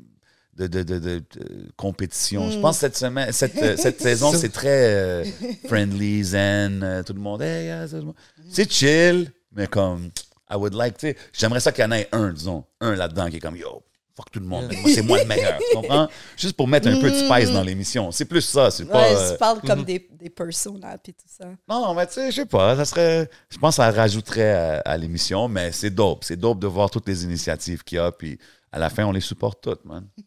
de, de, de- de- de compétition. Hmm. Je pense que cette semaine, cette, euh, cette saison, c'est très euh, friendly, zen, euh, tout le monde. Hey, yeah, tout le monde. C'est chill, mais comme, I would like, tu sais, j'aimerais ça qu'il y en ait un, disons, un là-dedans qui est comme, yo, fuck tout le monde, moi, c'est moi le meilleur, tu comprends? Juste pour mettre un peu de spice dans l'émission. C'est plus ça, c'est pas. Ouais, euh, tu parles comme des, des personas, puis tout ça. non, mais tu sais, je sais pas, ça serait. Je pense que ça rajouterait à, à l'émission, mais c'est dope. C'est dope de voir toutes les initiatives qu'il y a, puis à la fin, on les supporte toutes, man.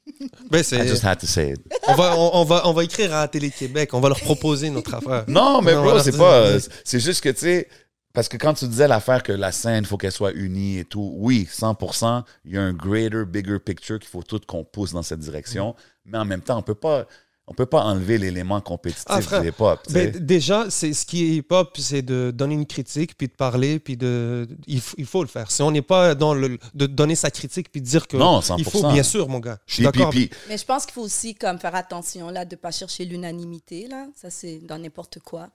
Ben, I just had to say it. on, va, on, on va, on va écrire à Télé-Québec. On va leur proposer notre affaire. Non, mais Non, bro, c'est pas. C'est juste que, tu sais, parce que quand tu disais l'affaire que la scène, il faut qu'elle soit unie et tout, oui, 100%, il y a un greater, bigger picture qu'il faut tout qu'on pousse dans cette direction, mais en même temps, on peut pas. On peut pas enlever l'élément compétitif Ah, frère, de hip-hop. tu sais. Ben, déjà, c'est ce qui est hip-hop, c'est de donner une critique, puis de parler, puis de. Il, il faut le faire. Si on n'est pas dans le. de donner sa critique, puis de dire que. Non, 100%. Il faut, bien sûr, mon gars. Je suis d'accord. Mais je pense qu'il faut aussi comme faire attention là de pas chercher l'unanimité là. Ça c'est dans n'importe quoi.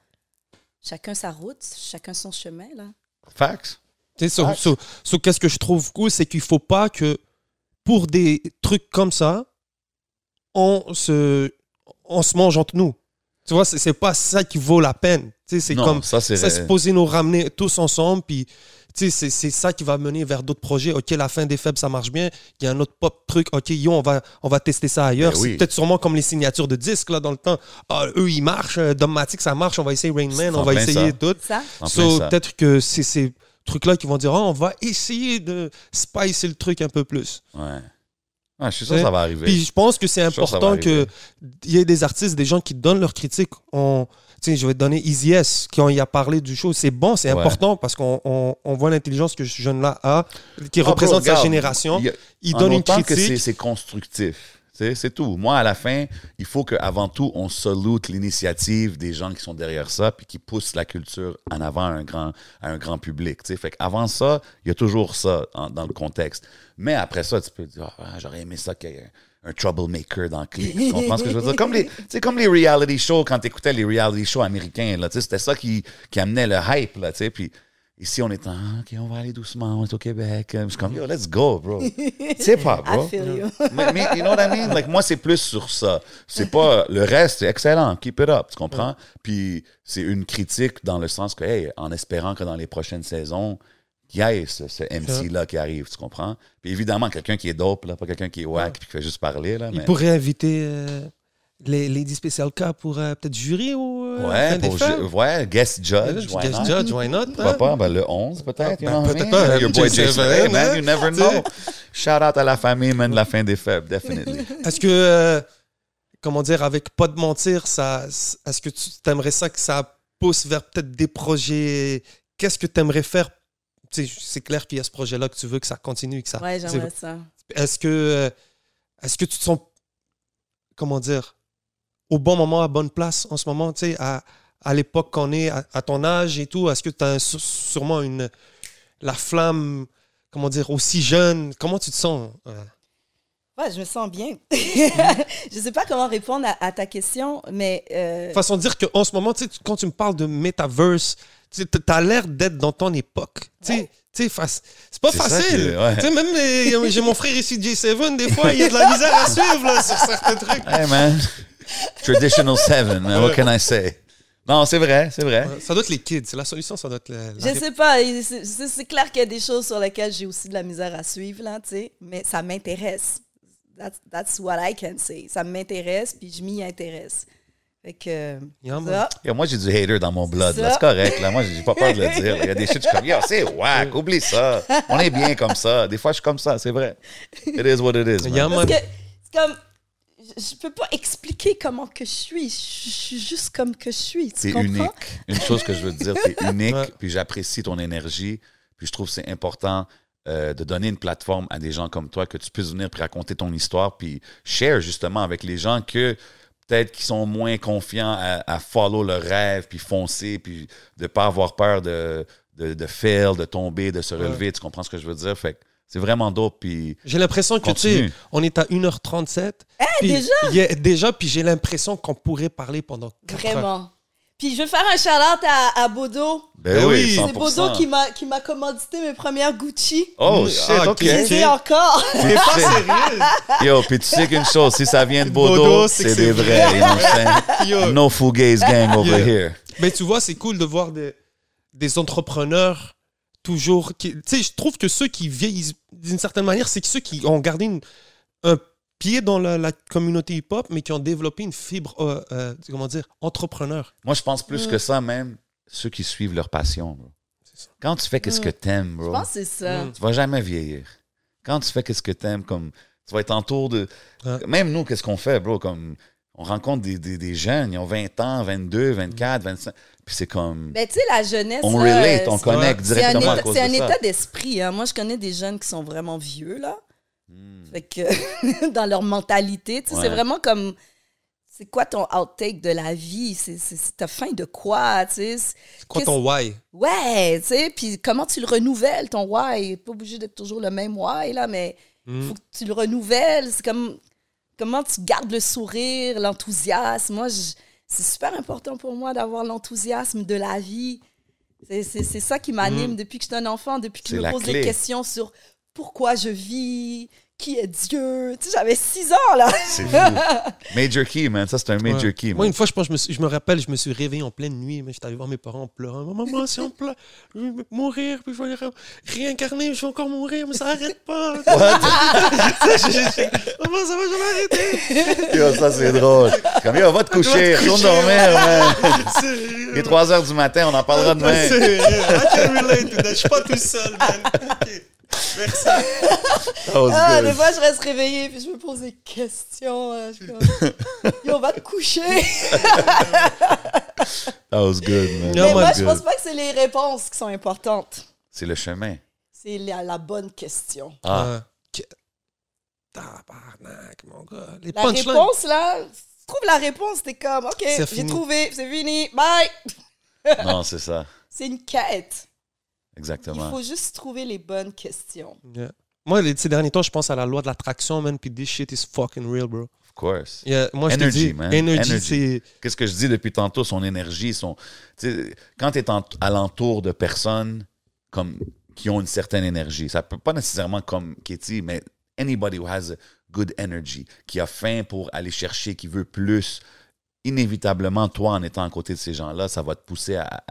Chacun sa route, chacun son chemin là. facts. Tu sais, qu'est-ce que je trouve cool, c'est qu'il faut pas que pour des trucs comme ça, on se, on se mange entre nous. Tu vois, c'est c'est pas ça qui vaut la peine. Tu sais, c'est Non, comme ça, c'est. poser nous ramener tous ensemble, puis tu sais, c'est c'est ça qui va mener vers d'autres projets. OK, la fin des faibles, ça marche bien. Il y a un autre pop truc. OK, yo, on va, on va tester ça ailleurs. Ben c'est oui. peut-être sûrement comme les signatures de disques, là, dans le temps. Ah, eux, ils marchent. euh, Dogmatic, ça marche. On va essayer Rain Man. On va essayer ça. tout. So, ça. peut-être que c'est ces trucs-là qui vont dire, Ah, on va essayer de spicer le truc un peu plus. Ouais. Ouais, je suis sûr que ça va arriver. Puis je pense que c'est important qu'il y ait des artistes, des gens qui donnent leurs critiques. On, je vais te donner Easy S, qui y a parlé du show. C'est bon, c'est Ouais. important parce qu'on on, on voit l'intelligence que ce jeune-là a, qui Ah, bro, représente sa regarde, génération. il a- donne une autant que critique. c'est constructif. C'est tout. Moi, à la fin, il faut qu'avant tout, on salute l'initiative des gens qui sont derrière ça puis qui poussent la culture en avant à un grand, public. Fait avant ça, il y a toujours ça dans le contexte. Mais après ça, tu peux dire Ah, j'aurais aimé ça qu'il y ait un, troublemaker dans le clip. Tu que? Comme les, comme les reality shows, quand tu écoutais les reality shows américains, c'était ça qui, qui amenait le hype. Là, puis Ici, on est en, OK, on va aller doucement, on est au Québec. Je suis comme, yo, let's go, bro. C'est pas, I bro. feel you. mais, mais, you know what I mean? Like, moi, c'est plus sur ça. C'est pas, le reste, c'est excellent. Keep it up, tu comprends? Puis, c'est une critique dans le sens que, hey, en espérant que dans les prochaines saisons, qu'il y ait ce, ce MC-là qui arrive, tu comprends? Puis évidemment, quelqu'un qui est dope, là, pas quelqu'un qui est whack puis qui fait juste parler, là. Il Mais... pourrait inviter euh, les Lady Special K pour euh, peut-être jury ou. Ouais, pour ju- ouais, guest judge. why Guest not? judge, why not? Pourquoi hein? pas? Ben, le 11, peut-être. you Ben, peut-être pas, Your boy J7, Jason. Hey, man, hein? you never Tu sais. know. Shout out à la famille, man, de la fin des fêtes, definitely. Est-ce que, euh, comment dire, avec pas de mentir, ça, est-ce que tu aimerais ça que ça pousse vers peut-être des projets? Qu'est-ce que tu aimerais faire C'est clair qu'il y a ce projet-là que tu veux que ça continue, que ça. Ouais, j'aimerais ça. Est-ce que, euh, est-ce que tu te sens, comment dire, au bon moment, à bonne place en ce moment, tu sais, à, à l'époque qu'on est, à, à ton âge et tout, est-ce que tu as sûrement une, la flamme, comment dire, aussi jeune? Comment tu te sens euh? Ouais, je me sens bien. je sais pas comment répondre à, à ta question, mais euh, façon de dire qu'en ce moment, tu sais, quand tu me parles de metaverse, tu as l'air d'être dans ton époque. Tu sais, tu sais, fac- c'est pas facile. ouais. Tu sais, même j'ai mon frère ici, J7, des fois, il y a de la misère à suivre là, sur certains trucs. Hey, man. Traditional seven, man. What can I say? Non, c'est vrai, c'est vrai. Ça doit être les kids. C'est la solution, ça doit être la, je sais pas. C'est clair qu'il y a des choses sur lesquelles j'ai aussi de la misère à suivre, là, tu sais, mais ça m'intéresse. That's, that's what I can say. Ça m'intéresse, puis je m'y intéresse. Fait que. Yeah, man. ça. Yo, moi, j'ai du hater dans mon blood. C'est correct. Là. Moi, j'ai pas peur de le dire. Il y a des shit, je suis comme, yo, c'est whack, oublie ça. On est bien comme ça. Des fois, je suis comme ça, c'est vrai. It is what it is. man. Yeah, man. Parce que c'est comme. Je peux pas expliquer comment que je suis. Je suis juste comme que je suis. Tu C'est comprends? unique. Une chose que je veux te dire, t'es unique, Ouais. puis j'apprécie ton énergie, puis je trouve que c'est important euh, de donner une plateforme à des gens comme toi, que tu puisses venir puis raconter ton histoire, puis share justement avec les gens que peut-être qui sont moins confiants à, à follow leur rêve, puis foncer, puis de pas avoir peur de, de, de fail, de tomber, de se relever. Tu comprends ce que je veux dire? Fait que c'est vraiment dope, puis J'ai l'impression que, tu sais, on est à 1h37. puis déjà? il y a- déjà, puis j'ai l'impression qu'on pourrait parler pendant 4 heures. Vraiment. Puis je veux faire un shout-out à, à Bodo. ben, Ben oui, oui. 100%. C'est Bodo qui m'a qui m'a commandité mes premières Gucci. Oh, Mm, shit, ah, OK. Je les ai encore. T'es pas sérieux? Yo, puis tu sais qu'une chose, si ça vient de Bodo, Bodo, c'est des vrais. You know. No fugaze gang over Yeah. here. Mais tu vois, c'est cool de voir des, des entrepreneurs toujours. Tu sais, je trouve que ceux qui vieillissent d'une certaine manière, c'est que ceux qui ont gardé une- un pied dans la, la communauté hip-hop, mais qui ont développé une fibre, euh, euh, comment dire, entrepreneur. Moi, je pense plus Mm. que ça, même ceux qui suivent leur passion. bro. ça. Quand tu fais qu'est-ce Mm. que t'aimes, Je bro, pense que c'est ça. Mm. tu vas jamais vieillir. Quand tu fais qu'est-ce que t'aimes, comme tu vas être entour de. Ouais. Même nous, qu'est-ce qu'on fait, bro? Comme on rencontre des, des, des jeunes, ils ont 20 ans, 22, 24, 25. Puis c'est comme. Ben, tu sais, la jeunesse. on là, relate, on c'est- connecte C'est un directement à état, cause c'est un de ça. état d'esprit. hein. Moi, je connais des jeunes qui sont vraiment vieux, là. Mm. Fait que dans leur mentalité, tu sais, Ouais. c'est vraiment comme. C'est quoi ton outtake de la vie? C'est, c'est, c'est- t'as faim de quoi? C'est- C'est quoi Qu'est-ce- ton why? Ouais, tu sais, puis comment tu le renouvelles, ton why? Pas obligé d'être toujours le même why, là, mais Mm. faut que tu le renouvelles. C'est comme comment tu gardes le sourire, l'enthousiasme? Moi, je- c'est super important pour moi d'avoir l'enthousiasme de la vie. C'est, ça qui m'anime depuis que je suis un enfant, depuis que je me pose clé. des questions sur pourquoi je vis, qui est Dieu? Tu sais, j'avais six ans, là. C'est fou. Major key, man. Ça, c'est un major Ouais. key, Moi, man. une fois, je pense, je me, suis- je me rappelle, je me suis réveillé en pleine nuit, mais j'étais allé voir mes parents en pleurant. Maman, si on pleure, je vais mourir, puis je vais ré- réincarner, je vais encore mourir, mais ça n'arrête pas. Je- je- je- Maman, ça va jamais arrêter. Yo, ça, c'est drôle. Comme, yo, va te coucher, retourne dormir, man. Sérieux. Il est 3 heures du matin, on en parlera demain. Sérieux. I can relate to that. Je suis pas tout seul, man. Merci. Ah, good. des fois, je reste réveillée, puis je me pose des questions. là. Je suis comme, Yo, on va te coucher. That was good, man. Mais moi, je pense pas que c'est les réponses qui sont importantes. C'est le chemin. C'est la, la bonne question. Ah, Euh, que- Tabarnak, mon gars. Les La punchlines. réponse, là, tu trouves la réponse, t'es comme, OK, j'ai trouvé, c'est fini, bye. non, c'est ça. C'est une quête. Il Exactement. faut juste trouver les bonnes questions. Yeah. Moi, les, ces derniers temps, je pense à la loi de l'attraction, man, puis this shit is fucking real, bro. Of course. Yeah, moi, je te Energy, dis, man. energy, Energy. c'est... Qu'est-ce que je dis depuis tantôt? Son énergie, son. tu sais, Quand tu es alentour de personnes comme, qui ont une certaine énergie, ça peut pas nécessairement comme Katie, mais anybody who has a good energy, qui a faim pour aller chercher, qui veut plus, inévitablement, toi, en étant à côté de ces gens-là, ça va te pousser à,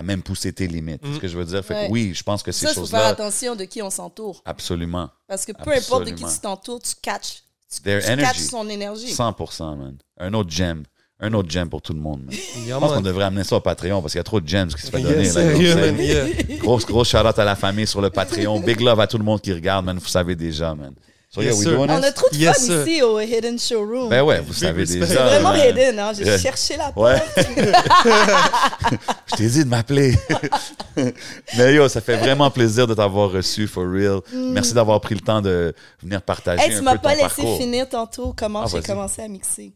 à même pousser tes limites. C'est ce que je veux dire? Fait que oui, je pense que ces Ça, il faut faire choses-là, attention de qui on s'entoure. absolument. Parce que peu importe de qui tu t'entoures, tu catches. Tu, Their tu energy. catches son énergie. 100%, man. Un autre gem. Un autre gem pour tout le monde. man. Yeah, Je pense qu'on devrait amener ça au Patreon parce qu'il y a trop de gems qui se fait donner. Yeah, là, yeah. Grosse, grosse shout-out à la famille sur le Patreon. Big love à tout le monde qui regarde, man. Vous savez déjà, man. So, yeah, Yes, we sir. doing On a trop de Yes, fun sir. ici au Hidden Showroom. Ben ouais, vous savez déjà. c'est vraiment man. hidden, hein? J'ai Yeah. cherché la porte. Ouais. Je t'ai dit de m'appeler. Mais yo, ça fait vraiment plaisir de t'avoir reçu, for real. Merci d'avoir pris le temps de venir partager Mm. Hey, un tu m'as pas laissé parcours. finir tantôt comment Ah, j'ai commencé à mixer.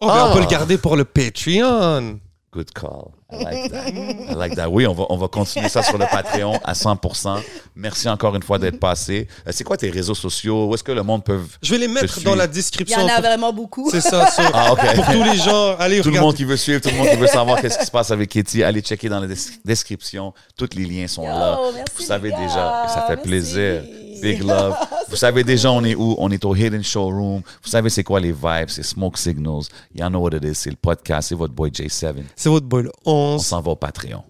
Oh, ben, Ah. on peut le garder pour le Patreon. Good call. I like that. I like that. Oui, on va, on va continuer ça sur le Patreon à 100%. Merci encore une fois d'être passé. Euh, C'est quoi tes réseaux sociaux? Où est-ce que le monde peut... Je vais les mettre dans la Il y description. en a pour- vraiment beaucoup. C'est ça, ça. Ah. Pour tous les gens, allez, Tout le monde qui veut suivre, tout le monde qui veut savoir qu'est-ce qui se passe avec Katie, allez checker dans la des- description. Tous les liens sont Yo, là. merci, Vous savez déjà, et ça fait Merci. plaisir. Big love. Vous savez déjà, on est où? On est au Hidden Showroom. Vous savez c'est quoi les vibes? C'est Smoke Signals. You know what it is. C'est le podcast. C'est votre boy J7. C'est votre boy, le On 11. s'en va au Patreon.